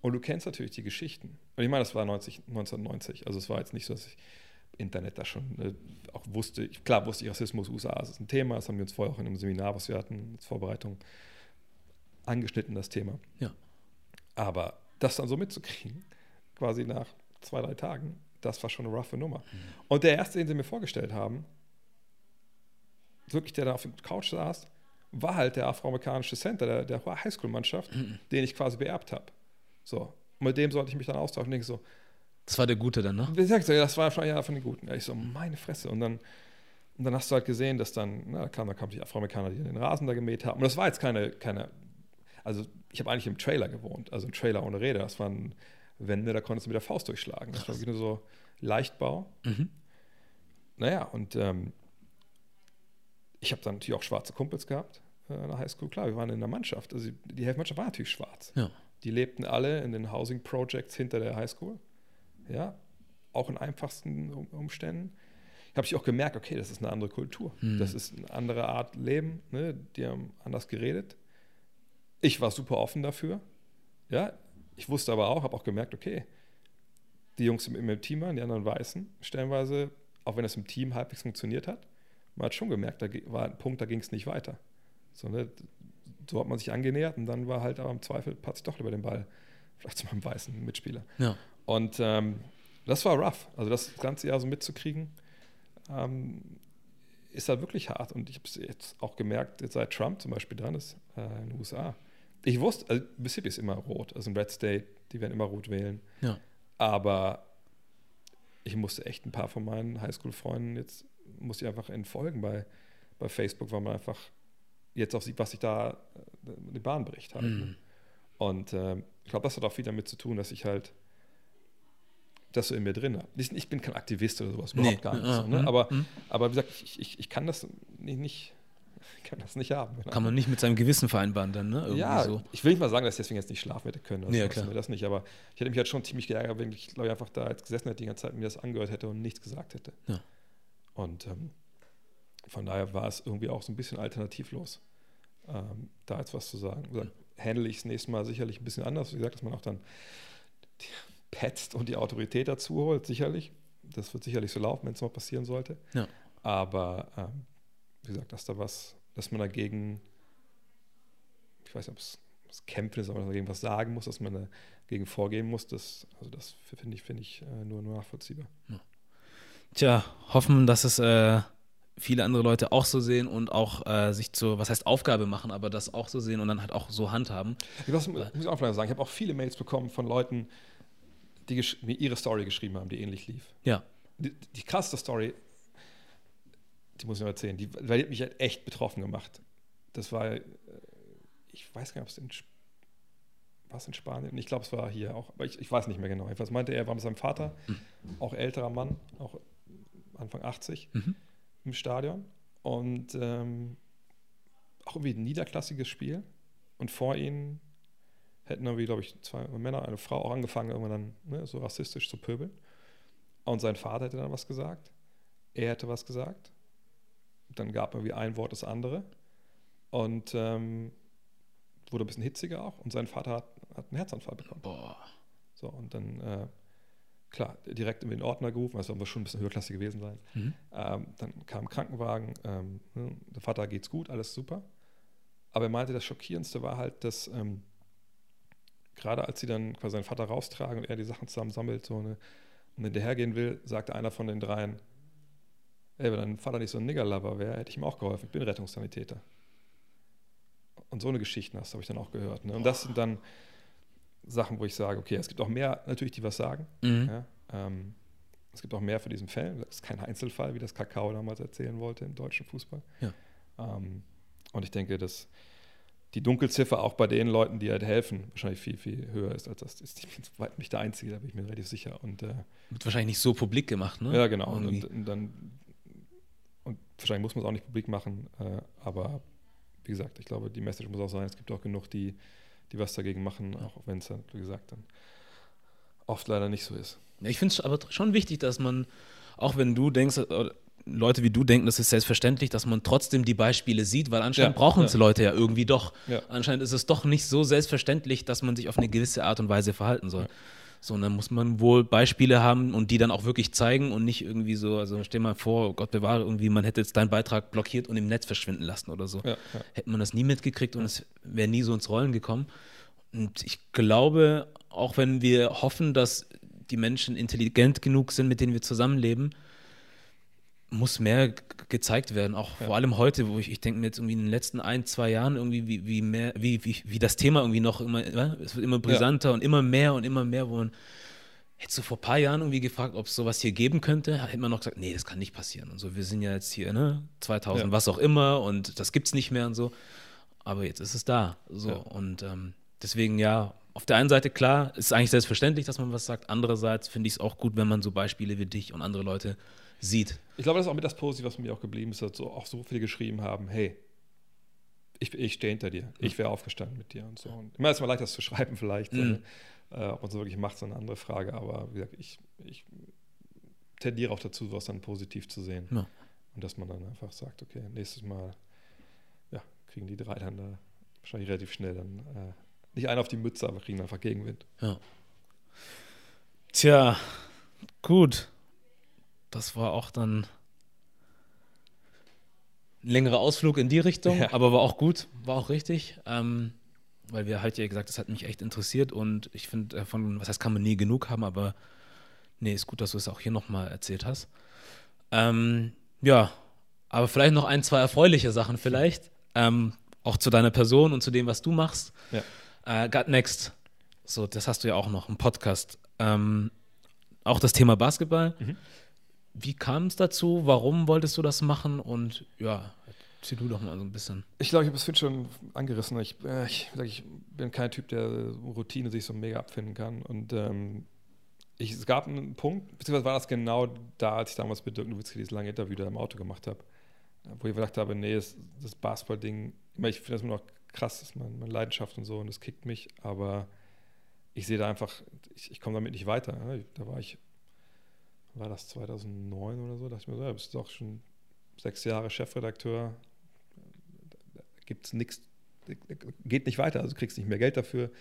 Und du kennst natürlich die Geschichten. Und ich meine, das war 90, 1990. Also es war jetzt nicht so, dass ich Internet da schon äh, auch wusste. Ich, klar wusste ich, Rassismus USA ist ein Thema. Das haben wir uns vorher auch in einem Seminar, was wir hatten, als Vorbereitung, angeschnitten, das Thema. Ja. Aber das dann so mitzukriegen, quasi nach zwei, drei Tagen, das war schon eine roughe Nummer. Mhm. Und der erste, den sie mir vorgestellt haben, wirklich der da auf der Couch saß, war halt der afroamerikanische Center der, der Highschool-Mannschaft, mhm. den ich quasi beerbt habe. So. Und mit dem sollte ich mich dann austauschen und denke so, das war der Gute dann, ne? Wie gesagt, das war schon einer von den Guten. Ich so, meine Fresse. Und dann, und dann hast du halt gesehen, dass dann, na, da kamen, da kamen die Afroamerikaner, die den Rasen da gemäht haben. Und das war jetzt keine, keine also ich habe eigentlich im Trailer gewohnt, also ein Trailer ohne Rede. Das waren Wände, da konntest du mit der Faust durchschlagen. Das war wieder so Leichtbau. Mhm. Naja, und ähm, ich habe dann natürlich auch schwarze Kumpels gehabt äh, in der Highschool. Klar, wir waren in der Mannschaft. Also die Hälfte war natürlich schwarz. Ja. Die lebten alle in den Housing Projects hinter der Highschool. Ja, auch in einfachsten Umständen. Ich habe ich auch gemerkt, okay, das ist eine andere Kultur. Mhm. Das ist eine andere Art Leben. Ne? Die haben anders geredet. Ich war super offen dafür. Ja, ich wusste aber auch, habe auch gemerkt, okay, die Jungs im, im Team waren, die anderen Weißen, stellenweise, auch wenn es im Team halbwegs funktioniert hat, man hat schon gemerkt, da war ein Punkt, da ging es nicht weiter. So, ne, so hat man sich angenähert und dann war halt aber im Zweifel, patze ich doch lieber den Ball, vielleicht zu meinem weißen Mitspieler. Ja. Und ähm, das war rough. Also das ganze Jahr so mitzukriegen, ähm, ist halt wirklich hart. Und ich habe es jetzt auch gemerkt, jetzt seit Trump zum Beispiel dran ist äh, in den USA. Ich wusste, also Mississippi ist immer rot, also ein Red State, die werden immer rot wählen. Ja. Aber ich musste echt ein paar von meinen Highschool-Freunden jetzt, musste ich einfach entfolgen bei, bei Facebook, weil man einfach jetzt auch sieht, was sich da äh, die Bahn bricht halt. Ne? Mhm. Und äh, ich glaube, das hat auch viel damit zu tun, dass ich halt das so in mir drin habe. Ich bin kein Aktivist oder sowas, überhaupt nee. gar nicht. so, ne? Mhm. aber, mhm. aber wie gesagt, ich, ich, ich kann das nicht, nicht kann das nicht haben. Genau. Kann man nicht mit seinem Gewissen vereinbaren dann, ne? Irgendwie ja, so. ich will nicht mal sagen, dass ich deswegen jetzt nicht schlafen hätte können. Nee, klar. das nicht, aber ich hätte mich halt schon ziemlich geärgert, wenn ich, glaube ich, einfach da jetzt gesessen hätte die ganze Zeit, mir das angehört hätte und nichts gesagt hätte. Ja. Und ähm, von daher war es irgendwie auch so ein bisschen alternativlos, ähm, da jetzt was zu sagen. Gesagt, handle ich es nächstes Mal sicherlich ein bisschen anders. Wie gesagt, dass man auch dann <laughs> petzt und die Autorität dazu holt, sicherlich. Das wird sicherlich so laufen, wenn es mal passieren sollte. Ja. Aber ähm, wie gesagt, dass da was, dass man dagegen, ich weiß nicht, ob es kämpfen ist, aber dass man dagegen was sagen muss, dass man dagegen vorgehen muss, das, also das finde ich, finde ich äh, nur, nur nachvollziehbar. Ja. Tja, hoffen, dass es äh, viele andere Leute auch so sehen und auch äh, sich zur, was heißt Aufgabe machen, aber das auch so sehen und dann halt auch so handhaben. Das muss ich auch vielleicht sagen. Ich habe auch viele Mails bekommen von Leuten, die mir ihre Story geschrieben haben, die ähnlich lief. Ja. Die, die krasseste Story, die muss ich noch erzählen, die, weil die hat mich halt echt betroffen gemacht. Das war, äh, ich weiß gar nicht, ob es in, was in Spanien, ich glaube, es war hier auch, aber ich, ich weiß nicht mehr genau. Was meinte er, war mit seinem Vater, mhm. auch älterer Mann, auch Anfang 80, mhm. im Stadion und ähm, auch irgendwie ein niederklassiges Spiel und vor ihnen hätten irgendwie, glaube ich, zwei Männer, eine Frau auch angefangen, irgendwann dann ne, so rassistisch zu pöbeln. Und sein Vater hätte dann was gesagt. Er hätte was gesagt. Dann gab man wie ein Wort das andere. Und ähm, wurde ein bisschen hitziger auch. Und sein Vater hat, hat einen Herzanfall bekommen. Boah. So, und dann, äh, klar, direkt in den Ordner gerufen, also muss schon ein bisschen höherklassig gewesen sein. Mhm. Ähm, dann kam ein Krankenwagen, ähm, ne, der Vater geht's gut, alles super. Aber er meinte, das Schockierendste war halt, dass ähm, gerade als sie dann quasi seinen Vater raustragen und er die Sachen zusammen sammelt so eine, und hinterhergehen will, sagte einer von den dreien, ey, wenn dein Vater nicht so ein Niggerlover wäre, hätte ich ihm auch geholfen. Ich bin Rettungssanitäter. Und so eine Geschichte hast, habe ich dann auch gehört. Ne? Und das sind dann Sachen, wo ich sage, okay, es gibt auch mehr natürlich, die was sagen. Mhm. Ja? Ähm, es gibt auch mehr für diesen Fall. Das ist kein Einzelfall, wie das Kakao damals erzählen wollte im deutschen Fußball. Ja. Ähm, und ich denke, dass die Dunkelziffer auch bei den Leuten, die halt helfen, wahrscheinlich viel, viel höher ist als das. Ist weit nicht der Einzige, da bin ich mir relativ sicher. Und, äh, Wird wahrscheinlich nicht so publik gemacht, ne? Ja, genau. Und, und, dann, wahrscheinlich muss man es auch nicht publik machen, äh, aber wie gesagt, ich glaube, die Message muss auch sein, es gibt auch genug, die, die was dagegen machen, auch wenn es dann, wie gesagt, dann oft leider nicht so ist. Ja, ich finde es aber schon wichtig, dass man, auch wenn du denkst, Leute wie du denken, das ist selbstverständlich, dass man trotzdem die Beispiele sieht, weil anscheinend ja, brauchen es Leute ja irgendwie doch. Ja. Anscheinend ist es doch nicht so selbstverständlich, dass man sich auf eine gewisse Art und Weise verhalten soll. So, und dann muss man wohl Beispiele haben und die dann auch wirklich zeigen und nicht irgendwie so, also stell mal vor, oh Gott bewahre, irgendwie, man hätte jetzt deinen Beitrag blockiert und im Netz verschwinden lassen oder so. Hätte man das nie mitgekriegt und es wäre nie so ins Rollen gekommen. Und ich glaube, auch wenn wir hoffen, dass die Menschen intelligent genug sind, mit denen wir zusammenleben, muss mehr gezeigt werden, auch ja. vor allem heute, wo ich, ich denke mir jetzt irgendwie in den letzten ein, zwei Jahren irgendwie, wie, wie mehr, wie, wie, wie das Thema irgendwie noch immer, es wird immer brisanter ja. und immer mehr und immer mehr, wo man hättest du vor ein paar Jahren irgendwie gefragt, ob es sowas hier geben könnte, hätte man noch gesagt, nee, das kann nicht passieren und so, wir sind ja jetzt hier, ne, 2000, ja. was auch immer und das gibt es nicht mehr und so, aber jetzt ist es da, so und ähm, deswegen ja, auf der einen Seite klar, ist eigentlich selbstverständlich, dass man was sagt, andererseits finde ich es auch gut, wenn man so Beispiele wie dich und andere Leute sieht. Ich glaube, das ist auch mit das Positive, was mir auch geblieben ist, dass so, auch so viele geschrieben haben, hey, ich, ich stehe hinter dir, ich wäre aufgestanden mit dir und so. Und immer ist mal leicht, das zu schreiben vielleicht. Mhm. Äh, ob man es wirklich macht, ist eine andere Frage. Aber wie gesagt, ich, ich tendiere auch dazu, sowas dann positiv zu sehen. Ja. Und dass man dann einfach sagt, okay, nächstes Mal ja, kriegen die drei dann da wahrscheinlich relativ schnell dann äh, nicht einen auf die Mütze, aber kriegen einfach Gegenwind. Ja. Tja, gut das war auch dann ein längerer Ausflug in die Richtung, ja. aber war auch gut, war auch richtig. Ähm, weil wir halt ja gesagt, das hat mich echt interessiert und ich finde, äh, von, was heißt, kann man nie genug haben, aber nee, ist gut, dass du es auch hier nochmal erzählt hast. Ähm, ja, aber vielleicht noch ein, zwei erfreuliche Sachen vielleicht, ähm, auch zu deiner Person und zu dem, was du machst. Ja. Äh, Gut Next, so, das hast du ja auch noch, ein Podcast. Ähm, auch das Thema Basketball. Mhm. Wie kam es dazu? Warum wolltest du das machen? Und ja, erzähl du doch mal so ein bisschen. Ich glaube, ich habe es vorhin schon angerissen. Ich, äh, ich, ich, bin kein Typ, der Routine sich so mega abfinden kann. Und ähm, ich, es gab einen Punkt, beziehungsweise war das genau da, als ich damals mit Dirk Nowitzki dieses lange Interview da im Auto gemacht habe, wo ich gedacht habe, nee, das, das Basketball-Ding, ich finde das immer noch krass, das ist meine, meine Leidenschaft und so und das kickt mich, aber ich sehe da einfach, ich, ich komme damit nicht weiter. Ne? Da war ich war das 2009 oder so, dachte ich mir so, ja, bist doch schon sechs Jahre Chefredakteur, gibt es nichts, geht nicht weiter, also du kriegst nicht mehr Geld dafür.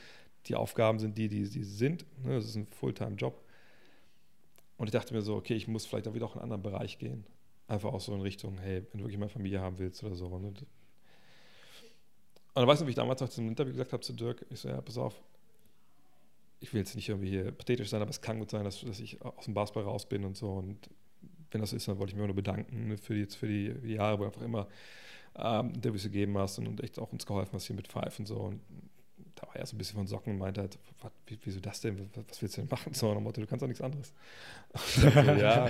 Die Aufgaben sind die, die sie sind. Ne? Das ist ein Fulltime-Job. Und ich dachte mir so, okay, ich muss vielleicht auch wieder auch in einen anderen Bereich gehen. Einfach auch so in Richtung, hey, wenn du wirklich mal Familie haben willst oder so. Ne? Und dann weißt du, wie ich damals noch zum Interview gesagt habe zu Dirk, ich so, ja, pass auf, ich will jetzt nicht irgendwie hier pathetisch sein, aber es kann gut sein, dass, dass ich aus dem Basketball raus bin und so. Und wenn das ist, dann wollte ich mir nur bedanken für die, für die Jahre, wo du einfach immer ähm, Interviews gegeben hast und, und echt auch uns geholfen hast hier mit Five und so. Und da war er so ein bisschen von Socken und meinte halt, was, wieso das denn? Was willst du denn machen? So, und Motto, du kannst doch nichts anderes. <laughs> so, ja,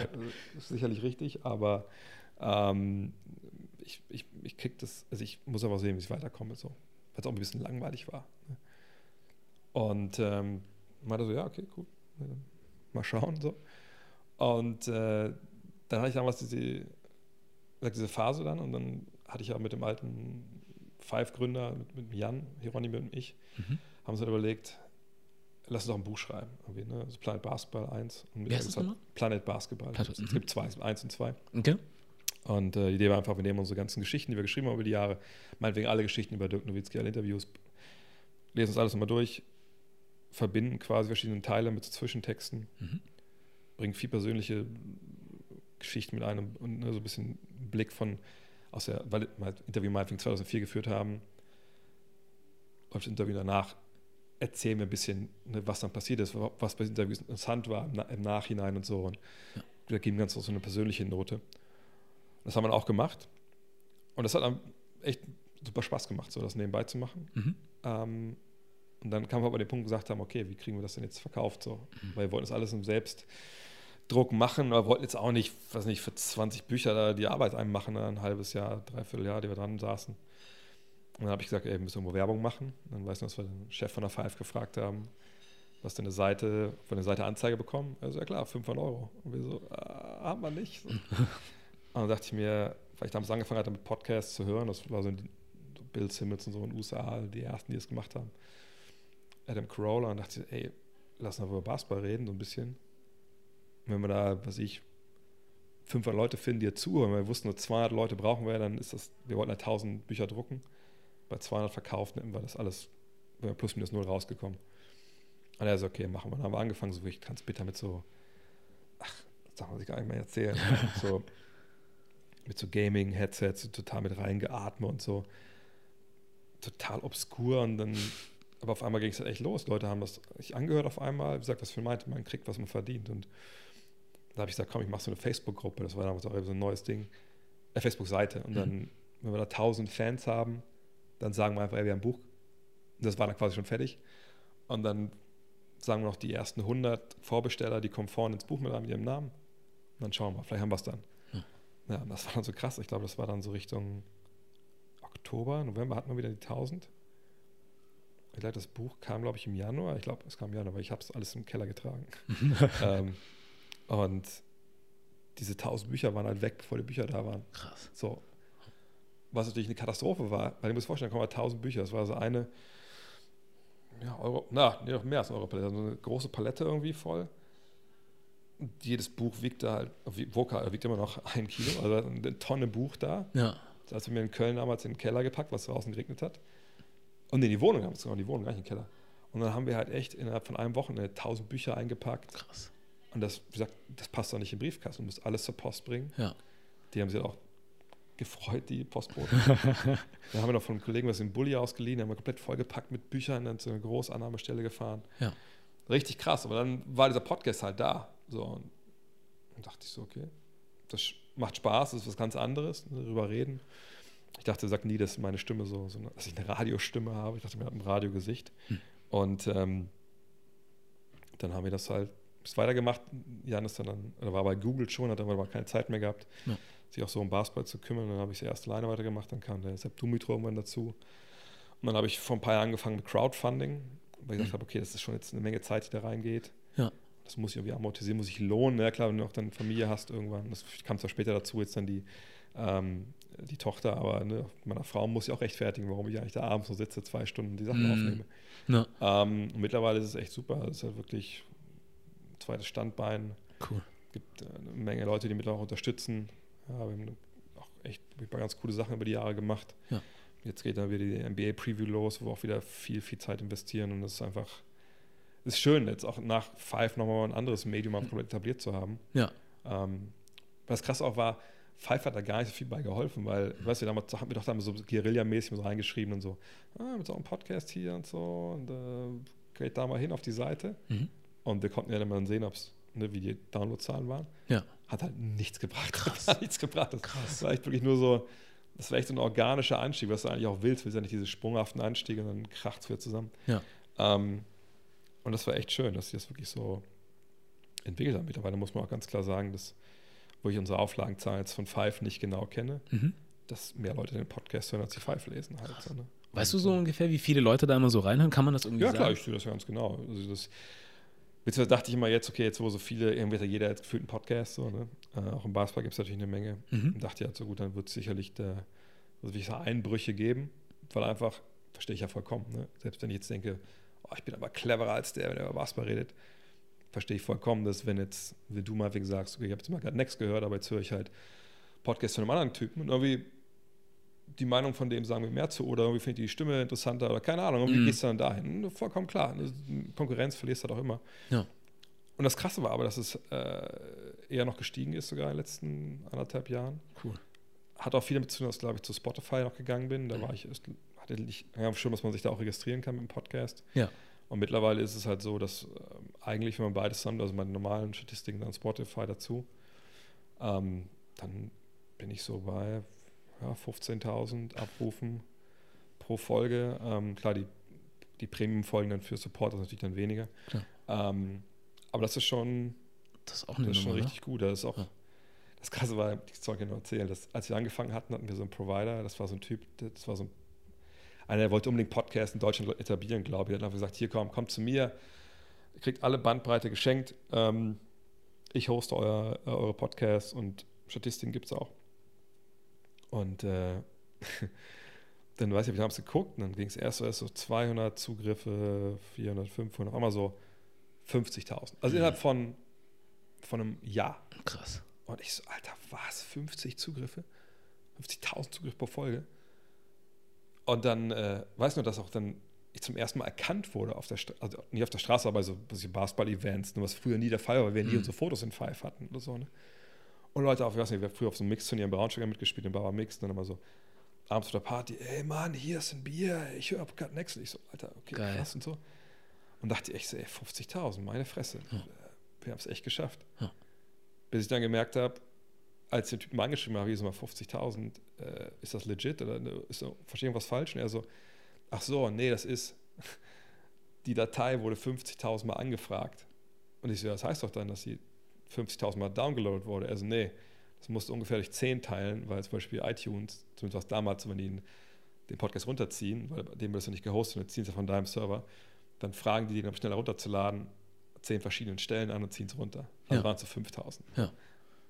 ist sicherlich richtig, aber ähm, ich, ich, ich krieg das, also ich muss aber sehen, wie ich weiterkomme, so. Weil es auch ein bisschen langweilig war. Ne. Und ähm, meinte so, ja, okay, cool. Mal schauen. So. Und äh, dann hatte ich damals diese, diese Phase dann und dann hatte ich ja mit dem alten Five-Gründer, mit, mit Jan, Hieronymi und ich, mhm. haben uns dann überlegt, lass uns doch ein Buch schreiben. Ne? Also Planet Basketball 1 und Wie heißt das nochmal? Planet Basketball. Planet, es gibt zwei, eins und zwei. Okay. Und äh, die Idee war einfach, wir nehmen unsere ganzen Geschichten, die wir geschrieben haben über die Jahre, meinetwegen alle Geschichten über Dirk Nowitzki, alle Interviews, lesen uns alles nochmal durch, verbinden quasi verschiedene Teile mit Zwischentexten, mhm. bringen viel persönliche Geschichten mit einem und ne, so ein bisschen Blick von aus der, weil wir Interview meinetwegen 2004 geführt haben, läuft das Interview danach, erzählen wir ein bisschen, ne, was dann passiert ist, was bei den Interviews interessant war im, im Nachhinein und so. Und ja. da geben ganz so eine persönliche Note. Das haben wir auch gemacht. Und das hat dann echt super Spaß gemacht, so das nebenbei zu machen. Mhm. Ähm, und dann kam wir aber den Punkt gesagt haben, okay, wie kriegen wir das denn jetzt verkauft? So? Mhm. Weil wir wollten das alles im Selbstdruck machen, aber wollten jetzt auch nicht, was nicht, für 20 Bücher da die Arbeit einmachen, ein halbes Jahr, dreiviertel Jahr, die wir dran saßen. Und dann habe ich gesagt, ey, wir müssen irgendwo Werbung machen. Dann weiß ich noch, dass wir den Chef von der Five gefragt haben, was denn eine Seite, von der Seite Anzeige bekommen. Also ja klar, 500 Euro. Und wir so, äh, haben wir nicht. So. <laughs> Und dann dachte ich mir, weil ich damals angefangen hatte mit Podcasts zu hören, das war so ein Bill Simmons und so in den USA, die ersten, die es gemacht haben. Adam Carolla und dachte, ey, lass uns über Basketball reden, so ein bisschen. wenn wir da, was ich, 500 Leute finden, die zuhören, wir wussten, nur 200 Leute brauchen wir, dann ist das, wir wollten ja 1000 Bücher drucken. Bei 200 verkauften war das alles, wir plus minus null rausgekommen. Und er so, okay, machen wir. Dann haben wir angefangen, so wirklich ganz bitter mit so, ach, das darf man sich gar nicht mehr erzählen. <laughs> so, mit so Gaming-Headsets, total mit reingeatmet und so. Total obskur und dann, aber auf einmal ging es halt echt los. Leute haben das sich angehört auf einmal, wie gesagt, was für meinte, man kriegt, was man verdient. Und da habe ich gesagt, komm, ich mache so eine Facebook-Gruppe, das war damals auch so ein neues Ding, äh, Facebook-Seite. Und dann, mhm. wenn wir da 1000 Fans haben, dann sagen wir einfach, ey, wir haben ein Buch. Und das war dann quasi schon fertig. Und dann sagen wir noch die ersten 100 Vorbesteller, die kommen vorne ins Buch mit einem ihrem Namen. Und dann schauen wir, vielleicht haben wir es dann. Ja, das war dann so krass. Ich glaube, das war dann so Richtung Oktober, November hatten wir wieder die 1000. Ich glaube, das Buch kam, glaube ich, im Januar. Ich glaube, es kam im Januar, weil ich habe es alles im Keller getragen. <laughs> ähm, und diese 1000 Bücher waren halt weg, bevor die Bücher da waren. Krass. So. Was natürlich eine Katastrophe war, weil ihr müsst vorstellen, da kommen 1000 Bücher. Das war so eine, ja, Euro, na, nee, noch mehr als eine Europalette, also eine große Palette irgendwie voll jedes Buch wiegt da halt, Voka wiegt immer noch ein Kilo, also eine Tonne Buch da. Ja. Das hast du mir in Köln damals in den Keller gepackt, was draußen geregnet hat. Und in die Wohnung haben wir sogar die Wohnung, gar nicht in den Keller. Und dann haben wir halt echt innerhalb von einem Wochenende 1000 Bücher eingepackt. Krass. Und das, wie gesagt, das passt doch nicht in den Briefkasten. Du musst alles zur Post bringen. Ja. Die haben sich halt auch gefreut, die Postboten. <laughs> dann haben wir noch von einem Kollegen was im Bulli ausgeliehen, haben wir komplett vollgepackt mit Büchern, dann zu einer Großannahmestelle gefahren. Ja. Richtig krass. Aber dann war dieser Podcast halt da. So, und dann dachte ich so, okay, das macht Spaß, das ist was ganz anderes, ne, darüber reden. Ich dachte, sag nie, dass meine Stimme so, so dass ich eine Radiostimme habe. Ich dachte, mir hat ein Radiogesicht. Hm. Und ähm, dann haben wir das halt ist weitergemacht. Jan ist dann, dann oder war bei Google schon, hat aber keine Zeit mehr gehabt, ja. sich auch so um Basketball zu kümmern. Dann habe ich es erst alleine weitergemacht, dann kam der Sepp Dumitro irgendwann dazu. Und dann habe ich vor ein paar Jahren angefangen mit Crowdfunding, weil ich gesagt hm. habe, okay, das ist schon jetzt eine Menge Zeit, die da reingeht. Ja das muss ich irgendwie amortisieren, muss ich lohnen. Ja klar, wenn du auch dann Familie hast irgendwann, das kam zwar später dazu, jetzt dann die, ähm, die Tochter, aber ne, meiner Frau muss ich auch rechtfertigen, warum ich eigentlich da abends so sitze, zwei Stunden die Sachen mm. aufnehme. Ja. Ähm, und mittlerweile ist es echt super. Es ist halt wirklich ein zweites Standbein. Cool. Es gibt äh, eine Menge Leute, die mittlerweile auch unterstützen. Ja, wir haben auch echt ein paar ganz coole Sachen über die Jahre gemacht. Ja. Jetzt geht dann wieder die NBA-Preview los, wo wir auch wieder viel, viel Zeit investieren und das ist einfach ist schön, jetzt auch nach Five nochmal ein anderes Medium etabliert zu haben. Ja. Ähm, was krass auch war, Five hat da gar nicht so viel bei geholfen, weil, weißt du, damals haben wir doch dann so Guerilla-mäßig so reingeschrieben und so, ah, mit so einem Podcast hier und so, und äh, geht da mal hin auf die Seite. Mhm. Und wir konnten ja dann mal sehen, ob's, ne, wie die Downloadzahlen waren. Ja. Hat halt nichts gebracht. Krass. <laughs> Hat nichts gebracht. Das Krass. war echt wirklich nur so, das war echt so ein organischer Anstieg, was du eigentlich auch willst. Willst ja nicht diese sprunghaften Anstiege und dann kracht es wieder zusammen. Ja. Ähm, und das war echt schön, dass sie das wirklich so entwickelt haben. Mittlerweile muss man auch ganz klar sagen, dass, wo ich unsere Auflagenzahlen jetzt von Five nicht genau kenne, mhm. dass mehr Leute den Podcast hören, als sie Five lesen halt. So, ne? Weißt du so ungefähr, wie viele Leute da immer so reinhören? Kann man das irgendwie ja, sagen? Ja, klar, ich sehe das ja ganz genau. Also das, beziehungsweise dachte ich immer jetzt, okay, jetzt wo so viele, irgendwie hat jeder jetzt gefühlt einen Podcast, so, ne? Äh, auch im Basketball gibt es natürlich eine Menge. Mhm. Und dachte ja, so gut, dann wird es sicherlich da, also so Einbrüche geben, weil einfach, verstehe ich ja vollkommen, ne? selbst wenn ich jetzt denke, oh, ich bin aber cleverer als der, wenn er über Basketball redet. Verstehe ich vollkommen, dass wenn jetzt, wie du mal wegen sagst, okay, ich habe jetzt mal gerade Next gehört, aber jetzt höre ich halt Podcast von einem anderen Typen und irgendwie die Meinung von dem sagen wir mehr zu oder irgendwie finde ich die Stimme interessanter oder keine Ahnung, irgendwie mm. gehst du dann dahin. Vollkommen klar. Konkurrenz verlierst du halt auch immer. Ja. Und das Krasse war aber, dass es äh, eher noch gestiegen ist, sogar in den letzten anderthalb Jahren. Cool. Hat auch viel damit zu tun, dass glaube ich zu Spotify noch gegangen bin. Da mhm. war ich hatte nicht ja, schon, dass man sich da auch registrieren kann mit dem Podcast. Ja. Und mittlerweile ist es halt so, dass äh, eigentlich, wenn man beides zusammen, also meine normalen Statistiken, dann Spotify dazu, ähm, dann bin ich so bei ja, 15.000 Abrufen pro Folge. Ähm, klar, die, die Premium-Folgen dann für Support, ist natürlich dann weniger. Ähm, aber das ist schon, das ist auch das ist schon richtig gut. Das ist auch, ja. das Krasse war, ich soll nur erzählen, dass, als wir angefangen hatten, hatten wir so einen Provider, das war so ein Typ, das war so ein einer, der wollte unbedingt Podcast in Deutschland etablieren, glaube ich. Er hat einfach gesagt, hier komm, kommt zu mir, ihr kriegt alle Bandbreite geschenkt. Ähm, ich hoste euer, äh, eure Podcasts und Statistiken gibt es auch. Und äh, <laughs> dann weiß ich, wir haben es geguckt, und dann ging es erst so, erst so 200 Zugriffe, 400, 500, einmal so 50.000. Also mhm. innerhalb von, von einem Jahr. Krass. Und ich so, Alter, was? 50 Zugriffe? 50.000 Zugriffe pro Folge? Und dann, äh, weiß nur, dass auch dann ich zum ersten Mal erkannt wurde, auf der also nicht auf der Straße, aber bei so Basketball-Events, was früher nie der Fall war, weil wir nie mhm. unsere Fotos in Five hatten oder so. Ne? Und Leute auch, ich weiß nicht, wir haben früher auf so einem Mix-Turnier in Braunschweig mitgespielt, in Bauer Mix, dann immer so abends auf der Party, ey Mann, hier ist ein Bier, ich höre Upcut Next. Und ich so, Alter, okay, Geil. krass und so. Und dachte ich so, ey, 50.000, meine Fresse. Ja. Wir haben es echt geschafft. Ja. Bis ich dann gemerkt habe, als ich den Typen angeschrieben habe, hier sind mal 50.000, äh, ist das legit oder ist so, verstehe ich was falsch? Und er so, ach so, nee, das ist, <laughs> die Datei wurde 50.000 Mal angefragt. Und ich so, das heißt doch dann, dass sie 50.000 Mal downgeloadet wurde. Also nee, das musst du ungefähr durch 10 teilen, weil zum Beispiel iTunes, zumindest was damals, wenn die den Podcast runterziehen, weil bei dem wird das ja nicht gehostet, und ziehen sie von deinem Server, dann fragen die, den schneller runterzuladen, zehn verschiedenen Stellen an und ziehen es runter. Also ja. waren es so 5000. Ja.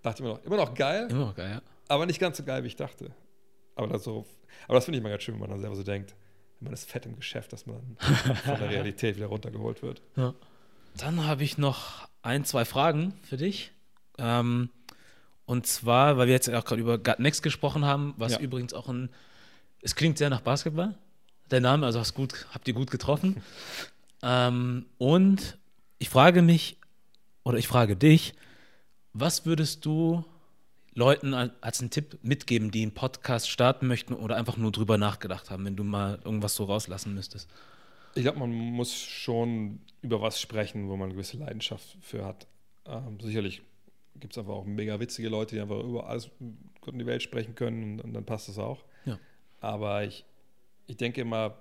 Dachte ich immer noch, immer noch geil. Immer noch geil, ja. Aber nicht ganz so geil, wie ich dachte. Aber das, so, aber das finde ich mal ganz schön, wenn man dann selber so denkt, wenn man ist fett im Geschäft, dass man <laughs> von der Realität wieder runtergeholt wird. Ja. Dann habe ich noch ein, zwei Fragen für dich. Ähm, und zwar, weil wir jetzt auch gerade über Gut Next gesprochen haben, was ja. übrigens auch ein, es klingt sehr nach Basketball, der Name, also hast gut, habt ihr gut getroffen. <laughs> ähm, und ich frage mich, oder ich frage dich, was würdest du Leuten als einen Tipp mitgeben, die einen Podcast starten möchten oder einfach nur drüber nachgedacht haben, wenn du mal irgendwas so rauslassen müsstest? Ich glaube, man muss schon über was sprechen, wo man eine gewisse Leidenschaft für hat. Ähm, sicherlich gibt es einfach auch mega witzige Leute, die einfach über alles in die Welt sprechen können und, und dann passt das auch. Ja. Aber ich, ich denke immer,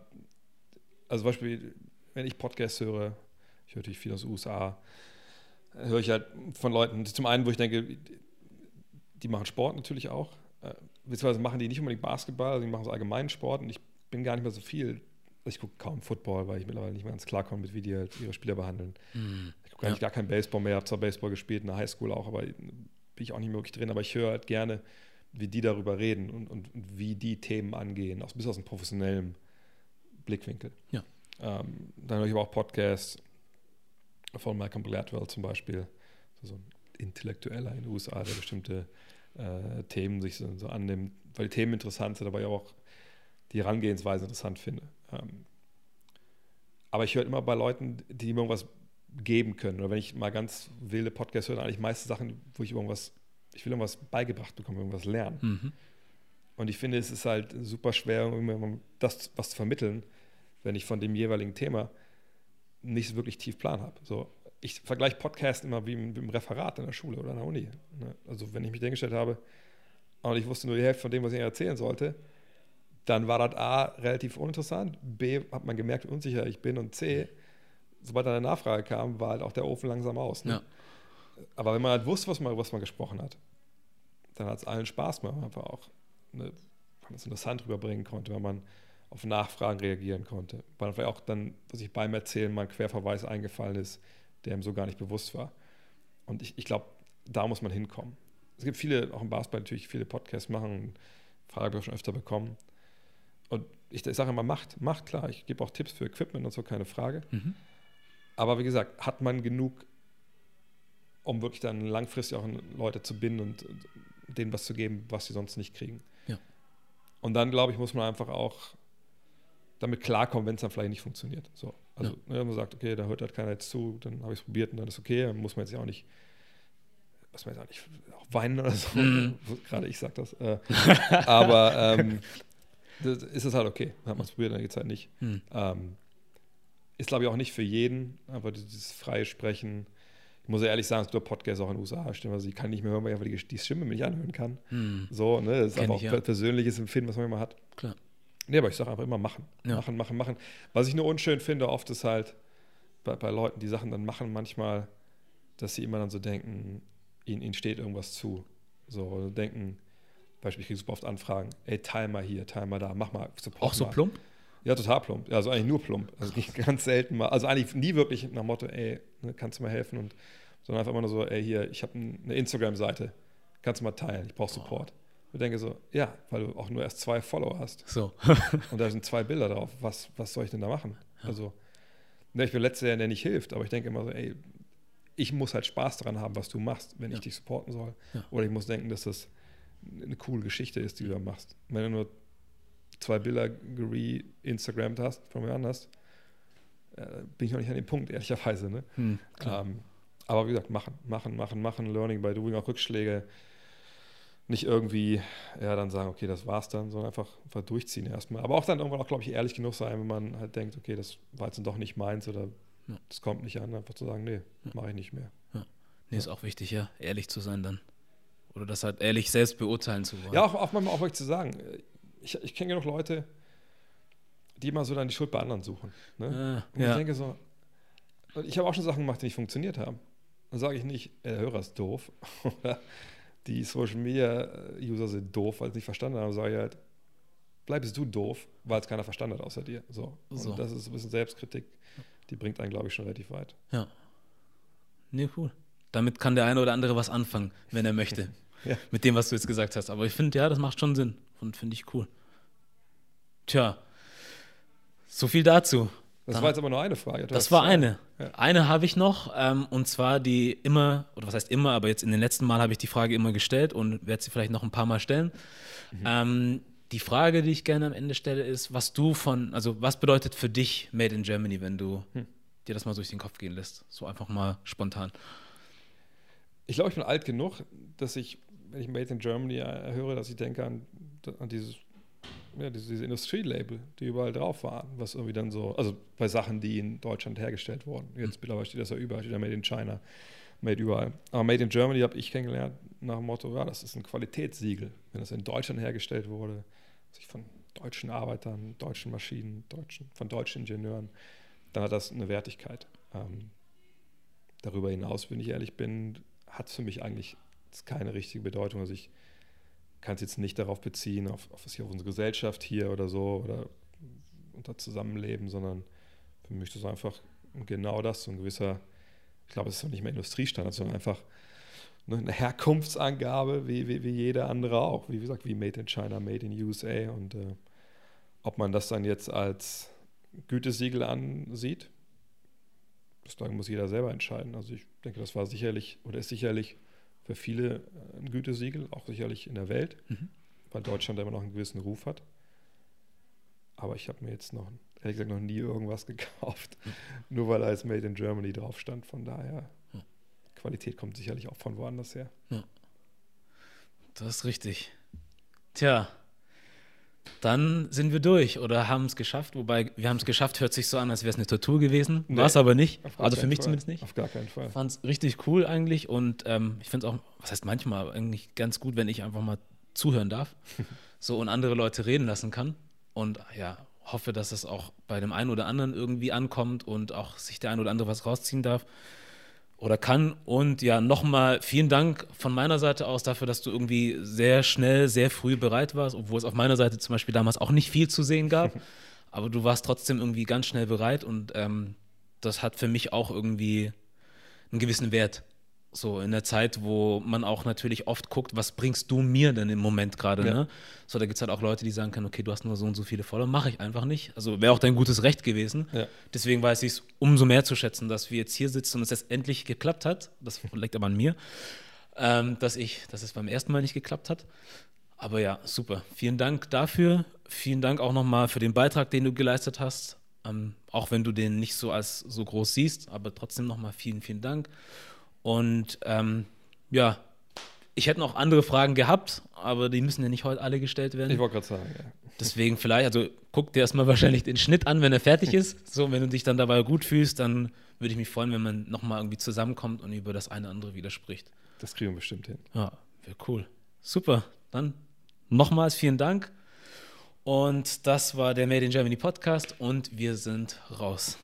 also zum Beispiel, wenn ich Podcasts höre, ich höre natürlich viel aus den USA, höre ich halt von Leuten, zum einen, wo ich denke, die machen Sport natürlich auch, äh, beziehungsweise machen die nicht unbedingt Basketball, also die machen so allgemeinen Sport und ich bin gar nicht mehr so viel ich gucke kaum Football, weil ich mittlerweile nicht mehr ganz klarkomme, mit wie die halt ihre Spieler behandeln. Mhm. Ich gucke eigentlich ja. gar kein Baseball mehr, habe zwar Baseball gespielt in der Highschool auch, aber bin ich auch nicht mehr wirklich drin. Aber ich höre halt gerne, wie die darüber reden und, und, und wie die Themen angehen, auch bis aus einem professionellen Blickwinkel. Ja. Ähm, dann höre ich aber auch Podcasts von Malcolm Gladwell zum Beispiel, so ein Intellektueller in den USA, der bestimmte äh, Themen sich so, so, annimmt, weil die Themen interessant sind, aber ja auch die Herangehensweise interessant finde. Ähm, aber ich höre immer bei Leuten, die mir irgendwas geben können. Oder wenn ich mal ganz wilde Podcasts höre, eigentlich meiste Sachen, wo ich irgendwas, ich will irgendwas beigebracht bekommen, irgendwas lernen. Mhm. Und ich finde, es ist halt super schwer, das was zu vermitteln, wenn ich von dem jeweiligen Thema nicht wirklich tief Plan habe. So, ich vergleiche Podcasts immer wie im, wie im, Referat in der Schule oder in der Uni. Ne? Also wenn ich mich hingestellt habe und ich wusste nur die Hälfte von dem, was ich erzählen sollte, dann war das A relativ uninteressant, B hat man gemerkt, wie unsicher ich bin und C, sobald eine Nachfrage kam, war halt auch der Ofen langsam aus. Ne? Ja. Aber wenn man halt wusste, was man, was man gesprochen hat, dann hat es allen Spaß gemacht, einfach auch ne, man es interessant rüberbringen konnte, wenn man auf Nachfragen reagieren konnte. Weil vielleicht auch dann, was ich beim Erzählen mal ein Querverweis eingefallen ist, der ihm so gar nicht bewusst war. Und ich, ich glaube, da muss man hinkommen. Es gibt viele, auch im Basketball natürlich viele Podcasts machen, Frage habe ich auch schon öfter bekommen. Und ich, ich sage immer, macht, macht klar. Ich gebe auch Tipps für Equipment und so, keine Frage. Mhm. Aber wie gesagt, hat man genug, um wirklich dann langfristig auch Leute zu binden und denen was zu geben, was sie sonst nicht kriegen. Ja. Und dann, glaube ich, muss man einfach auch damit klarkommen, wenn es dann vielleicht nicht funktioniert. So. Also, ja. wenn man sagt, okay, da hört halt keiner jetzt zu, dann habe ich es probiert und dann ist okay, dann muss man jetzt ja auch nicht, muss man jetzt auch nicht auch weinen oder so. Mhm. Gerade ich sage das. Äh, <laughs> aber ähm, ist es halt okay. Dann hat man es probiert, dann geht es halt nicht. Hm. Ähm, ist, glaube ich, auch nicht für jeden, aber dieses freie Sprechen. Ich muss ja ehrlich sagen, es gibt Podcasts auch in den USA, stimmt, also ich kann nicht mehr hören, weil ich einfach die, die Stimme mir nicht anhören kann. Hm. So, ne? Das ist einfach auch ja. persönliches Empfinden, was man immer hat. Klar. Nee, aber ich sage einfach immer machen. Ja. Machen, machen, machen. Was ich nur unschön finde, oft ist halt bei, bei Leuten, die Sachen dann machen, manchmal, dass sie immer dann so denken, ihnen, ihnen steht irgendwas zu. So, denken, Beispiel, ich kriege super oft Anfragen, ey, teil mal hier, teil mal da, mach mal Support. Auch so mal. plump? Ja, total plump. Ja, also eigentlich nur plump. Also <laughs> ganz selten mal, also eigentlich nie wirklich nach Motto, ey, ne, kannst du mir helfen? Und, sondern einfach immer nur so, ey, hier, ich habe eine Instagram-Seite, kannst du mal teilen, ich brauche Support. Ich denke so, ja, weil du auch nur erst zwei Follower hast. So. und da sind zwei Bilder drauf. Was, was soll ich denn da machen? Ja. Also, ne, ich bin letzter Jahr, der nicht hilft, aber ich denke immer so, ey, ich muss halt Spaß daran haben, was du machst, wenn ja. ich dich supporten soll. Ja. Oder ich muss denken, dass das eine coole Geschichte ist, die du da machst. Wenn du nur zwei Bilder re-Instagrammt hast, von mir an hast, äh, bin ich noch nicht an dem Punkt, ehrlicherweise. Ne? Hm, ähm, aber wie gesagt, machen, machen, machen, machen, Learning by Doing, auch Rückschläge. Nicht irgendwie, ja, dann sagen, okay, das war's dann, sondern einfach, einfach durchziehen erstmal. Aber auch dann irgendwann auch, glaube ich, ehrlich genug sein, wenn man halt denkt, okay, das war jetzt doch nicht meins oder ja. das kommt nicht an, einfach zu sagen, nee, ja. mache ich nicht mehr. Ja. Nee, ist auch wichtig, ja, ehrlich zu sein dann. Oder das halt ehrlich selbst beurteilen zu wollen. Ja, auch, auch manchmal auch wirklich zu sagen. Ich, ich kenne genug Leute, die immer so dann die Schuld bei anderen suchen. Ne? und ich denke so, ich habe auch schon Sachen gemacht, die nicht funktioniert haben. Dann sage ich nicht, der Hörer ist doof <laughs> die Social Media User sind doof, weil sie nicht verstanden haben. Sage ich halt, bleibst du doof, weil es keiner verstanden hat außer dir. So. Und so. das ist ein bisschen Selbstkritik, die bringt einen, glaube ich, schon relativ weit. Ja. Nee, cool. Damit kann der eine oder andere was anfangen, wenn er möchte. <laughs> ja. Mit dem, was du jetzt gesagt hast. Aber ich finde, ja, das macht schon Sinn und finde ich cool. Tja, so viel dazu. Das Dann, war jetzt aber nur eine Frage. Das war eine. Ja. Eine habe ich noch, ähm, und zwar die immer, oder was heißt immer, aber jetzt in den letzten Mal habe ich die Frage immer gestellt und werde sie vielleicht noch ein paar Mal stellen. Mhm. Ähm, die Frage, die ich gerne am Ende stelle, ist, was du von, also was bedeutet für dich Made in Germany, wenn du hm. dir das mal durch den Kopf gehen lässt? So einfach mal spontan. Ich glaube, ich bin alt genug, dass ich, wenn ich Made in Germany höre, dass ich denke an, an dieses ja, diese, diese Industrielabel, die überall drauf waren, was irgendwie dann so, also bei Sachen, die in Deutschland hergestellt wurden. Jetzt mhm. mittlerweile steht das ja überall, steht ja Made in China, Made überall. Aber Made in Germany habe ich kennengelernt nach dem Motto, ja, das ist ein Qualitätssiegel. Wenn das in Deutschland hergestellt wurde, sich von deutschen Arbeitern, deutschen Maschinen, deutschen, von deutschen Ingenieuren, dann hat das eine Wertigkeit. Ähm, darüber hinaus, wenn ich ehrlich bin, hat es für mich eigentlich keine richtige Bedeutung. Also ich kann es jetzt nicht darauf beziehen, auf, auf, auf unsere Gesellschaft hier oder so oder unter Zusammenleben, sondern für mich ist es einfach genau das, so ein gewisser, ich glaube, es ist nicht mehr Industriestandard, sondern einfach eine Herkunftsangabe, wie, wie, wie jeder andere auch. Wie gesagt, wie Made in China, Made in USA. Und äh, ob man das dann jetzt als Gütesiegel ansieht, das muss jeder selber entscheiden. Also ich denke, das war sicherlich oder ist sicherlich für viele ein Gütesiegel, auch sicherlich in der Welt, mhm. weil Deutschland immer noch einen gewissen Ruf hat. Aber ich habe mir jetzt noch, ehrlich gesagt, noch nie irgendwas <laughs> gekauft, mhm. nur weil jetzt Made in Germany drauf stand. Von daher, mhm. Qualität kommt sicherlich auch von woanders her. Ja. Das ist richtig. Tja, dann sind wir durch oder haben es geschafft. Wobei, wir haben es geschafft, hört sich so an, als wäre es eine Tortur gewesen. Nee, War es aber nicht. Also für mich Fall. zumindest nicht. Auf gar keinen Fall. Fand es richtig cool eigentlich und ähm, ich finde es auch, was heißt manchmal, eigentlich ganz gut, wenn ich einfach mal zuhören darf. <laughs> so und andere Leute reden lassen kann. Und ja, hoffe, dass es auch bei dem einen oder anderen irgendwie ankommt und auch sich der ein oder andere was rausziehen darf oder kann. Und ja, nochmal vielen Dank von meiner Seite aus dafür, dass du irgendwie sehr schnell, sehr früh bereit warst, obwohl es auf meiner Seite zum Beispiel damals auch nicht viel zu sehen gab. <laughs> Aber du warst trotzdem irgendwie ganz schnell bereit und ähm, das hat für mich auch irgendwie einen gewissen Wert. So in der Zeit, wo man auch natürlich oft guckt, was bringst du mir denn im Moment gerade, ja. ne? So, da gibt es halt auch Leute, die sagen können, okay, du hast nur so und so viele Follower, mache ich einfach nicht. Also wäre auch dein gutes Recht gewesen. Ja. Deswegen weiß ich es umso mehr zu schätzen, dass wir jetzt hier sitzen und es jetzt endlich geklappt hat. Das liegt aber an mir, ähm, dass ich, dass es beim ersten Mal nicht geklappt hat. Aber ja, super. Vielen Dank dafür. Vielen Dank auch nochmal für den Beitrag, den du geleistet hast. Ähm, auch wenn du den nicht so als so groß siehst, aber trotzdem nochmal vielen, vielen Dank. Und ähm, ja, ich hätte noch andere Fragen gehabt, aber die müssen ja nicht heute alle gestellt werden. Ich wollte gerade sagen, ja. Deswegen vielleicht, also guck dir erstmal <laughs> wahrscheinlich den Schnitt an, wenn er fertig ist. So, wenn du dich dann dabei gut fühlst, dann würde ich mich freuen, wenn man nochmal irgendwie zusammenkommt und über das eine oder andere widerspricht. Das kriegen wir bestimmt hin. Ja, wäre cool. Super. Dann nochmals vielen Dank. Und das war der Made in Germany Podcast und wir sind raus.